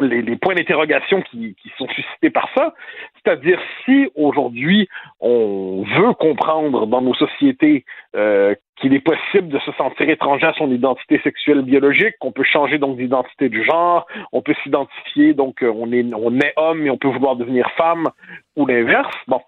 les, points d'interrogation qui, sont suscités par ça. C'est-à-dire, si aujourd'hui on veut comprendre dans nos sociétés euh, qu'il est possible de se sentir étranger à son identité sexuelle biologique, qu'on peut changer donc d'identité du genre, on peut s'identifier, donc euh, on est, on est homme et on peut vouloir devenir femme, ou l'inverse. Bon,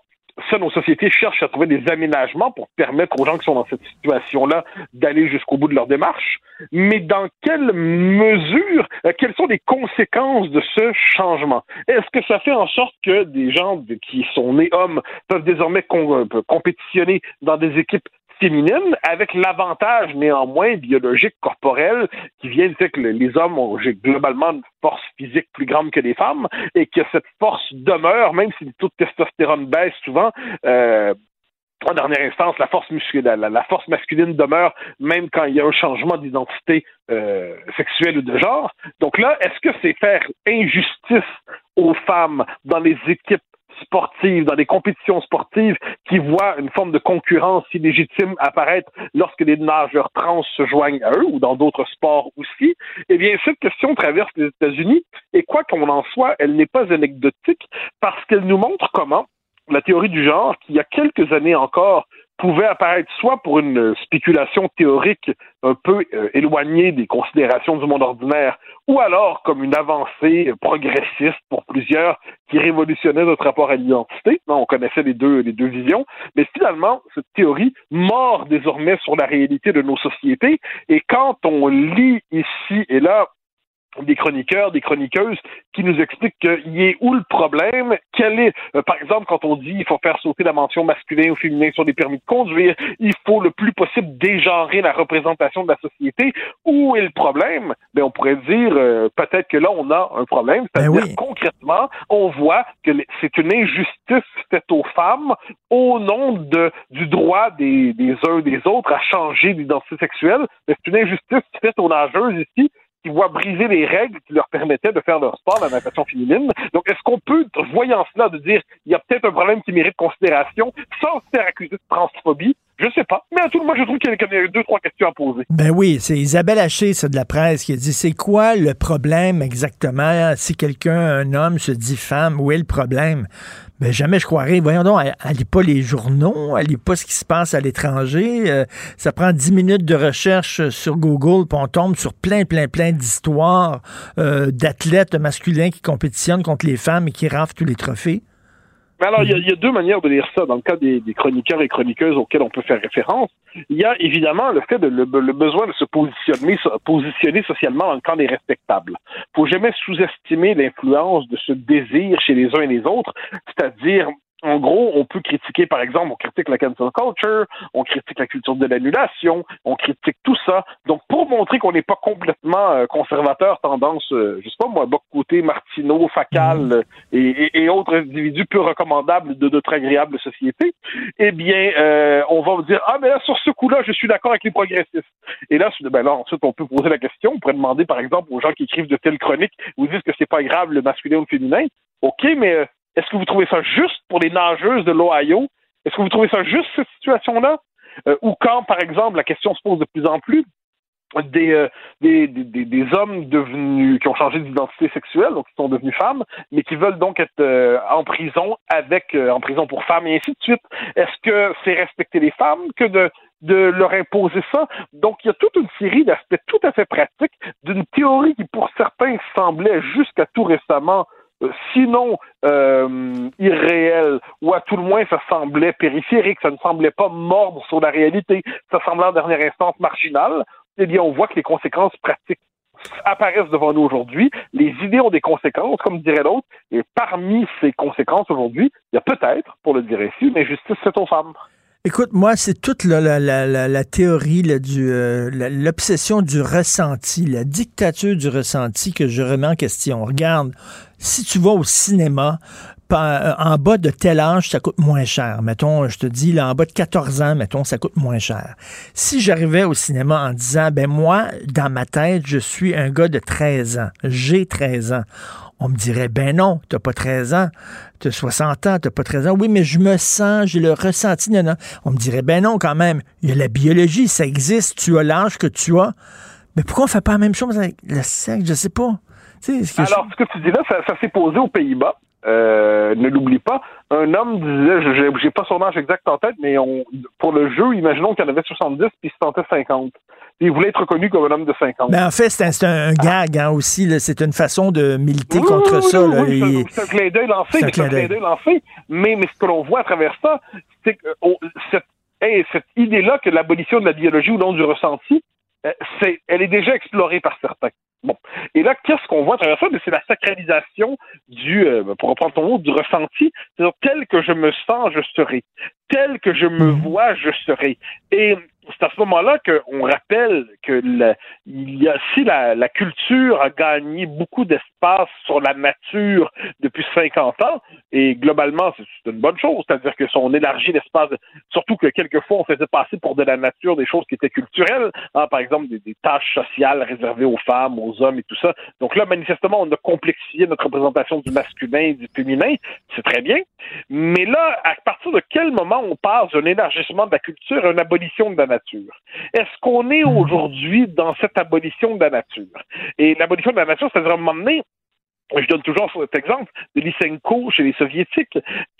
ça, nos sociétés cherchent à trouver des aménagements pour permettre aux gens qui sont dans cette situation-là d'aller jusqu'au bout de leur démarche. Mais dans quelle mesure, euh, quelles sont les conséquences de ce changement? Est-ce que ça fait en sorte que des gens qui sont nés hommes peuvent désormais euh, compétitionner dans des équipes féminine, avec l'avantage néanmoins biologique, corporel, qui vient du fait que les hommes ont globalement une force physique plus grande que les femmes, et que cette force demeure, même si le taux de testostérone baisse souvent, euh, en dernière instance, la force, musculaire, la, force masculine demeure même quand il y a un changement d'identité euh, sexuelle ou de genre. Donc là, est-ce que c'est faire injustice aux femmes dans les équipes sportives, dans des compétitions sportives qui voient une forme de concurrence illégitime apparaître lorsque des nageurs trans se joignent à eux ou dans d'autres sports aussi, eh bien, cette question traverse les États-Unis et quoi qu'on en soit, elle n'est pas anecdotique parce qu'elle nous montre comment la théorie du genre, qui il y a quelques années encore pouvait apparaître soit pour une spéculation théorique un peu euh, éloignée des considérations du monde ordinaire, ou alors comme une avancée progressiste pour plusieurs qui révolutionnait notre rapport à l'identité. On connaissait les deux, les deux visions, mais finalement, cette théorie mord désormais sur la réalité de nos sociétés, et quand on lit ici et là des chroniqueurs, des chroniqueuses qui nous expliquent qu'il est où le problème, quel est, euh, par exemple, quand on dit il faut faire sauter la mention masculin ou féminin sur les permis de conduire, il faut le plus possible dégenrer la représentation de la société, où est le problème? Ben, on pourrait dire euh, peut-être que là, on a un problème, Ben c'est-à-dire concrètement, on voit que c'est une injustice faite aux femmes au nom de, du droit des, des uns des autres à changer d'identité sexuelle, mais c'est une injustice faite aux nageuses ici qui voient briser les règles qui leur permettaient de faire leur sport, la natation féminine. Donc, est-ce qu'on peut, voyant cela, de dire il y a peut-être un problème qui mérite considération sans se faire accuser de transphobie? Je sais pas. Mais à tout le monde, je trouve qu'il y a deux, trois questions à poser. Ben oui, c'est Isabelle Haché, ça, de la presse, qui a dit c'est quoi le problème exactement? Si quelqu'un, un homme, se dit femme, où est le problème? Ben jamais je croirais. Voyons donc, elle, lit pas les journaux, elle lit pas ce qui se passe à l'étranger. Euh, ça prend dix minutes de recherche sur Google, puis on tombe sur plein, plein, plein d'histoires euh, d'athlètes masculins qui compétitionnent contre les femmes et qui raflent tous les trophées. Mais alors, il y, a, deux manières de lire ça. Dans le cas des, chroniqueurs et chroniqueuses auxquels on peut faire référence, il y a évidemment le fait de le, besoin de se positionner, positionner socialement dans le camp des respectables. Faut jamais sous-estimer l'influence de ce désir chez les uns et les autres, c'est-à-dire en gros, on peut critiquer, par exemple, on critique la cancel culture, on critique la culture de l'annulation, on critique tout ça. Donc, pour montrer qu'on n'est pas complètement euh, conservateur, tendance, euh, je sais pas moi, côté Martineau, Facal euh, et, et- et autres individus peu recommandables de notre agréable société, eh bien, euh, on va vous dire, ah, mais là, sur ce coup-là, je suis d'accord avec les progressistes. Et là, ben là, ensuite, on peut poser la question, on pourrait demander, par exemple, aux gens qui écrivent de telles chroniques, vous disent que c'est pas grave le masculin ou le féminin. OK, mais euh, est-ce que vous trouvez ça juste pour les nageuses de l'Ohio? Est-ce que vous trouvez ça juste, cette situation-là? Euh, ou quand, par exemple, la question se pose de plus en plus, des, euh, des, hommes devenus qui ont changé d'identité sexuelle, donc qui sont devenus femmes, mais qui veulent donc être euh, en prison avec en prison pour femmes et ainsi de suite. Est-ce que c'est respecter les femmes que de leur imposer ça? Donc, il y a toute une série d'aspects tout à fait pratiques d'une théorie qui, pour certains, semblait jusqu'à tout récemment sinon euh, irréel, ou à tout le moins ça semblait périphérique, ça ne semblait pas mordre sur la réalité, ça semblait en dernière instance marginal, eh bien on voit que les conséquences pratiques apparaissent devant nous aujourd'hui. Les idées ont des conséquences, comme dirait l'autre, et parmi ces conséquences aujourd'hui, il y a peut-être, pour le dire ainsi, une injustice faite aux femmes. Écoute, moi, c'est toute la, la, théorie, là, du, euh, l'obsession du ressenti, la dictature du ressenti que je remets en question. Regarde, si tu vas au cinéma, euh, en bas de tel âge, ça coûte moins cher. Mettons, je te dis, là, en bas de 14 ans, mettons, ça coûte moins cher. Si j'arrivais au cinéma en disant, ben moi, dans ma tête, je suis un gars de 13 ans, j'ai 13 ans, on me dirait, ben non, t'as pas 13 ans, t'as 60 ans, t'as pas 13 ans. Oui, mais je me sens, j'ai le ressenti. Non, non. On me dirait, ben non, quand même, il y a la biologie, ça existe, tu as l'âge que tu as. Mais pourquoi on fait pas la même chose avec le sexe? Je sais pas. Tu sais, ce que je- Alors, ce que tu dis là, ça, ça s'est posé aux Pays-Bas. Euh, ne l'oublie pas. Un homme disait, je- j'ai pas son âge exact en tête, mais on, pour le jeu, imaginons qu'il y en avait 70 puis il se tentait 50. Puis il voulait être reconnu comme un homme de 50. Ben, en fait, c'est un, gag hein, aussi. C'est une façon de militer Oui, contre oui, ça. oui, c'est un- un clin d'œil lancé, C'est un mais clin lancé. Mais, mais ce que l'on voit à travers ça, c'est que on- cette, hey, cette idée-là que l'abolition de la biologie ou non du ressenti, euh, c'est, elle est déjà explorée par certains. Bon. Et là, qu'est-ce qu'on voit à travers ça? Mais C'est la sacralisation du, euh, pour reprendre ton mot, du ressenti. C'est-à-dire, tel que je me sens, je serai. Tel que je me vois, je serai. Et c'est à ce moment-là qu'on rappelle que il y a si la, la, culture a gagné beaucoup d'espace sur la nature depuis 50 ans, et globalement, c'est une bonne chose, c'est-à-dire que si on élargit l'espace, surtout que quelquefois on faisait passer pour de la nature des choses qui étaient culturelles, hein, par exemple des, des, tâches sociales réservées aux femmes, aux hommes et tout ça. Donc là, manifestement, on a complexifié notre représentation du masculin et du féminin, c'est très bien, mais là, à partir de quel moment on passe d'un élargissement de la culture à une abolition de la nature? Est-ce qu'on est aujourd'hui dans cette abolition de la nature? Et l'abolition de la nature, c'est-à-dire à un moment donné, je donne toujours cet exemple de Lysenko chez les soviétiques,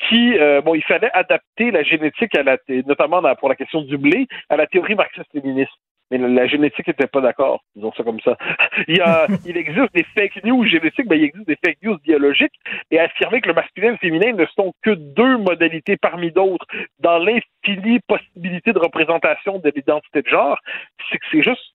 qui, euh, bon, il fallait adapter la génétique, à la, notamment pour la question du blé, à la théorie marxiste-léniniste. Mais la, génétique n'était pas d'accord, disons ça comme ça. il, y a, il existe des fake news génétiques, ben, il existe des fake news biologiques, et affirmer que le masculin et le féminin ne sont que deux modalités parmi d'autres dans l'infinie possibilité de représentation de l'identité de genre, c'est que c'est juste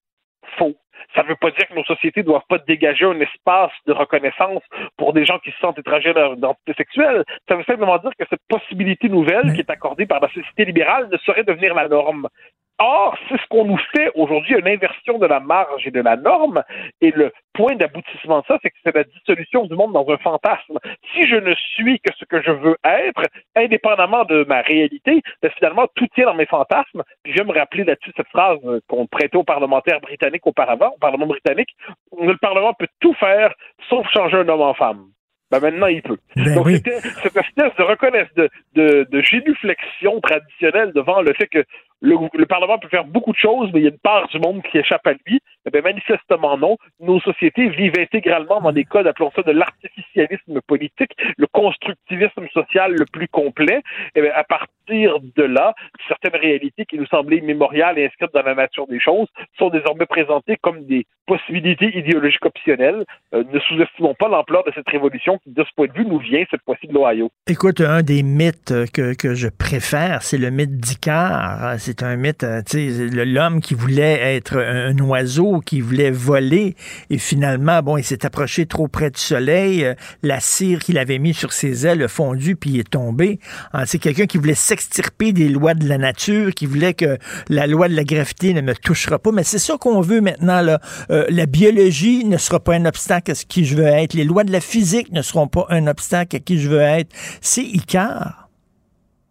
faux. Ça ne veut pas dire que nos sociétés ne doivent pas dégager un espace de reconnaissance pour des gens qui se sentent étrangers à leur identité sexuelle. Ça veut simplement dire que cette possibilité nouvelle qui est accordée par la société libérale ne saurait devenir la norme. Or, c'est ce qu'on nous fait aujourd'hui, une inversion de la marge et de la norme. Et le point d'aboutissement de ça, c'est que c'est la dissolution du monde dans un fantasme. Si je ne suis que ce que je veux être, indépendamment de ma réalité, ben finalement, tout tient dans mes fantasmes. Puis je vais me rappeler là-dessus cette phrase qu'on prêtait aux parlementaires britanniques auparavant, au Parlement britannique. Le Parlement peut tout faire, sauf changer un homme en femme. Ben maintenant, il peut. Ben Donc, c'était cette espèce de reconnaissance, de, de, de génuflexion traditionnelle devant le fait que le, Parlement peut faire beaucoup de choses, mais il y a une part du monde qui échappe à lui. Eh bien, manifestement non. Nos sociétés vivent intégralement dans des codes, appelons ça de l'artificialisme politique, le constructivisme social le plus complet. Eh bien, à partir de là, certaines réalités qui nous semblaient immémoriales et inscrites dans la nature des choses sont désormais présentées comme des possibilités idéologiques optionnelles. Euh, ne sous-estimons pas l'ampleur de cette révolution qui, de ce point de vue, nous vient cette fois-ci de l'Ohio. Écoute, un des mythes que, que je préfère, c'est le mythe d'Icare c'est un mythe, euh, tu l'homme qui voulait être un, oiseau, qui voulait voler, et finalement, bon, il s'est approché trop près du soleil, euh, la cire qu'il avait mis sur ses ailes a fondu, puis il est tombé. Ah, c'est quelqu'un qui voulait s'extirper des lois de la nature, qui voulait que la loi de la gravité ne me touchera pas, mais c'est ça qu'on veut maintenant, là. Euh, la biologie ne sera pas un obstacle à ce qui je veux être, les lois de la physique ne seront pas un obstacle à qui je veux être. C'est Icar.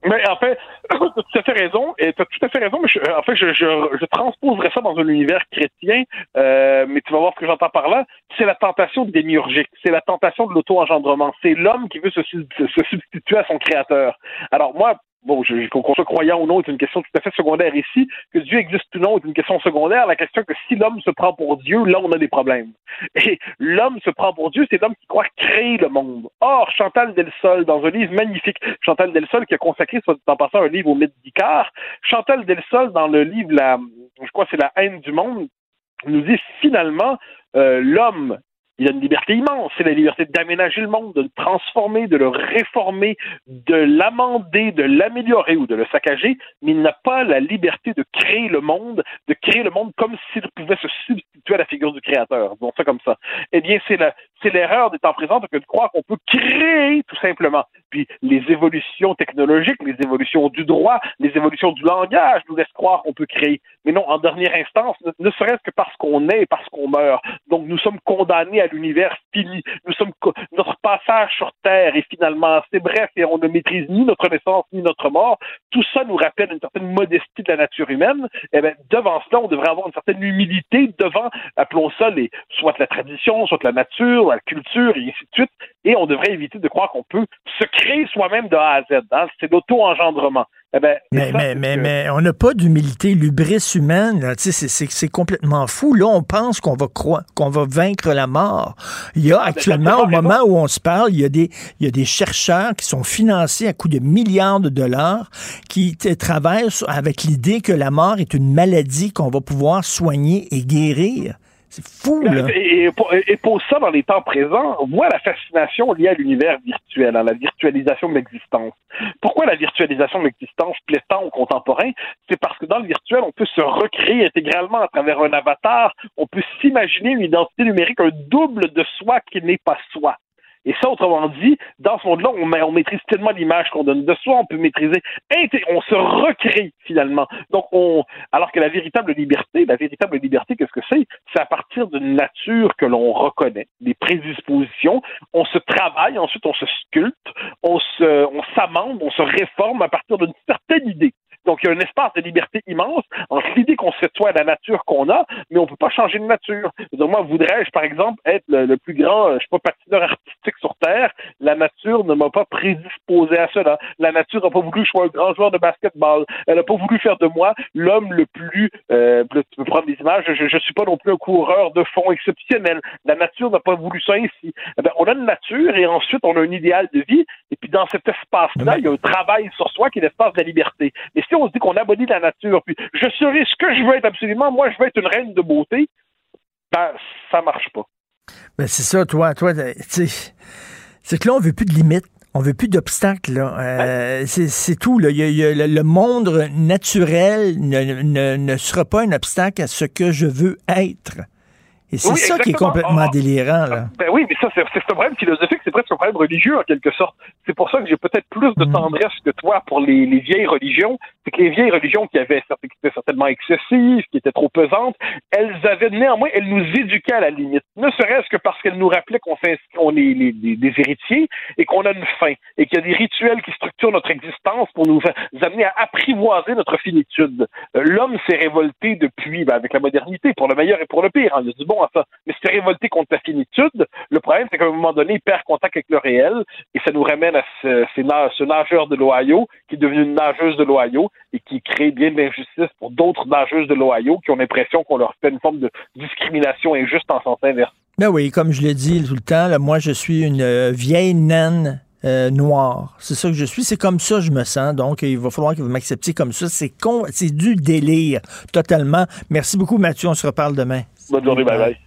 Mais en fait, tu as tout à fait raison, et tu as tout à fait raison, mais je, en fait, je, je, je, transposerais ça dans un univers chrétien, euh, mais tu vas voir ce que j'entends par là. C'est la tentation démiurgique, c'est la tentation de l'auto-engendrement. C'est l'homme qui veut se, se substituer à son créateur. Alors moi, bon, qu'on soit croyant ou non est une question tout à fait secondaire ici. Que Dieu existe ou non est une question secondaire. La question que si l'homme se prend pour Dieu, là, on a des problèmes. Et l'homme se prend pour Dieu, c'est l'homme qui croit créer le monde. Or, Chantal Delsol, dans un livre magnifique, Chantal Delsol qui a consacré, en passant, un livre au mythe d'Icare, Chantal Delsol, dans le livre, la, je crois c'est La haine du monde, nous dit finalement, euh, l'homme il a une liberté immense. C'est la liberté d'aménager le monde, de le transformer, de le réformer, de l'amender, de l'améliorer ou de le saccager, mais il n'a pas la liberté de créer le monde, de créer le monde comme s'il pouvait se substituer à la figure du créateur. Bon, ça comme ça. Eh bien, c'est la, c'est l'erreur des temps présents que de croire qu'on peut créer tout simplement. Puis les évolutions technologiques, les évolutions du droit, les évolutions du langage nous laissent croire qu'on peut créer. Mais non, en dernière instance, ne, serait-ce que parce qu'on est et parce qu'on meurt. Donc nous sommes condamnés à l'univers fini. Nous sommes notre passage sur Terre est finalement assez bref et on ne maîtrise ni notre naissance ni notre mort. Tout ça nous rappelle une certaine modestie de la nature humaine. Et eh bien, devant cela, on devrait avoir une certaine humilité devant, appelons ça les, soit la tradition, soit la nature, la culture, et ainsi de suite. Et on devrait éviter de croire qu'on peut se créer soi-même de A à Z. Hein. C'est l'auto-engendrement. Eh ben, mais, mais, mais, mais, on n'a pas d'humilité, l'ubris humaine, c'est complètement fou. Là, on pense qu'on va croire, qu'on va vaincre la mort. Il y a ah, actuellement, au moment où on se parle, il y, a des, il y a des chercheurs qui sont financés à coût de milliards de dollars qui travaillent avec l'idée que la mort est une maladie qu'on va pouvoir soigner et guérir. C'est fou, là. Et, pour, ça, dans les temps présents, on voit la fascination liée à l'univers virtuel, à la virtualisation de l'existence. Pourquoi la virtualisation de l'existence plaît tant aux contemporains? C'est parce que dans le virtuel, on peut se recréer intégralement à travers un avatar, on peut s'imaginer une identité numérique, un double de soi qui n'est pas soi. Et ça, autrement dit, dans ce monde-là, on, maîtrise tellement l'image qu'on donne de soi, on peut maîtriser, on se recrée finalement. Donc, on, alors que la véritable liberté, la véritable liberté, qu'est-ce que c'est? C'est à partir d'une nature que l'on reconnaît, des prédispositions. On se travaille, ensuite on se sculpte, on on s'amende, on se réforme à partir d'une certaine idée. Donc, il y a un espace de liberté immense entre l'idée qu'on se fait à la nature qu'on a, mais on ne peut pas changer de nature. Donc, moi, voudrais-je, par exemple, être le, plus grand, je sais pas, patineur artistique sur Terre. La nature ne m'a pas prédisposé à cela. La nature n'a pas voulu que je sois un grand joueur de basketball. Elle n'a pas voulu faire de moi l'homme le plus, euh, tu peux prendre des images, je ne suis pas non plus un coureur de fond exceptionnel. La nature n'a pas voulu ça ainsi. Eh bien, on a une nature et ensuite on a un idéal de vie. Et puis, dans cet espace-là, il y a un travail sur soi qui est l'espace de la liberté. Si on se dit qu'on abolit la nature, puis je serai ce que je veux être absolument, moi je veux être une reine de beauté, ben ça marche pas. Ben c'est ça, toi, toi, c'est que là on veut plus de limites. On veut plus d'obstacles. Euh, c'est tout. Là. le monde naturel ne, ne, sera pas un obstacle à ce que je veux être. Et c'est ça qui est complètement ah, ah. délirant. Là. Ben oui, mais ça, c'est un problème philosophique, c'est presque un problème religieux en quelque sorte. C'est pour ça que j'ai peut-être plus de mm. tendresse que toi pour les, les vieilles religions. C'est que les vieilles religions qui avaient qui étaient certainement excessives, qui étaient trop pesantes, elles avaient néanmoins, elles nous éduquaient à la limite. Ne serait-ce que parce qu'elles nous rappelaient qu'on est les, des héritiers et qu'on a une fin et qu'il y a des rituels qui structurent notre existence pour nous, amener à apprivoiser notre finitude. Euh, l'homme s'est révolté depuis, ben, avec la modernité, pour le meilleur et pour le pire. Hein. Il a dit bon mais s'est révolté contre la finitude. Le problème, c'est qu'à un moment donné, il perd contact avec le réel et ça nous ramène à ce, nageur de l'Ohio qui est devenu une nageuse de l'Ohio et qui crée bien de l'injustice pour d'autres nageuses de l'Ohio qui ont l'impression qu'on leur fait une forme de discrimination injuste en sens inverse. Ben oui, comme je l'ai dit tout le temps, moi je suis une euh, vieille naine euh, noire. C'est ça que je suis. C'est comme ça que je me sens. Donc, il va falloir que vous m'acceptiez comme ça. C'est con, c'est du délire, totalement. Merci beaucoup, Mathieu. On se reparle demain. Bonne journée. Bye bye.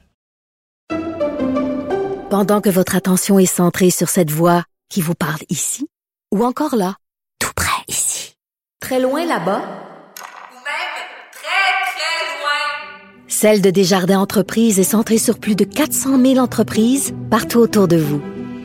Pendant que votre attention est centrée sur cette voix qui vous parle ici, ou encore là, tout près ici, très loin là-bas, ou même très, très loin, Celle de Desjardins Entreprises est centrée sur plus de 400 000 entreprises partout autour de vous.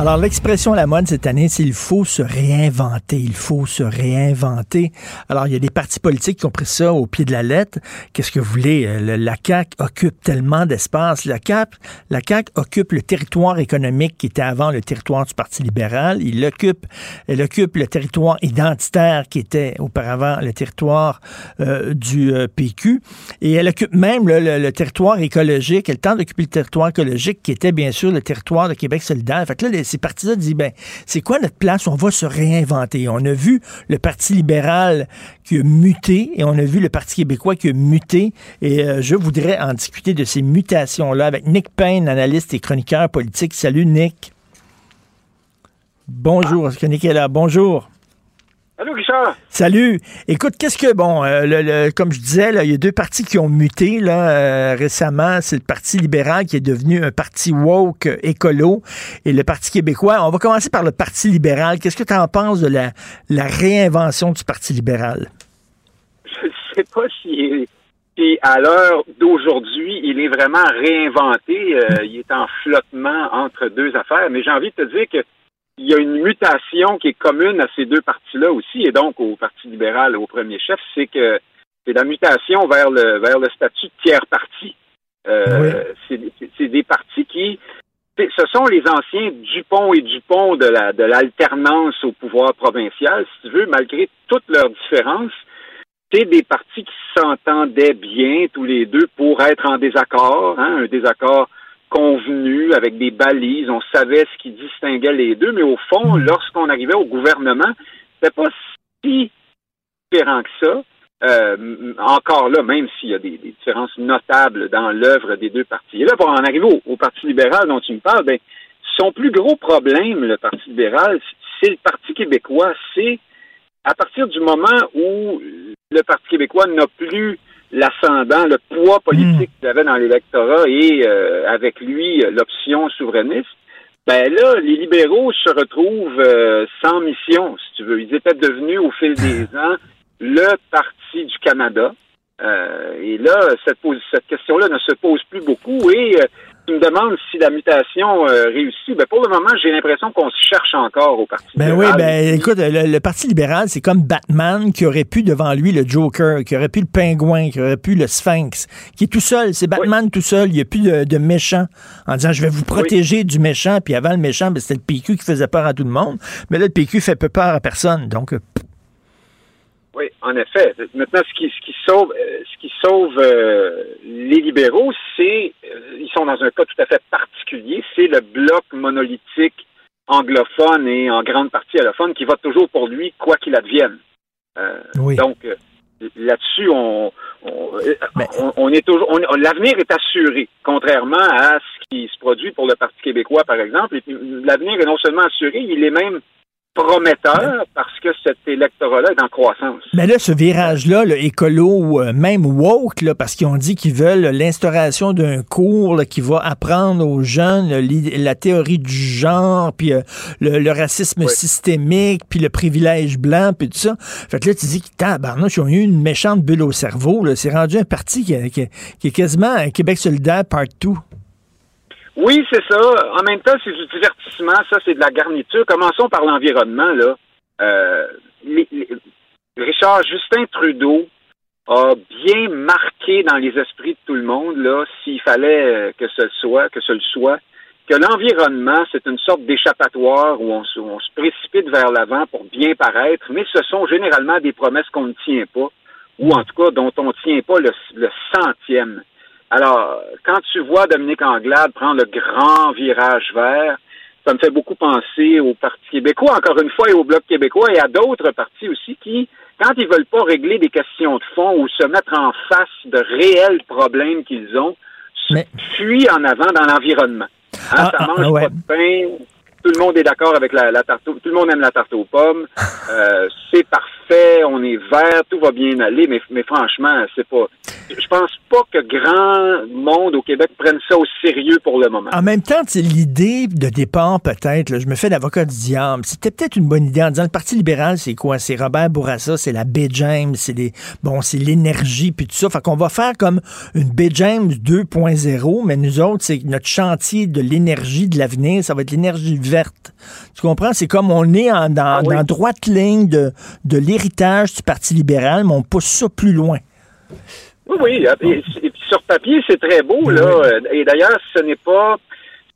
Alors, l'expression à la mode cette année, c'est il faut se réinventer. Il faut se réinventer. Alors, il y a des partis politiques qui ont pris ça au pied de la lettre. Qu'est-ce que vous voulez? Euh, la CAQ occupe tellement d'espace. La CAQ, la CAQ occupe le territoire économique qui était avant le territoire du Parti libéral. Il occupe, elle occupe le territoire identitaire qui était auparavant le territoire euh, du euh, PQ. Et elle occupe même le, territoire écologique. Elle tente d'occuper le territoire écologique qui était bien sûr le territoire de Québec solidaire. Fait là, ces partis-là disent, ben, c'est quoi notre place? On va se réinventer. On a vu le Parti libéral qui a muté et on a vu le Parti québécois qui a muté. Et euh, je voudrais en discuter de ces mutations-là avec Nick Payne, analyste et chroniqueur politique. Salut, Nick. Bonjour. Est-ce que Nick est là? Bonjour. Salut, Richard. Salut. Écoute, qu'est-ce que, bon, euh, le, comme je disais, là, il y a deux partis qui ont muté là, euh, récemment. C'est le Parti libéral qui est devenu un parti woke euh, écolo et le Parti québécois. On va commencer par le Parti libéral. Qu'est-ce que tu en penses de la, la réinvention du Parti libéral? Je ne sais pas si, à l'heure d'aujourd'hui, il est vraiment réinventé. il est en flottement entre deux affaires. Mais j'ai envie de te dire que il y a une mutation qui est commune à ces deux partis-là aussi, et donc au Parti libéral au premier chef, c'est que c'est la mutation vers le vers le statut de tiers parti. Euh, c'est- c'est- des partis qui ce sont les anciens Dupont et Dupont de la de l'alternance au pouvoir provincial, si tu veux, malgré toutes leurs différences. C'est des partis qui s'entendaient bien tous les deux pour être en désaccord, hein, un désaccord convenu avec des balises. On savait ce qui distinguait les deux, mais au fond, lorsqu'on arrivait au gouvernement, c'était pas si différent que ça. Euh, encore là, même s'il y a des, des différences notables dans l'œuvre des deux partis. Et là, pour en arriver au, au Parti libéral dont tu me parles, ben, son plus gros problème, le Parti libéral, c'est le Parti québécois. C'est à partir du moment où le Parti québécois n'a plus l'ascendant, le poids politique qu'il avait dans l'électorat et euh, avec lui l'option souverainiste, ben là, les libéraux se retrouvent euh, sans mission, si tu veux. Ils étaient devenus au fil des ans le Parti du Canada. Euh, et là, cette, cette question-là ne se pose plus beaucoup. Et euh, tu me demandes si la mutation euh, réussit. Ben, pour le moment, j'ai l'impression qu'on se cherche encore au Parti Ben oui, libéral. ben écoute, le, le Parti libéral, c'est comme Batman qui aurait pu devant lui le Joker, qui aurait pu le pingouin, qui aurait pu le Sphinx, qui est tout seul. C'est Batman tout seul. Il n'y a plus de, de méchant en disant je vais vous protéger du méchant. Puis avant le méchant, ben, c'était le PQ qui faisait peur à tout le monde. Mais là, le PQ fait peu peur à personne. Donc, euh, Oui, en effet. Maintenant, ce qui, ce qui sauve, euh, ce qui sauve euh, les libéraux, c'est, euh, ils sont dans un cas tout à fait particulier, c'est le bloc monolithique anglophone et en grande partie allophone qui vote toujours pour lui, quoi qu'il advienne. Euh, Donc, euh, là-dessus, on, on, on- on est toujours, on- l'avenir est assuré, contrairement à ce qui se produit pour le Parti québécois, par exemple. Et puis, L'avenir est non seulement assuré, il est même prometteur parce que cet électorat-là est en croissance. Mais là, ce virage-là, le écolo, ou euh, même woke, là, parce qu'ils ont dit qu'ils veulent l'instauration d'un cours là, qui va apprendre aux jeunes la théorie du genre, puis euh, le, le racisme systémique, puis le privilège blanc, puis tout ça. Fait que là, tu dis que tabarnouche, ils ont eu une méchante bulle au cerveau. C'est rendu un parti qui, qui- qui est quasiment un Québec solidaire part tout. Oui, c'est ça. En même temps, c'est du divertissement. Ça, c'est de la garniture. Commençons par l'environnement. Là, Euh, les- Richard Justin Trudeau a bien marqué dans les esprits de tout le monde, là, s'il fallait euh, que ce soit, que ce le soit, que l'environnement, c'est une sorte d'échappatoire où on, se- on se précipite vers l'avant pour bien paraître, mais ce sont généralement des promesses qu'on ne tient pas, ou en tout cas dont on ne tient pas le, le centième. Alors, quand tu vois Dominique Anglade prendre le grand virage vert, ça me fait beaucoup penser au Parti québécois, encore une fois, et au Bloc québécois, et à d'autres partis aussi qui, quand ils veulent pas régler des questions de fond ou se mettre en face de réels problèmes qu'ils ont, fuient en avant dans l'environnement. Hein, Ah, ça ah, mange ouais. pas de pain, tout le monde est d'accord avec la, la tarte, au- tout le monde aime la tarte aux pommes, euh, c'est parfait, on est vert, tout va bien aller, mais, mais franchement, c'est pas. Je pense pas que grand monde au Québec prenne ça au sérieux pour le moment. En même temps, sais, l'idée de départ, peut-être, je me fais l'avocat du diable, c'était peut-être une bonne idée en disant le Parti libéral, c'est quoi? C'est Robert Bourassa, c'est la B. James, c'est les, bon, c'est l'énergie, puis tout ça. Fait qu'on va faire comme une B. James 2.0, mais nous autres, c'est notre chantier de l'énergie de l'avenir, ça va être l'énergie verte. Tu comprends? C'est comme on est en, dans, dans droite ligne de, de l'héritage du Parti libéral, mais on pousse ça plus loin. Oui, oui. Et, et puis sur papier, c'est très beau, là. Euh, Et d'ailleurs, ce n'est pas.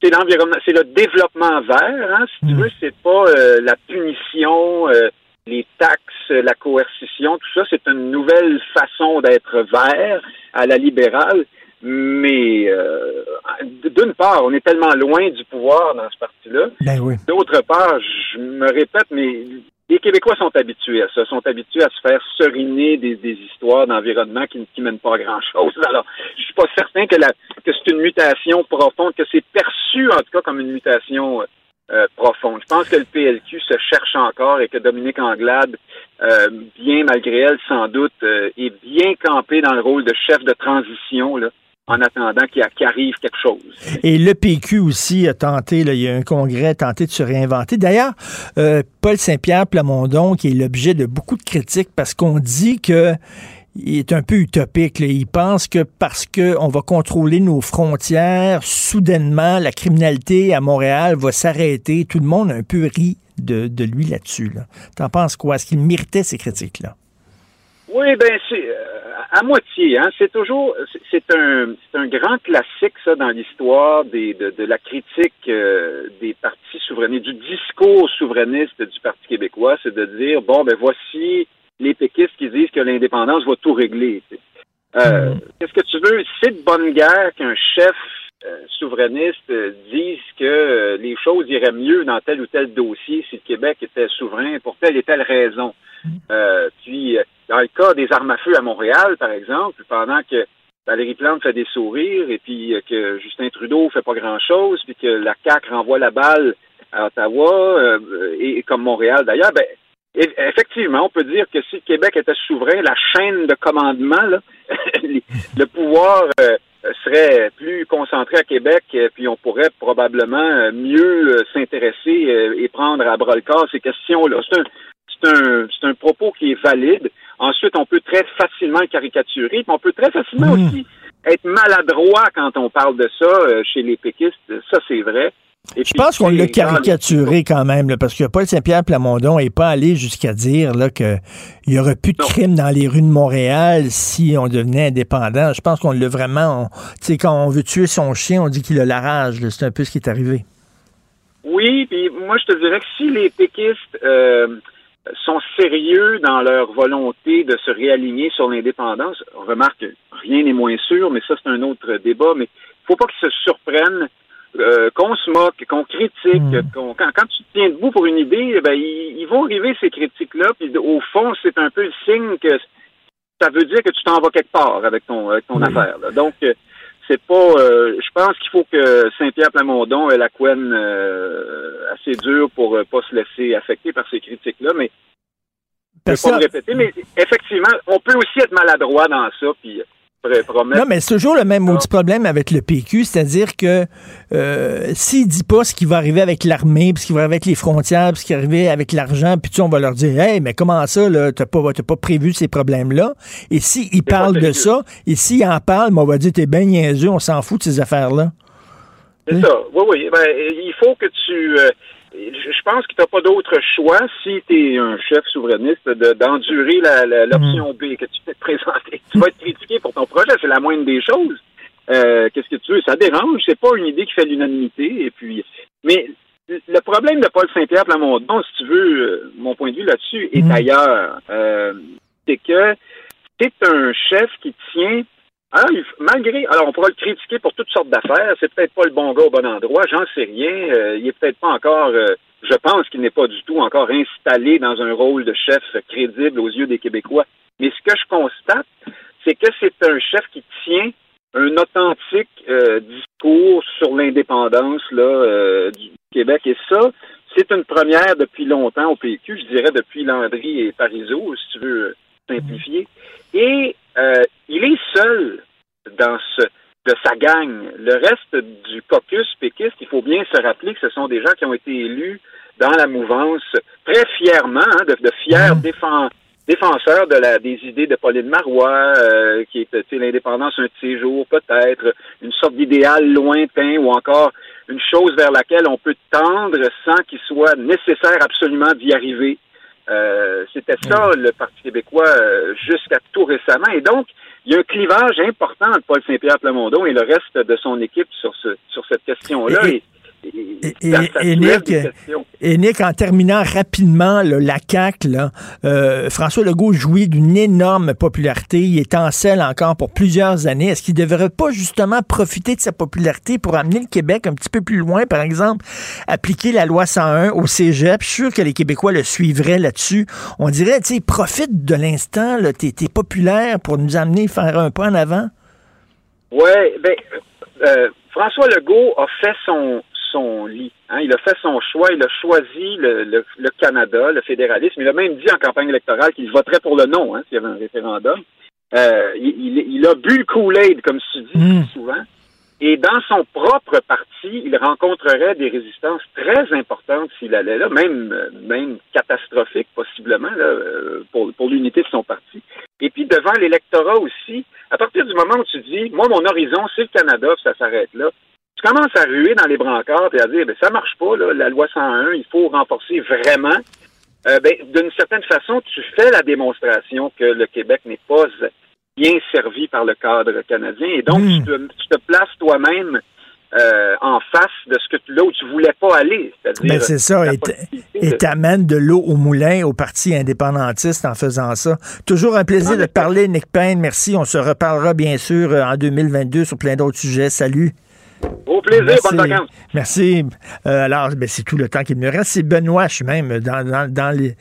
C'est l'environnement, c'est le développement vert, hein, si tu veux, c'est pas euh, la punition, euh, les taxes, la coercition, tout ça, c'est une nouvelle façon d'être vert à la libérale. Mais euh, d'une part, on est tellement loin du pouvoir dans ce parti-là. Ben oui. D'autre part, je me répète, mais les Québécois sont habitués à ça, sont habitués à se faire seriner des, des histoires d'environnement qui, qui mènent pas à grand-chose. Alors, je suis pas certain que, la, que c'est une mutation profonde, que c'est perçu en tout cas comme une mutation euh, euh, profonde. Je pense que le PLQ se cherche encore et que Dominique Anglade, euh, bien malgré elle sans doute, euh, est bien campé dans le rôle de chef de transition là, en attendant qu'il qu'il arrive quelque chose. Et le PQ aussi a tenté, là, il y a un congrès a tenté de se réinventer. D'ailleurs, euh, Paul Saint-Pierre Plamondon, qui est l'objet de beaucoup de critiques parce qu'on dit que il est un peu utopique. là. Il pense que parce qu'on va contrôler nos frontières, soudainement, la criminalité à Montréal va s'arrêter. Tout le monde a un peu ri de, de lui là-dessus. Là. T'en penses quoi? Est-ce qu'il méritait ces critiques-là? Oui, ben c'est euh, à moitié. Hein. C'est toujours, c'est- un, c'est un grand classique ça dans l'histoire des de, de la critique euh, des partis souverainistes, du discours souverainiste du Parti québécois, c'est de dire bon ben voici les péquistes qui disent que l'indépendance va tout régler. Euh, Qu'est-ce que tu veux C'est de bonne guerre qu'un chef euh, souverainiste euh, dise que euh, les choses iraient mieux dans tel ou tel dossier si le Québec était souverain pour telle et telle raison. Euh, puis, dans le cas des armes à feu à Montréal, par exemple, pendant que Valérie Plante fait des sourires et puis que Justin Trudeau fait pas grand-chose, puis que la CAQ renvoie la balle à Ottawa, euh, et, et comme Montréal d'ailleurs, ben, effectivement, on peut dire que si le Québec était souverain, la chaîne de commandement, là, le pouvoir euh, serait plus concentré à Québec, euh, puis on pourrait probablement euh, mieux euh, s'intéresser euh, et prendre à bras le corps ces questions-là. C'est un, c'est un, c'est un propos qui est valide. Ensuite, on peut très facilement le caricaturer, puis on peut très facilement aussi être maladroit quand on parle de ça euh, chez les péquistes. Ça, c'est vrai. Et Je pense qu'on l'a caricaturé quand même, là, parce que Paul Saint-Pierre Plamondon n'est pas allé jusqu'à dire qu'il n'y aurait plus de crimes dans les rues de Montréal si on devenait indépendant. Je pense qu'on l'a vraiment. Tu sais, quand on veut tuer son chien, on dit qu'il a la rage. C'est un peu ce qui est arrivé. Oui, puis moi je te dirais que si les péquistes euh, sont sérieux dans leur volonté de se réaligner sur l'indépendance, remarque, rien n'est moins sûr, mais ça c'est un autre débat, mais il faut pas qu'ils se surprennent, euh, qu'on se moque, qu'on critique, qu'on- quand, quand tu te tiens debout pour une idée, ben ils, ils vont arriver ces critiques-là, puis au fond c'est un peu le signe que ça veut dire que tu t'en vas quelque part avec ton, avec ton affaire. là. Donc, euh, c'est pas. euh, je pense qu'il faut que Saint-Pierre Plamondon ait la couenne euh, assez dure pour euh, pas se laisser affecter par ces critiques-là, mais je vais pas me répéter. Mais effectivement, on peut aussi être maladroit dans ça, puis Non, mais c'est toujours le même maudit problème avec le PQ, c'est-à-dire que euh, s'il dit pas ce qui va arriver avec l'armée, puis ce qui va arriver avec les frontières, puis ce qui va arriver avec l'argent, puis tu sais, on va leur dire Hey, mais comment ça, là, t'as pas, t'as pas prévu ces problèmes-là? Et s'il parle de ça, et s'il en parle, mais on va dire t'es bien niaiseux, on s'en fout de ces affaires-là. C'est ça. Oui, oui. Ben, il faut que tu. euh, je je pense que tu n'as pas d'autre choix si tu es un chef souverainiste de- d'endurer la- la- l'option B que tu t'es présenté. Tu vas être critiqué pour ton projet, c'est la moindre des choses. Euh, Qu'est-ce que tu veux? Ça dérange, c'est pas une idée qui fait l'unanimité. Et puis, mais le problème de Paul Saint-Pierre Plamondon, si tu veux, euh, mon point de vue là-dessus est ailleurs. Euh, c'est que c'est un chef qui tient il- malgré, alors on pourra le critiquer pour toutes sortes d'affaires. C'est peut-être pas le bon gars au bon endroit, j'en sais rien. Euh, il est peut-être pas encore, euh, je pense qu'il n'est pas du tout encore installé dans un rôle de chef crédible aux yeux des Québécois. Mais ce que je constate, c'est que c'est un chef qui tient un authentique euh, discours sur l'indépendance là euh, du Québec. Et ça, c'est une première depuis longtemps au PQ, je dirais depuis Landry et Parizeau, si tu veux simplifier. Et euh, il est seul dans ce de sa gang. Le reste du caucus péquiste, il faut bien se rappeler que ce sont des gens qui ont été élus dans la mouvance très fièrement, hein, de, de fiers défend- défenseurs de la, des idées de Pauline Marois, euh, qui sais, l'indépendance un de ces jours, peut-être, une sorte d'idéal lointain ou encore une chose vers laquelle on peut tendre sans qu'il soit nécessaire absolument d'y arriver. Euh, C'était ça le Parti québécois euh, jusqu'à tout récemment. Et donc, il y a un clivage important entre Paul Saint-Pierre Plamondon et le reste de son équipe sur, ce, sur cette question-là. Et- Et, Et, Nick, et en terminant rapidement, là, la CAQ, là, euh, François Legault jouit d'une énorme popularité. Il est en selle encore pour plusieurs années. Est-ce qu'il ne devrait pas justement profiter de sa popularité pour amener le Québec un petit peu plus loin, par exemple, appliquer la loi 101 au cégep? Je suis sûr que les Québécois le suivraient là-dessus. On dirait, tu sais, profite de l'instant, t'es, t'es populaire pour nous amener faire un pas en avant. Oui, ben, euh, François Legault a fait son, son lit. hein. Il a fait son choix. Il a choisi le, le- le Canada, le fédéralisme. Il a même dit en campagne électorale qu'il voterait pour le non, hein, s'il y avait un référendum. Euh, il, il- il a bu le Kool-Aid, comme tu dis souvent. Et dans son propre parti, il rencontrerait des résistances très importantes s'il allait là, même, même catastrophiques possiblement là, euh, pour, pour l'unité de son parti. Et puis devant l'électorat aussi, à partir du moment où tu dis, moi mon horizon c'est le Canada, puis ça s'arrête là, tu commences à ruer dans les brancards et à dire, ben ça marche pas là, la loi 101, il faut renforcer vraiment. euh, ben, d'une certaine façon, tu fais la démonstration que le Québec n'est pas bien servi par le cadre canadien. Et donc, Hmm. tu, te, tu te places toi-même euh, en face de ce que tu, là où tu voulais pas aller. C'est-à-dire, Ben, c'est ça. Et t- possibilité Et de- t'amènes de l'eau au moulin au parti indépendantiste en faisant ça. Toujours un plaisir de parler, Nick Payne. Merci. On se reparlera bien sûr euh, en 2022 sur plein d'autres sujets. Salut. Au plaisir, Merci. bonnes vacances. Merci. Euh, alors, ben, c'est tout le temps qu'il me reste. C'est Benoît, je suis même dans, dans, dans, les,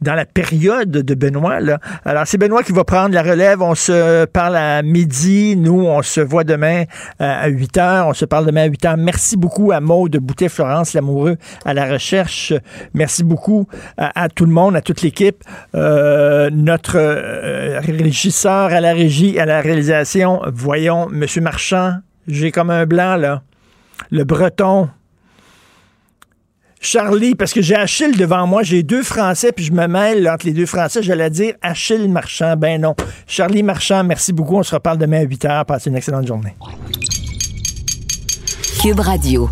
dans la période de Benoît. Là. Alors, c'est Benoît qui va prendre la relève. On se parle à midi. Nous, on se voit demain euh, à 8 heures. On se parle demain à 8 heures. Merci beaucoup à Maude Boutet-Florence, l'amoureux, à la recherche. Merci beaucoup à, à tout le monde, à toute l'équipe. Euh, notre euh, régisseur à la régie, à la réalisation. Voyons, Monsieur Marchand, j'ai comme un blanc, là. Le breton. Charlie, parce que j'ai Achille devant moi, j'ai deux Français, puis je me mêle entre les deux Français, j'allais dire Achille Marchand. Ben non. Charlie Marchand, merci beaucoup. On se reparle demain à 8 h. Passez une excellente journée. Cube Radio.